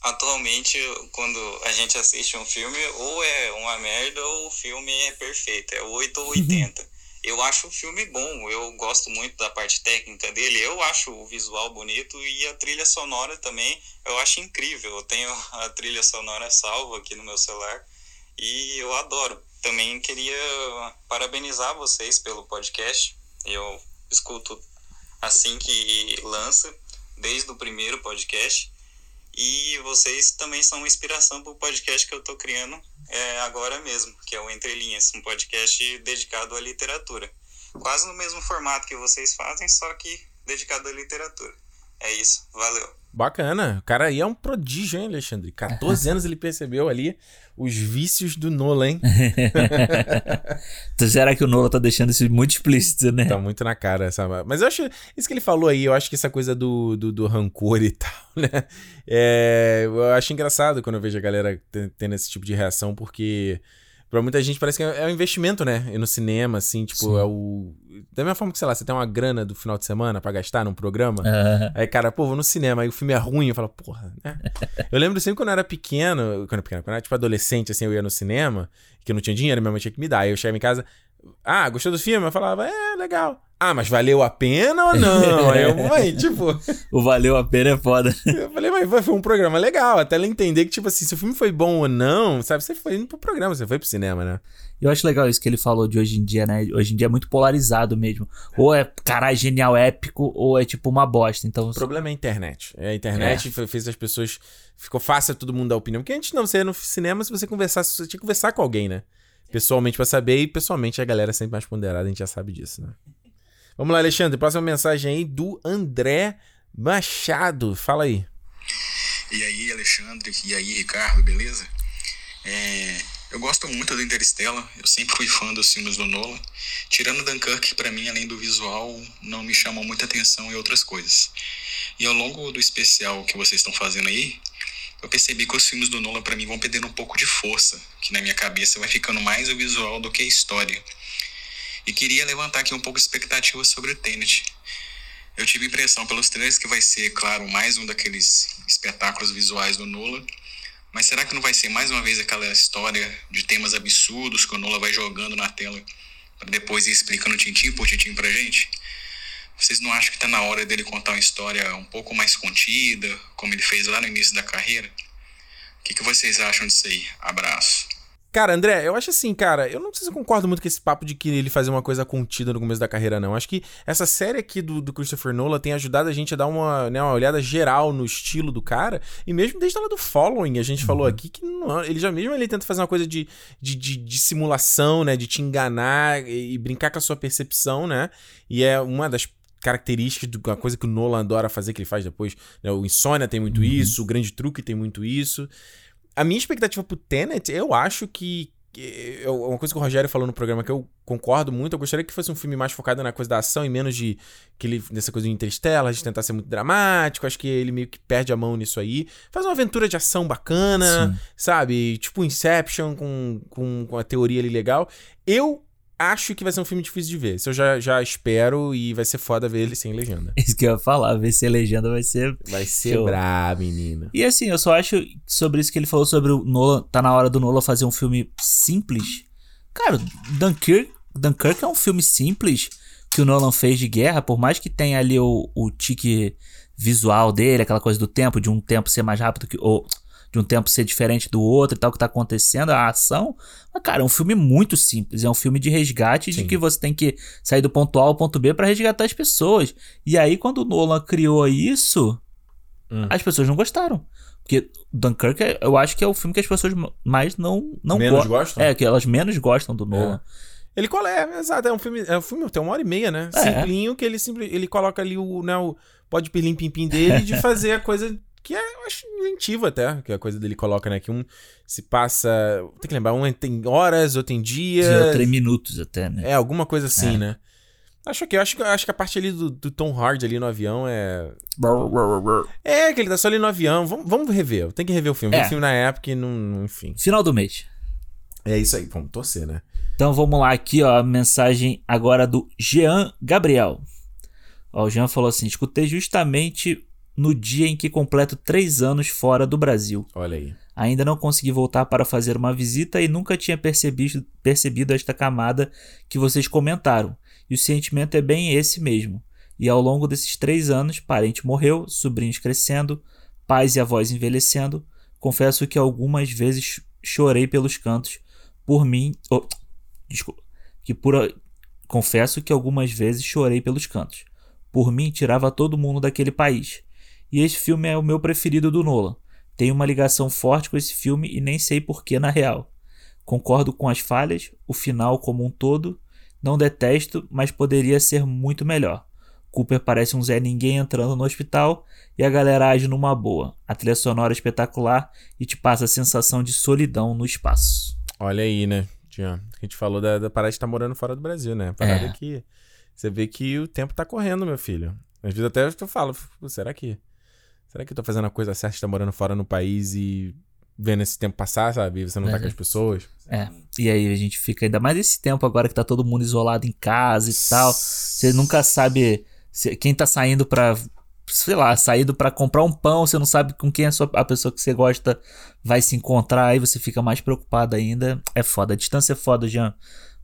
Atualmente, quando a gente assiste um filme, ou é uma merda ou o filme é perfeito, é 8 ou 80. Eu acho o filme bom, eu gosto muito da parte técnica dele, eu acho o visual bonito e a trilha sonora também eu acho incrível. Eu tenho a trilha sonora salva aqui no meu celular e eu adoro. Também queria parabenizar vocês pelo podcast. Eu escuto assim que lança, desde o primeiro podcast. E vocês também são uma inspiração para o podcast que eu estou criando é, agora mesmo, que é o Entre Linhas, um podcast dedicado à literatura. Quase no mesmo formato que vocês fazem, só que dedicado à literatura. É isso, valeu. Bacana. O cara aí é um prodígio, hein, Alexandre? 14 anos ele percebeu ali os vícios do Nolan, hein? Então, será que o Nola tá deixando isso muito explícito, né? Tá muito na cara essa. Mas eu acho. Isso que ele falou aí, eu acho que essa coisa do, do, do rancor e tal, né? É, eu acho engraçado quando eu vejo a galera te- tendo esse tipo de reação, porque. Pra muita gente parece que é um investimento, né? Ir no cinema, assim, tipo, Sim. é o. Da mesma forma que, sei lá, você tem uma grana do final de semana pra gastar num programa. Aí, cara, pô, vou no cinema, aí o filme é ruim, eu falo, porra, né? Eu lembro sempre quando eu era pequeno, quando eu era pequeno, quando eu era tipo adolescente, assim, eu ia no cinema, que eu não tinha dinheiro, minha mãe tinha que me dar. Aí eu chegava em casa, ah, gostou do filme? Eu falava, é, legal. Ah, mas valeu a pena ou não? Aí eu, mãe, tipo, o valeu a pena é foda. eu falei, mas foi um programa legal, até ela entender que, tipo assim, se o filme foi bom ou não, sabe? Você foi indo pro programa, você foi pro cinema, né? Eu acho legal isso que ele falou de hoje em dia, né? Hoje em dia é muito polarizado mesmo. Ou é caralho genial épico, ou é tipo uma bosta. Então, O problema é a internet. É, A internet fe- fez as pessoas. Ficou fácil todo mundo dar opinião. Porque antes não, você ia no cinema, se você conversasse, você tinha que conversar com alguém, né? Pessoalmente pra saber, e pessoalmente a galera é sempre mais ponderada, a gente já sabe disso, né? Vamos lá, Alexandre. Próxima mensagem aí do André Machado. Fala aí. E aí, Alexandre, e aí, Ricardo, beleza? É, eu gosto muito do Interstellar, eu sempre fui fã dos filmes do Nolan. Tirando Dunkirk, pra mim, além do visual, não me chamam muita atenção e outras coisas. E ao longo do especial que vocês estão fazendo aí, eu percebi que os filmes do Nolan, pra mim, vão perdendo um pouco de força, que na minha cabeça vai ficando mais o visual do que a história. E queria levantar aqui um pouco de expectativa sobre o Tenet. Eu tive impressão pelos trailers que vai ser, claro, mais um daqueles espetáculos visuais do Nolan. Mas será que não vai ser mais uma vez aquela história de temas absurdos que o Nolan vai jogando na tela pra depois ir explicando tintim por tintim pra gente? Vocês não acham que tá na hora dele contar uma história um pouco mais contida, como ele fez lá no início da carreira? O que, que vocês acham disso aí? Abraço. Cara, André, eu acho assim, cara, eu não sei se eu concordo muito com esse papo de que ele fazer uma coisa contida no começo da carreira, não. Acho que essa série aqui do, do Christopher Nolan tem ajudado a gente a dar uma, né, uma olhada geral no estilo do cara. E mesmo desde lá do Following, a gente falou aqui que não, ele já mesmo ele tenta fazer uma coisa de, de, de, de simulação, né? De te enganar e, e brincar com a sua percepção, né? E é uma das características de uma coisa que o Nolan adora fazer, que ele faz depois. Né? O Insônia tem muito isso, o Grande Truque tem muito isso a minha expectativa pro Tenet, eu acho que. que- eu- uma coisa que o Rogério falou no programa que eu concordo muito, eu gostaria que fosse um filme mais focado na coisa da ação e menos de aquele, nessa coisa do Interstellar, de tentar ser muito dramático. Acho que ele meio que perde a mão nisso aí. Faz uma aventura de ação bacana, sabe? Tipo Inception com, com, com a teoria ali legal. Eu acho que vai ser um filme difícil de ver. Isso eu já, já espero e vai ser foda ver ele sem legenda. Isso que eu ia falar, ver se a legenda vai ser. Vai ser Show. brabo, menino. E assim, eu só acho sobre isso que ele falou sobre o Nolan. Tá na hora do Nolan fazer um filme simples. Cara, Dunkirk, Dunkirk é um filme simples que o Nolan fez de guerra, por mais que tenha ali o, o tique visual dele, aquela coisa do tempo, de um tempo ser mais rápido que. Ou, de um tempo ser diferente do outro e tal, que tá acontecendo, a ação. Mas, cara, é um filme muito simples. É um filme de resgate de Sim. que você tem que sair do ponto A ao ponto B pra resgatar as pessoas. E aí, quando o Nolan criou isso, Hum. as pessoas não gostaram. Porque Dunkirk, é- eu acho que é o filme que as pessoas mais não, não Menos go- gostam? É, que elas menos gostam do Nolan. Ele colo... é, exato, é um filme, é um filme, tem uma hora e meia, né? É. Simplinho, que ele sempre, ele coloca ali o, né, o pode pirlim pim pim dele de fazer a coisa que é, eu acho inventiva até, que é a coisa dele coloca, né, que um se passa, tem que lembrar, um tem horas, outro tem dias. Zero três minutos até, né? É, alguma coisa assim, É. né? Acho que, acho, que- acho que a parte ali do, do Tom Hardy ali no avião é. É, que ele tá só ali no avião. Vamos, vamos rever. Tem que rever o filme. É. Vi o filme na época e não. Enfim. Final do mês. É isso aí. Vamos torcer, né? Então vamos lá aqui, ó, a mensagem agora do Jean Gabriel. Ó, o Jean falou assim: escutei justamente no dia em que completo três anos fora do Brasil. Olha aí. Ainda não consegui voltar para fazer uma visita e nunca tinha percebido, percebido esta camada que vocês comentaram. E o sentimento é bem esse mesmo. E ao longo desses três anos, parente morreu, sobrinhos crescendo, pais e avós envelhecendo. Confesso que algumas vezes chorei pelos cantos por mim. oh, desculpa. Que por, confesso que algumas vezes chorei pelos cantos. Por mim, tirava todo mundo daquele país. E esse filme é o meu preferido do Nolan. Tenho uma ligação forte com esse filme e nem sei porquê na real. Concordo com as falhas, o final como um todo. Não detesto, mas poderia ser muito melhor. Cooper parece um Zé Ninguém entrando no hospital e a galera age numa boa. A trilha sonora é espetacular e te passa a sensação de solidão no espaço. Olha aí, né? Tinha, a gente falou da, da parada de estar morando fora do Brasil, né? A parada É. que você vê que o tempo tá correndo, meu filho. Às vezes até eu falo, "Pô, será que. Será que eu tô fazendo a coisa certa de estar morando fora no país e vendo esse tempo passar, sabe? E você não tá com as pessoas? É, e aí a gente fica ainda mais esse tempo agora que tá todo mundo isolado em casa e tal. Você nunca sabe se- quem tá saindo pra. Sei lá, saindo pra comprar um pão, você não sabe com quem a, sua- a pessoa que você gosta vai se encontrar, aí você fica mais preocupado ainda. É foda. A distância é foda, Jean.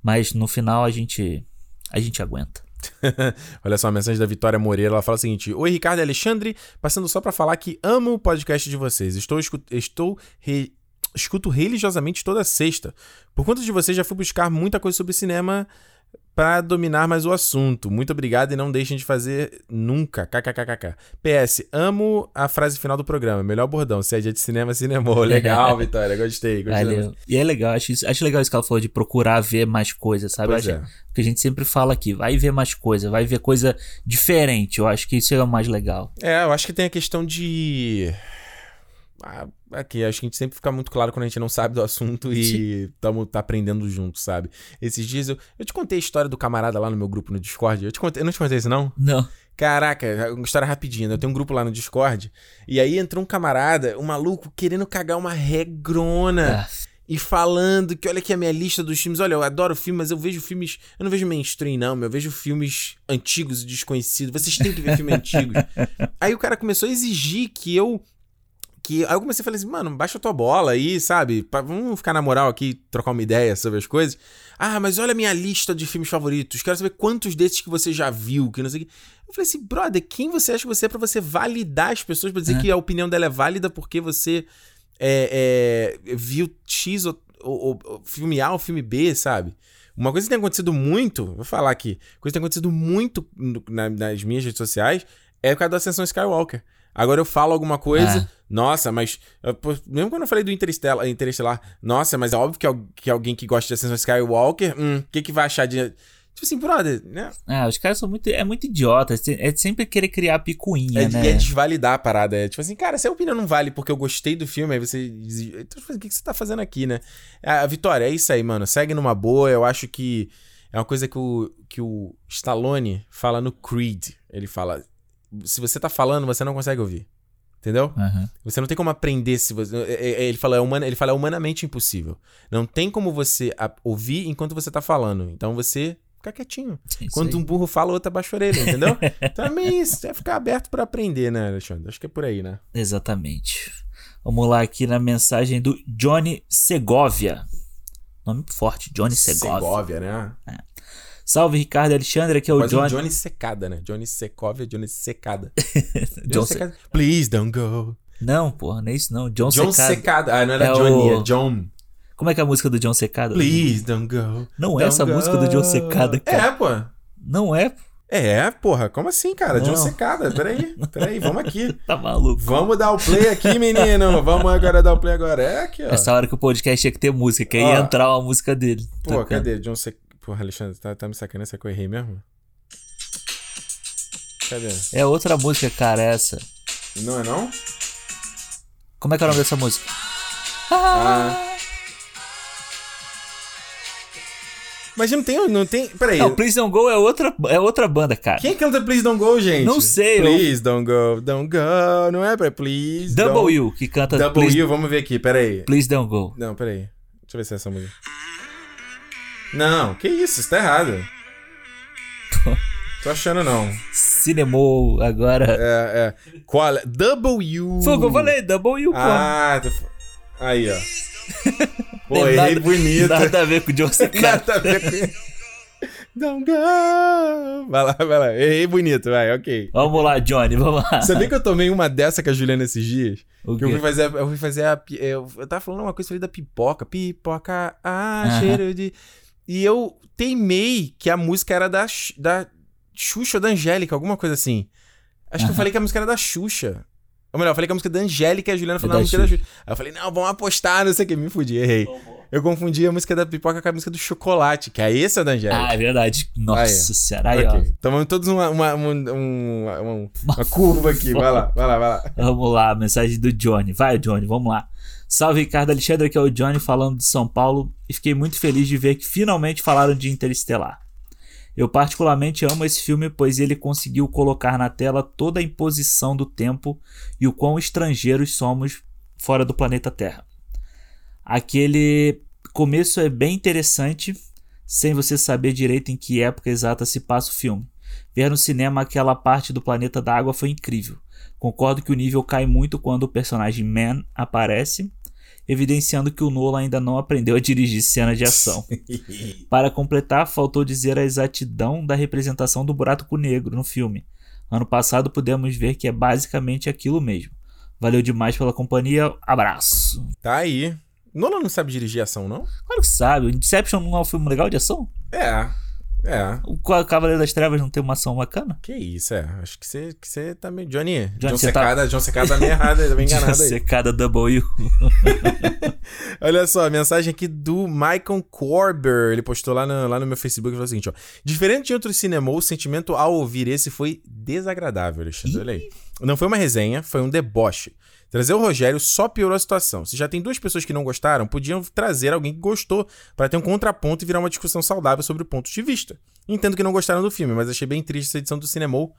Mas no final a gente. A gente aguenta. Olha só a mensagem da Vitória Moreira. Ela fala o seguinte: Oi, Ricardo e Alexandre. Passando só pra falar que amo o podcast de vocês. Estou, estou re- escuto religiosamente toda sexta. Por conta de vocês, já fui buscar muita coisa sobre cinema pra dominar mais o assunto. Muito obrigado e não deixem de fazer nunca. KKKKK. PS, amo a frase final do programa. Melhor bordão. Se é dia de cinema, cinemou. Legal, Vitória. Gostei. gostei Valeu. E é legal, acho, acho legal isso que ela falou de procurar ver mais coisas, sabe? Pois acho- é. Porque a gente sempre fala aqui, vai ver mais coisa, vai ver coisa diferente. Eu acho que isso é o mais legal. É, eu acho que tem a questão de. Ah, aqui, acho que a gente sempre fica muito claro quando a gente não sabe do assunto e tamo, tá aprendendo junto, sabe? Esses dias eu, eu te contei a história do camarada lá no meu grupo no Discord. Eu, te contei, eu não te contei isso, não? Não. Caraca, uma história rapidinha. né? Eu tenho um grupo lá no Discord. E aí entrou um camarada, um maluco, querendo cagar uma regrona. Ah, E falando que olha aqui a minha lista dos filmes. Olha, eu adoro filme, mas eu vejo filmes. Eu não vejo mainstream, não, meu. Eu vejo filmes antigos e desconhecidos. Vocês têm que ver filmes antigos. Aí o cara começou a exigir que eu. Quê. Aí eu comecei a falar assim, mano, baixa tua bola aí, sabe? Pa- Vamos ficar na moral aqui, trocar uma ideia sobre as coisas. Ah, mas olha a minha lista de filmes favoritos. Quero saber quantos desses que você já viu, que não sei o quê. Eu falei assim, brother, quem você acha que você é pra você validar as pessoas, pra dizer que a opinião dela é válida porque você é, é, viu X ou, ou- ou filme A ou filme B, sabe? Uma coisa que tem acontecido muito, vou falar aqui, coisa que tem acontecido muito no- na- nas minhas redes sociais é por causa da Ascensão Skywalker. Agora eu falo alguma coisa, Ah. nossa, mas. Mesmo quando eu falei do Interstellar, Interestelar, nossa, mas é óbvio que, que alguém que gosta de Ascensão Skywalker, hum, o que, que vai achar de. Tipo assim, brother, né? É, os caras são muito. É muito idiota. É sempre querer criar picuinha, É, né? e é desvalidar a parada. É tipo assim, cara, se a opinião não vale porque eu gostei do filme, aí você. diz- Então, tipo assim, o que que você tá fazendo aqui, né? A Vitória, é isso aí, mano. Segue numa boa. Eu acho que é uma coisa que o, que o Stallone fala no Creed. Ele fala: se você tá falando, você não consegue ouvir. Entendeu? Aham. Você não tem como aprender se você. é- é- Ele fala, é humana, ele fala, é humanamente impossível. Não tem como você ouvir enquanto você tá falando. Então você fica quietinho. É isso Quando aí. um burro fala, o outro abaixa a orelha, entendeu? então é meio isso. É ficar aberto pra aprender, né, Alexandre? Acho que é por aí, né? Exatamente. Vamos lá aqui na mensagem do Johnny Segovia. Nome forte, Johnny Segovia. Segovia, né? Salve, Ricardo Alexandre, aqui é o Quase um Johnny. Johnny Secada, né? Johnny Secovia, Johnny Secada. John Johnny Se- Secada. Please don't go. Não, porra, não é isso não. John, John Secada. Secada. Ah, não era É Johnny, o- é John. Como é que é a música do John Secada? Please don't go. Não é essa don't música do John go. Secada, cara. É, pô. Não é? É, porra, como assim, cara? John Não. Secada, peraí, peraí, vamos aqui. Tá maluco. Vamos dar o play aqui, menino. Vamos agora dar o play agora. É aqui, ó. Essa hora que o podcast tinha que ter música, que Ó. ia entrar uma música dele. Pô, Tocando. cadê? John Sec... Porra, Alexandre, tá, tá me sacaneando? Será que eu errei mesmo? Cadê? É outra música, cara, essa. Não é não? Como é que é o nome dessa música? Ah. Mas não tem... Não tem... Peraí. Não, Please Don't Go é outra, é outra banda, cara. Quem canta Please Don't Go, gente? Não sei, Please Don't Go, Don't Go. Não é pra Please Double don't... U, que canta Double Please, U, vamos ver aqui, peraí. Please Don't Go. Não, peraí. Deixa eu ver se é essa música. Não, que isso? Isso tá errado. Tô achando não. Cinemou agora. É, é. Qual é? W. Foi o que eu falei, Double U, pô. Ah, tô... aí, ó. Pô, errei bonito. Nada a ver com o John Secada. Nada a ver com Don't go. Vai lá, vai lá. Errei bonito, vai, ok. Vamos lá, Johnny, vamos lá. Sabia que eu tomei uma dessa com a Juliana esses dias? O Que eu fui fazer, eu fui fazer a. Eu, eu tava falando uma coisa falei da pipoca. Pipoca, ah, Aham. cheiro de. E eu teimei que a música era da, da Xuxa ou da Angélica, alguma coisa assim. Acho que eu falei que a música era da Xuxa. Ou melhor, eu falei que a música é da Angélica e a Juliana falou da a música é da Xuxa. Aí eu falei, não, vamos apostar, não sei o que. Me fudi, errei. Eu confundi a música da pipoca com a música do chocolate, que aí esse é da Angélica. Ah, é verdade. Nossa Aí, senhora. Aí, Ok. Tomamos todos uma, uma, uma, uma, uma- uma curva aqui. Vai lá, vai lá, vai lá. Vamos lá, mensagem do Johnny. Vai, Johnny, vamos lá. Salve, Ricardo Alexandre, aqui é o Johnny falando de São Paulo e fiquei muito feliz de ver que finalmente falaram de Interestelar. Eu particularmente amo esse filme, pois ele conseguiu colocar na tela toda a imposição do tempo e o quão estrangeiros somos fora do planeta Terra. Aquele começo é bem interessante, sem você saber direito em que época exata se passa o filme. Ver no cinema aquela parte do planeta da água foi incrível. Concordo que o nível cai muito quando o personagem Man aparece, evidenciando que o Nolan ainda não aprendeu a dirigir cena de ação. Para completar, faltou dizer a exatidão da representação do buraco negro no filme. Ano passado pudemos ver que é basicamente aquilo mesmo. Valeu demais pela companhia, abraço. Tá aí. Nolan não sabe dirigir ação, não? Claro que sabe, o Inception não é um filme legal de ação? É. É. O Ca- Cavaleiro das Trevas não tem uma ação bacana? Que isso, é. Acho que você que você tá meio. Johnny, Johnny, John você tá- Secada, John Secada tá meio errado, tá meio enganado aí. Secada W. Olha só, a mensagem aqui do Michael Corber. Ele postou lá no, lá no meu Facebook e falou o seguinte: ó. Diferente de outros cinema, o sentimento ao ouvir esse foi desagradável, Alexandre. Olha aí. Não foi uma resenha, foi um deboche. Trazer o Rogério só piorou a situação. Se já tem duas pessoas que não gostaram, podiam trazer alguém que gostou para ter um contraponto e virar uma discussão saudável sobre o ponto de vista. Entendo que não gostaram do filme, mas achei bem triste essa edição do Cinemou.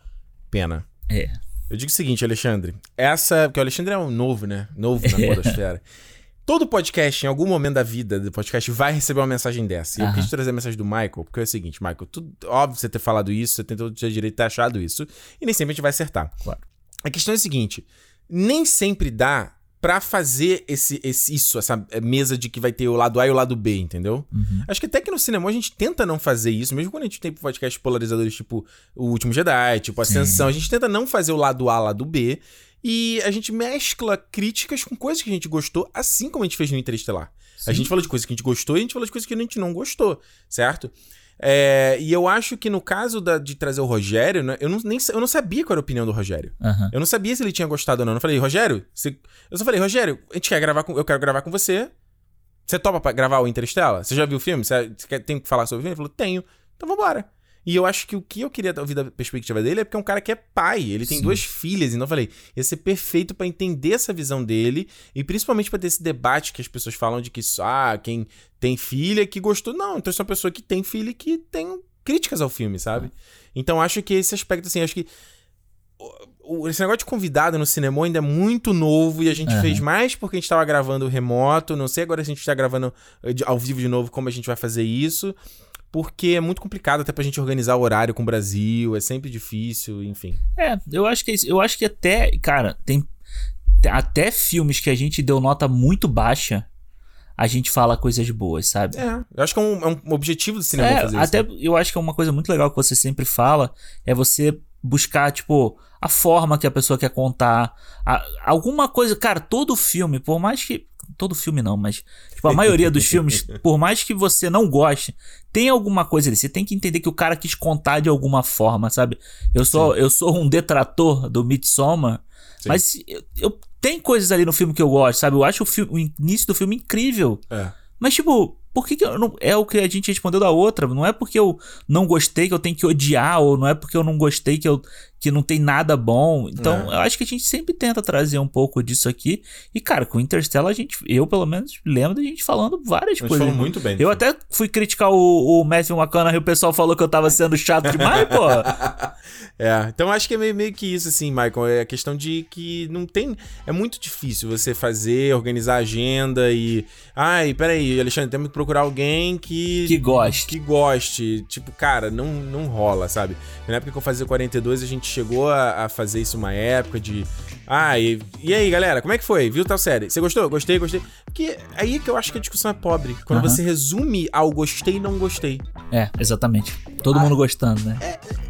Pena. É. Eu digo o seguinte, Alexandre. Essa. Porque o Alexandre é um novo, né? Novo na Podosfera. Todo podcast, em algum momento da vida do podcast, vai receber uma mensagem dessa. E eu Aham. quis trazer a mensagem do Michael, porque é o seguinte, Michael, tudo, óbvio você ter falado isso, você tem todo o seu direito de ter achado isso, e nem sempre a gente vai acertar. Claro. A questão é a seguinte: nem sempre dá pra fazer esse, esse, isso, essa mesa de que vai ter o lado A e o lado B, entendeu? Acho que até que no cinema a gente tenta não fazer isso, mesmo quando a gente tem podcast polarizadores tipo O Último Jedi, tipo Ascensão, a gente tenta não fazer o lado A, lado B. E a gente mescla críticas com coisas que a gente gostou, assim como a gente fez no Interestelar. A gente falou de coisas que a gente gostou e a gente falou de coisas que a gente não gostou, certo? É, e eu acho que no caso da- de trazer o Rogério, né, eu, não, nem, eu não sabia qual era a opinião do Rogério. Aham. Eu não sabia se ele tinha gostado ou não. Eu falei, Rogério, você... eu só falei, Rogério, a gente quer gravar com... eu quero gravar com você. Você topa pra gravar o Interstellar? Você já viu o filme? Você você quer... tem que falar sobre o filme? Ele falou, tenho. Então vambora. E eu acho que o que eu queria ouvir da perspectiva dele é porque é um cara que é pai. Ele tem Sim. duas filhas. Então eu falei, ia ser perfeito pra entender essa visão dele. E principalmente pra ter esse debate que as pessoas falam de que ah, quem tem filha que gostou. Não, então sou uma pessoa que tem filha e que tem críticas ao filme, sabe? Então acho que esse aspecto, assim, acho que esse negócio de convidado no cinema ainda é muito novo e a gente Aham. fez mais porque a gente tava gravando remoto. Não sei agora se a gente tá gravando eh, ao vivo de novo como a gente vai fazer isso. Porque é muito complicado até pra gente organizar o horário com o Brasil, é sempre difícil, enfim. É, eu acho que é isso. Eu acho que até, cara, tem até filmes que a gente deu nota muito baixa, a gente fala coisas boas, sabe? É, eu acho que é um, é um objetivo do cinema É, fazer até isso. né? eu acho que é uma coisa muito legal que você sempre fala é você buscar, tipo, a forma que a pessoa quer contar. a- alguma coisa. Cara, todo filme, por mais que. Todo filme não, mas. Tipo, a maioria dos filmes, por mais que você não goste, tem alguma coisa ali. Você tem que entender que o cara quis contar de alguma forma, sabe? Eu sou, eu sou um detrator do Midsommar, Sim. mas eu, eu- tem coisas ali no filme que eu gosto, sabe? Eu acho o, fi- o início do filme incrível. É. Mas, tipo, por que, que eu não. É o que a gente respondeu da outra. Não é porque eu não gostei que eu tenho que odiar, ou não é porque eu não gostei que, eu, que não tem nada bom. Então, É. eu acho que a gente sempre tenta trazer um pouco disso aqui. E, cara, com Interstellar, a gente. Eu, pelo menos, lembro da gente falando várias A gente coisas. falou muito bem. Eu até fui criticar o, o Matthew McConaughey e o pessoal falou que eu tava sendo chato demais, pô. É, então acho que é meio, meio que isso, assim, Michael. É a questão de que não tem. É muito difícil você fazer, organizar a agenda e. Ai, peraí, Alexandre, temos que procurar alguém que. Que goste. Que goste. Tipo, cara, não, não rola, sabe? Na época que eu fazia 42, a gente chegou a, a fazer isso uma época de. Ah, e, e aí, galera, como é que foi? Viu tal série? Você gostou? Gostei, gostei. Porque aí que eu acho que a discussão é pobre. Quando você resume ao gostei e não gostei. É, exatamente. Todo mundo gostando, né?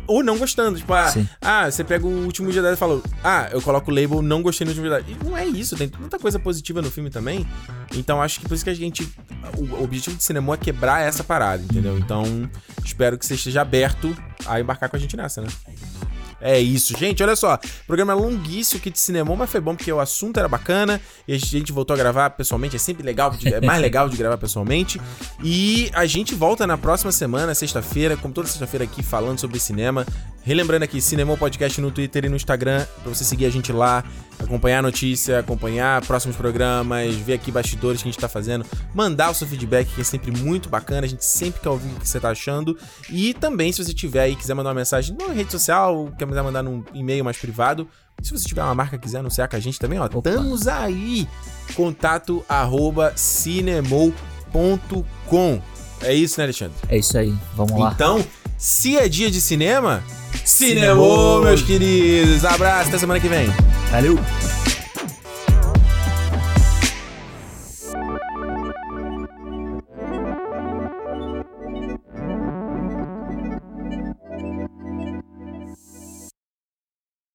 Ou não gostando. Tipo, ah, ah, você pega o último Jedi e fala, ah, eu coloco o label não gostei no último Jedi. E não é isso, tem muita coisa positiva no filme também. Então acho que por isso que a gente. O objetivo de cinema é quebrar essa parada, entendeu? Então espero que você esteja aberto a embarcar com a gente nessa, né? É isso, gente. Olha só, programa longuíssimo aqui de cinema, mas foi bom porque o assunto era bacana e a gente voltou a gravar pessoalmente. É sempre legal, de- é mais legal de gravar pessoalmente. E a gente volta na próxima semana, sexta-feira, como toda sexta-feira aqui, falando sobre cinema. Relembrando aqui, Cinema Podcast no Twitter e no Instagram, pra você seguir a gente lá, acompanhar a notícia, acompanhar próximos programas, ver aqui bastidores que a gente tá fazendo, mandar o seu feedback, que é sempre muito bacana, a gente sempre quer ouvir o que você tá achando. E também, se você tiver aí, quiser mandar uma mensagem na rede social, quer quiser mandar num e-mail mais privado, se você tiver uma marca quiser anunciar com a gente também, ó, Opa. estamos aí. Contato arroba cinemou.com. É isso, né, Alexandre? É isso aí. Vamos lá. Então, se é dia de cinema, Cinemou! cinemou, meus queridos. Abraço, até semana que vem. Valeu!